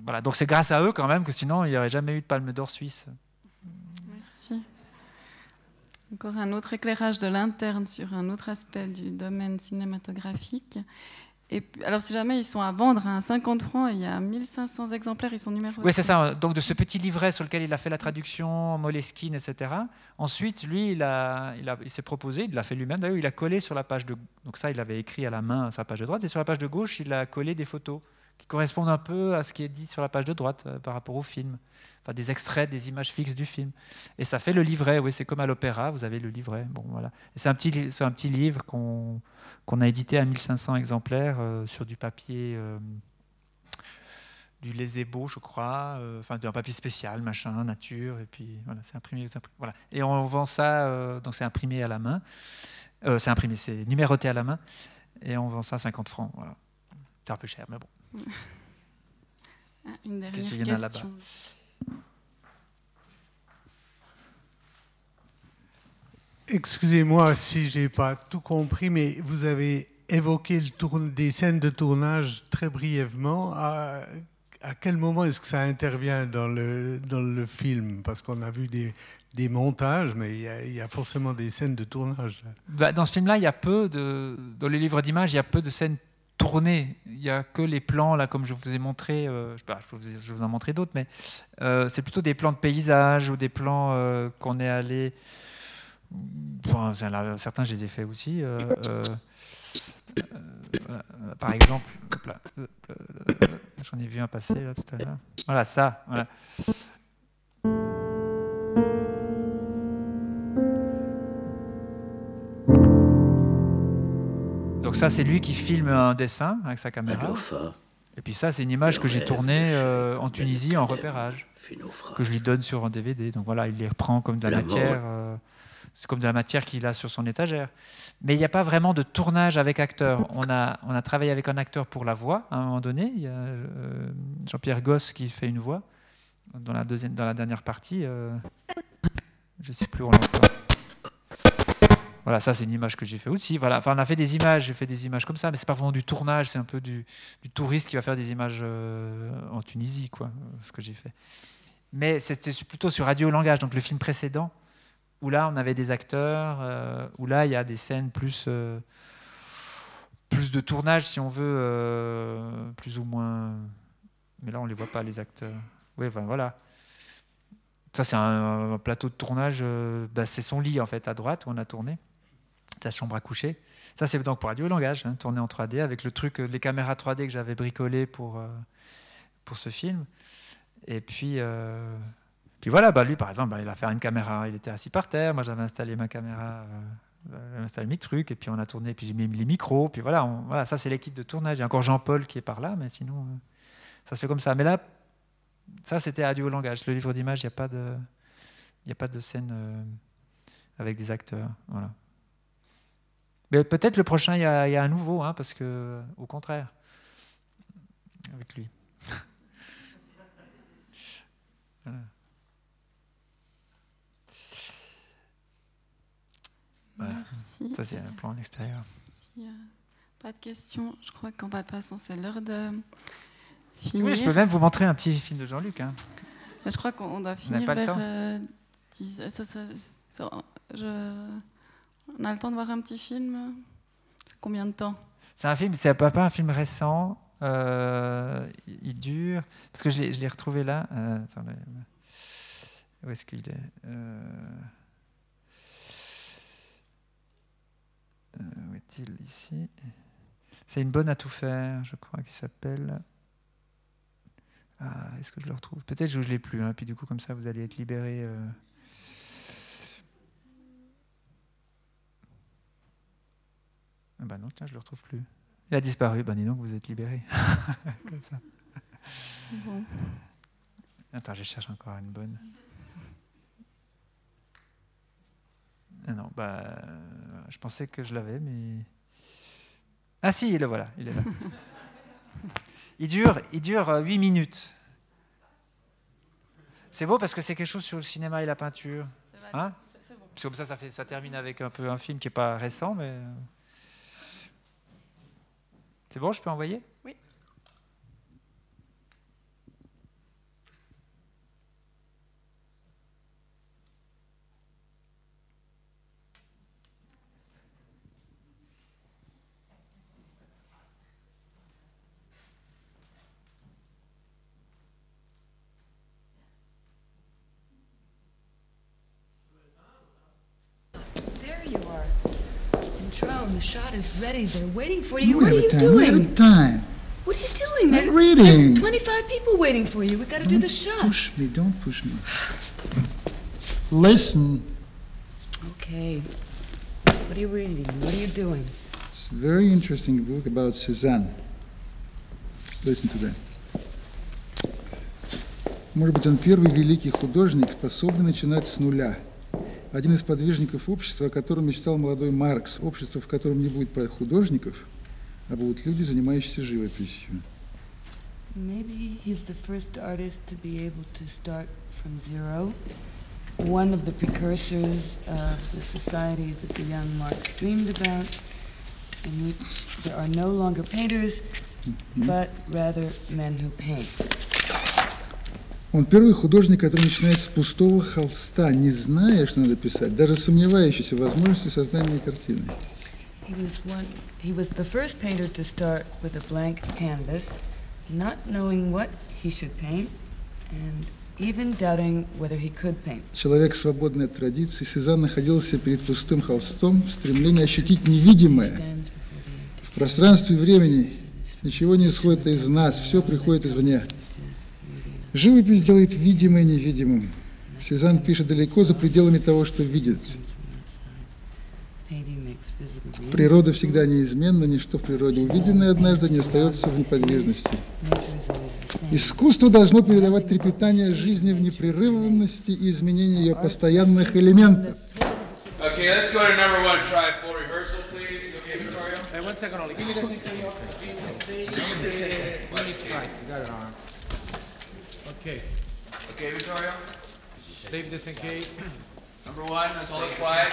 voilà. Donc c'est grâce à eux quand même que sinon il n'y aurait jamais eu de Palme d'Or suisse. Merci. Encore un autre éclairage de l'interne sur un autre aspect du domaine cinématographique. Et alors, si jamais ils sont à vendre à 50 francs, il y a 1500 exemplaires, ils sont numérotés. Oui, c'est ça. Donc, de ce petit livret sur lequel il a fait la traduction, Moleskine, etc. Ensuite, lui, il, a, il, a, il s'est proposé, il l'a fait lui-même. D'ailleurs, il a collé sur la page de. Donc, ça, il avait écrit à la main sa page de droite. Et sur la page de gauche, il a collé des photos qui correspondent un peu à ce qui est dit sur la page de droite euh, par rapport au film. Enfin, des extraits, des images fixes du film. Et ça fait le livret. Oui, c'est comme à l'opéra, vous avez le livret. Bon, voilà. c'est un petit, un petit livre qu'on qu'on a édité à 1500 exemplaires euh, sur du papier, euh, du lézébo, je crois, euh, enfin papier spécial, machin, nature, et puis voilà, c'est imprimé, voilà. Et on vend ça, donc c'est imprimé à la main, c'est imprimé, c'est numéroté à la main, et on vend ça à 50 francs. C'est un peu cher, mais bon. (laughs) Ah, une dernière question. Excusez-moi si j'ai pas tout compris, mais vous avez évoqué le des scènes de tournage très brièvement. À, quel moment est-ce que ça intervient dans le, dans le film? Parce qu'on a vu des, des montages, mais il y, a, forcément des scènes de tournage. Bah, dans ce film-là, il y a peu de. Dans les livres d'images, il y a peu de scènes tournées. Il n'y a que les plans, là, comme je vous ai montré. Euh, je, peux vous, je, vous, en montrer d'autres, mais euh, c'est plutôt des plans de paysage ou des plans euh, qu'on est allé certains, je les ai faits aussi. Par exemple, j'en ai vu un passer là, tout à l'heure. Voilà, ça. Voilà. Donc ça, c'est lui qui filme un dessin avec sa caméra. Et puis ça, c'est une image que j'ai tournée en Tunisie en repérage, que je lui donne sur un DVD. Donc voilà, il les reprend comme de la matière. C'est comme de la matière qu'il a sur son étagère. Mais il n'y a pas vraiment de tournage avec acteur. On a, on a travaillé avec un acteur pour la voix à un moment donné. Il y a euh, Jean-Pierre Gosse qui fait une voix dans la, deuxième, dans la dernière partie. Euh, je ne sais plus où on l'entend. Voilà, ça c'est une image que j'ai fait aussi. Voilà, enfin on a fait des images, j'ai fait des images comme ça, mais c'est pas vraiment du tournage, c'est un peu du, touriste qui va faire des images euh, en Tunisie, quoi, ce que j'ai fait. Mais c'était plutôt sur radio langage, donc le film précédent où là on avait des acteurs, euh, où là il y a des scènes plus, euh, plus de tournage si on veut, plus ou moins. Mais là on les voit pas les acteurs. Oui, voilà. Ça c'est un, plateau de tournage, bah, c'est son lit en fait à droite où on a tourné, sa chambre à coucher. Ça c'est donc pour radio langage, hein, tourné en 3D avec le truc, les caméras 3D que j'avais bricolé pour, pour ce film. Et puis puis voilà, bah lui par exemple, bah, il a fait une caméra, il était assis par terre, moi j'avais installé ma caméra, euh, installé mes trucs, et puis on a tourné, puis j'ai mis les micros, puis voilà, voilà ça c'est l'équipe de tournage. Il y a encore Jean-Paul qui est par là, mais sinon euh, ça se fait comme ça. Mais là, ça c'était audio langage. Le livre d'images, il n'y a pas de, il a pas de scène euh, avec des acteurs, voilà. Mais peut-être le prochain, il y, a, un nouveau, hein, parce que au contraire, avec lui. (laughs) voilà. Merci. Ça, c'est un plan en extérieur. S'il n'y a pas de questions, je crois qu'en bas de façon, c'est l'heure de finir. Oui, je peux même vous montrer un petit film de Jean-Luc. Hein. Je crois qu'on doit finir pas vers euh, 10, ça, ça, ça, je... On a le temps de voir un petit film Combien de temps? C'est un film, c'est pas un film récent. Euh, il dure. Parce que je l'ai retrouvé là. Euh, attends, là. Où est-ce qu'il est? Euh, où est-il? Ici C'est une bonne à tout faire, je crois, qui s'appelle. Ah, est-ce que je le retrouve? Peut-être que je ne l'ai plus. Hein. Puis du coup, comme ça, vous allez être libéré. Ah bah non, tiens, je ne le retrouve plus. Il a disparu, ben dis donc, vous êtes libéré. (laughs) comme ça. Bon. Attends, je cherche encore une bonne. Ah non, bah, je pensais que je l'avais, mais. Ah si, le voilà, il est là. il dure, il dure 8 euh, minutes. C'est beau parce que c'est quelque chose sur le cinéma et la peinture. Hein? Parce que comme ça, ça, fait, ça termine avec un peu un film qui n'est pas récent, mais. C'est bon, je peux envoyer? Oui. Ready. They're waiting for you. what are you time. doing? We have time. What are you doing? I'm reading. 25 people waiting for you. We got to do the shot. Push me. Don't push me. Listen. Okay. What are you reading? What are you doing? It's a very interesting book about Cézanne. Listen to that. Может быть, он первый великий художник, способный начинать с нуля – один из подвижников общества, о котором мечтал молодой Маркс, общество, в котором не будет художников, а будут люди, занимающиеся живописью. Maybe he's the first artist to be able to start from zero. One of the precursors of the society that the young Marx dreamed about, in which there are no longer painters, but rather men who paint. Он первый художник, который начинает с пустого холста, не зная, что надо писать, даже сомневающийся в возможности создания картины. He was, one, he was the first painter to start with a blank canvas, not knowing what he should paint, and even doubting whether he could paint. Человек, свободный от традиций, Сезанн находился перед пустым холстом в стремлении ощутить невидимое. В пространстве и времени ничего не исходит из нас, все приходит извне. Живопись делает видимое невидимым. Сезанн пишет далеко за пределами того, что видит. Природа всегда неизменна, ничто в природе увиденное однажды не остается в неподвижности. Искусство должно передавать трепетание жизни в непрерывности и изменение ее постоянных элементов. Okay, let's go to number one. Try full rehearsal, please. Okay, Victoria. Hey, one second only. Give me that thing for you. You got it on. Okay. Okay, Victoria? Save the thing, Kate. Number one, let's hold it quiet.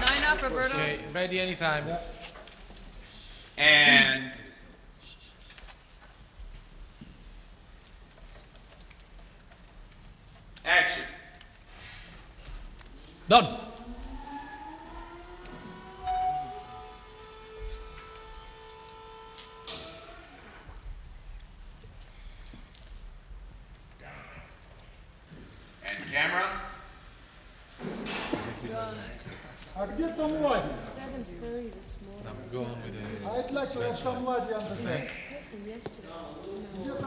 Nine up, Roberto. Okay, ready anytime. And action. Done. Camera. А где Том Лади? А it's like we have Tom Лади on the set.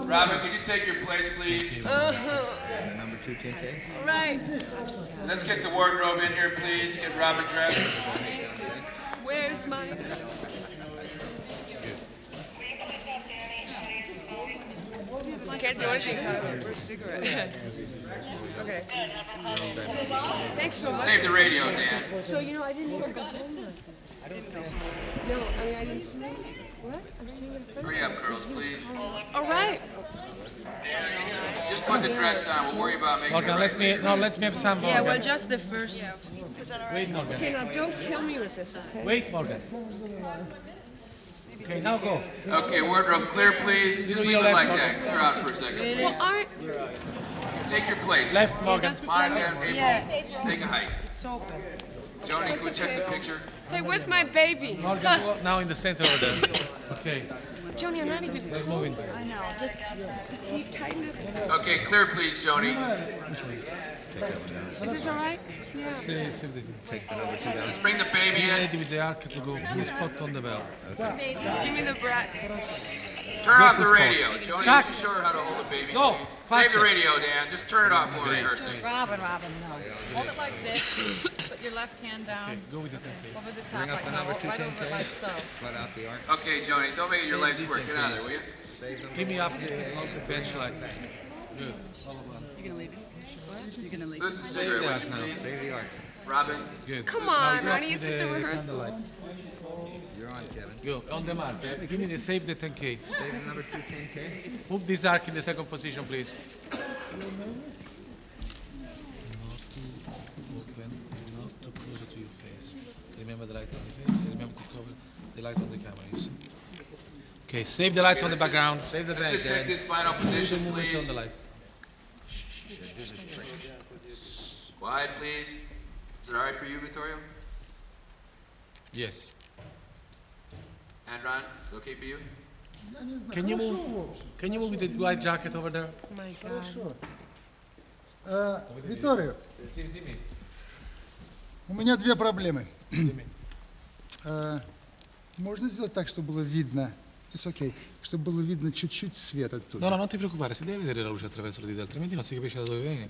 Robin, could you take your place, please? Uh-huh. Number two, TK. Right. Let's get the wardrobe in here, please. Get Robin dressed. Where's my... Can't do anything, Tyler. Where's cigarette? Okay. Thanks so much. Save the radio, Dan. So, you know, I didn't even go home last night. I didn't go No, I mean, I didn't sleep. What? I'm seeing in front Hurry up, girls, please. Oh, all right. Just put the dress on. We'll worry about making Morgan, it let right me, later. no, let me have some, Yeah, Morgan. well, just the first. Wait, Morgan. Okay, now don't kill me with this, okay? Wait, Morgan. Okay, now go. Okay, wardrobe clear, please. Just leave it like Morgan. that. Clear out for a second. Well, aren't... Take your place. Left, Morgan. Monica, April, Yeah. take a height. It's open. Joni, It's can we check the picture? Hey, where's my baby? Morgan, go now in the center of the. Okay. Joni, I'm not even Let's cold. move in. I know. Just can you tighten it? Okay, clear, please, Joni. Is this all right? Yeah. Save, save the Take the number two bring the baby Be in. ready with the arc to go full spot on the bell. Give me the brat. Turn off the radio. Joni, Chuck. you sure how to hold a baby? No, please? Save faster. the radio, Dan. Just turn it off when we're rehearsing. Robin, Robin, no. Hold it like this. Put your left hand down. Go with the 10K. Over the top, Bring up like the no, number right over 10K. it like so. Flat out the arc. Okay, Joni, don't make your legs work. Get out of there, will you? Give me up the, up the bench light. Good. All of that. You gonna leave him? What? You gonna leave This is Save cigarette, the arc you please? Save the arc. Robin. Good. Come on, go Ronnie, it's just a rehearsal. You're on, Kevin. Go on the mark. Give me the save the 10K. Save the number two 10K. Move this arc in the second position, please. Not too open, not too close to your face. Remember the light on the face. Remember to cover the light on the camera. You see? Okay, save the light on the background. Save the Let's bag, just take Dad. this final position, Move it please. on the light. Quiet, please. Is it all right for you, Vittorio? Yes. And Ron, is it okay for you? Can you move? Can you move the white jacket over there? Oh my God. Хорошо. А, Виторио, у меня две проблемы. А, Можно сделать так, чтобы было видно, it's okay, чтобы было видно чуть-чуть свет оттуда? No, no, non ti preoccupare, si deve vedere la luce attraverso le dita, altrimenti non si capisce da dove viene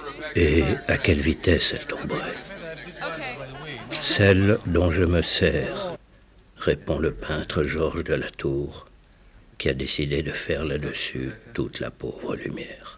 Et à quelle vitesse elle tomberait? Celle dont je me sers, répond le peintre Georges de la Tour, qui a décidé de faire là-dessus toute la pauvre lumière.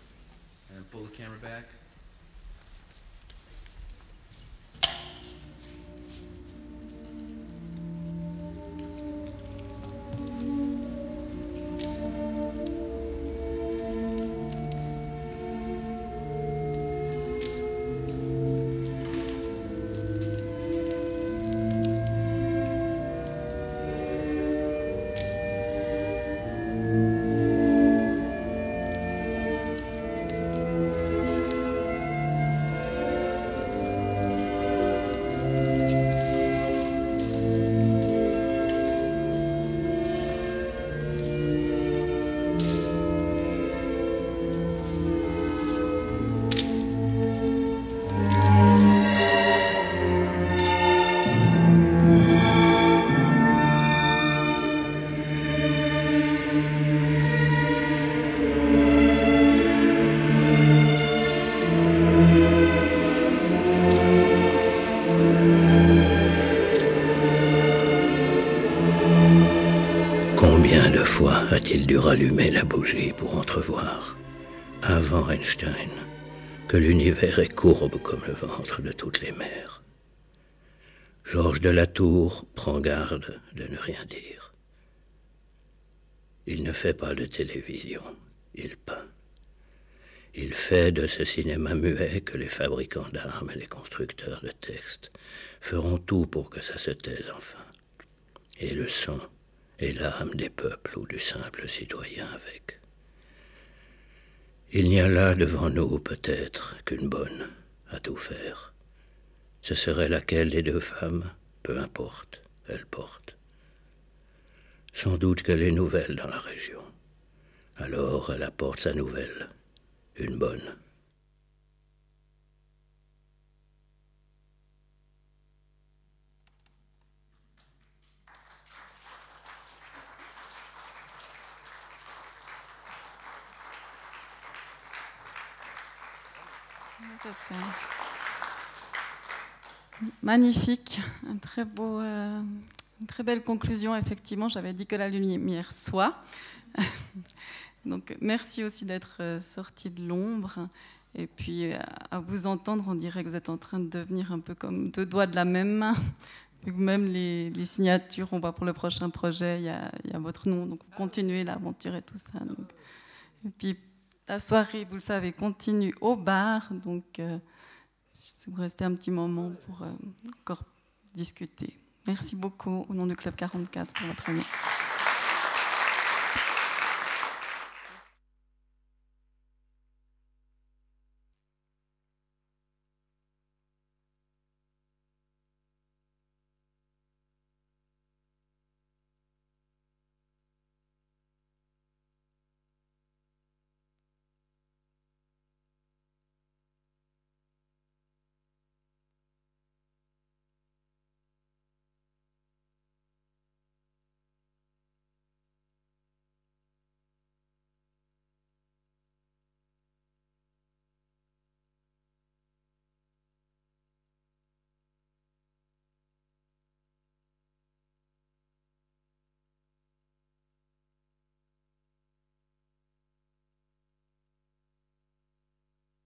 A-t-il dû rallumer la bougie pour entrevoir, avant Einstein, que l'univers est courbe comme le ventre de toutes les mers Georges de la Tour prend garde de ne rien dire. Il ne fait pas de télévision, il peint. Il fait de ce cinéma muet que les fabricants d'armes et les constructeurs de textes feront tout pour que ça se taise enfin. Et le son et l'âme des peuples ou du simple citoyen avec. Il n'y a là devant nous peut-être qu'une bonne à tout faire. Ce serait laquelle des deux femmes, peu importe, elle porte. Sans doute qu'elle est nouvelle dans la région. Alors elle apporte sa nouvelle, une bonne. Magnifique, euh, une très belle conclusion. Effectivement, j'avais dit que la lumière soit. (laughs) Donc, merci aussi d'être euh, sorti de l'ombre. Et puis, euh, à vous entendre, on dirait que vous êtes en train de devenir un peu comme deux doigts de la même main. (laughs) Même les, signatures, on voit pour le prochain projet, il y, a, votre nom. Donc, continuez l'aventure et tout ça. Et puis la soirée, vous le savez, continue au bar. Donc, euh, si vous restez un petit moment pour euh, encore discuter. Merci beaucoup au nom du Club 44 pour votre année.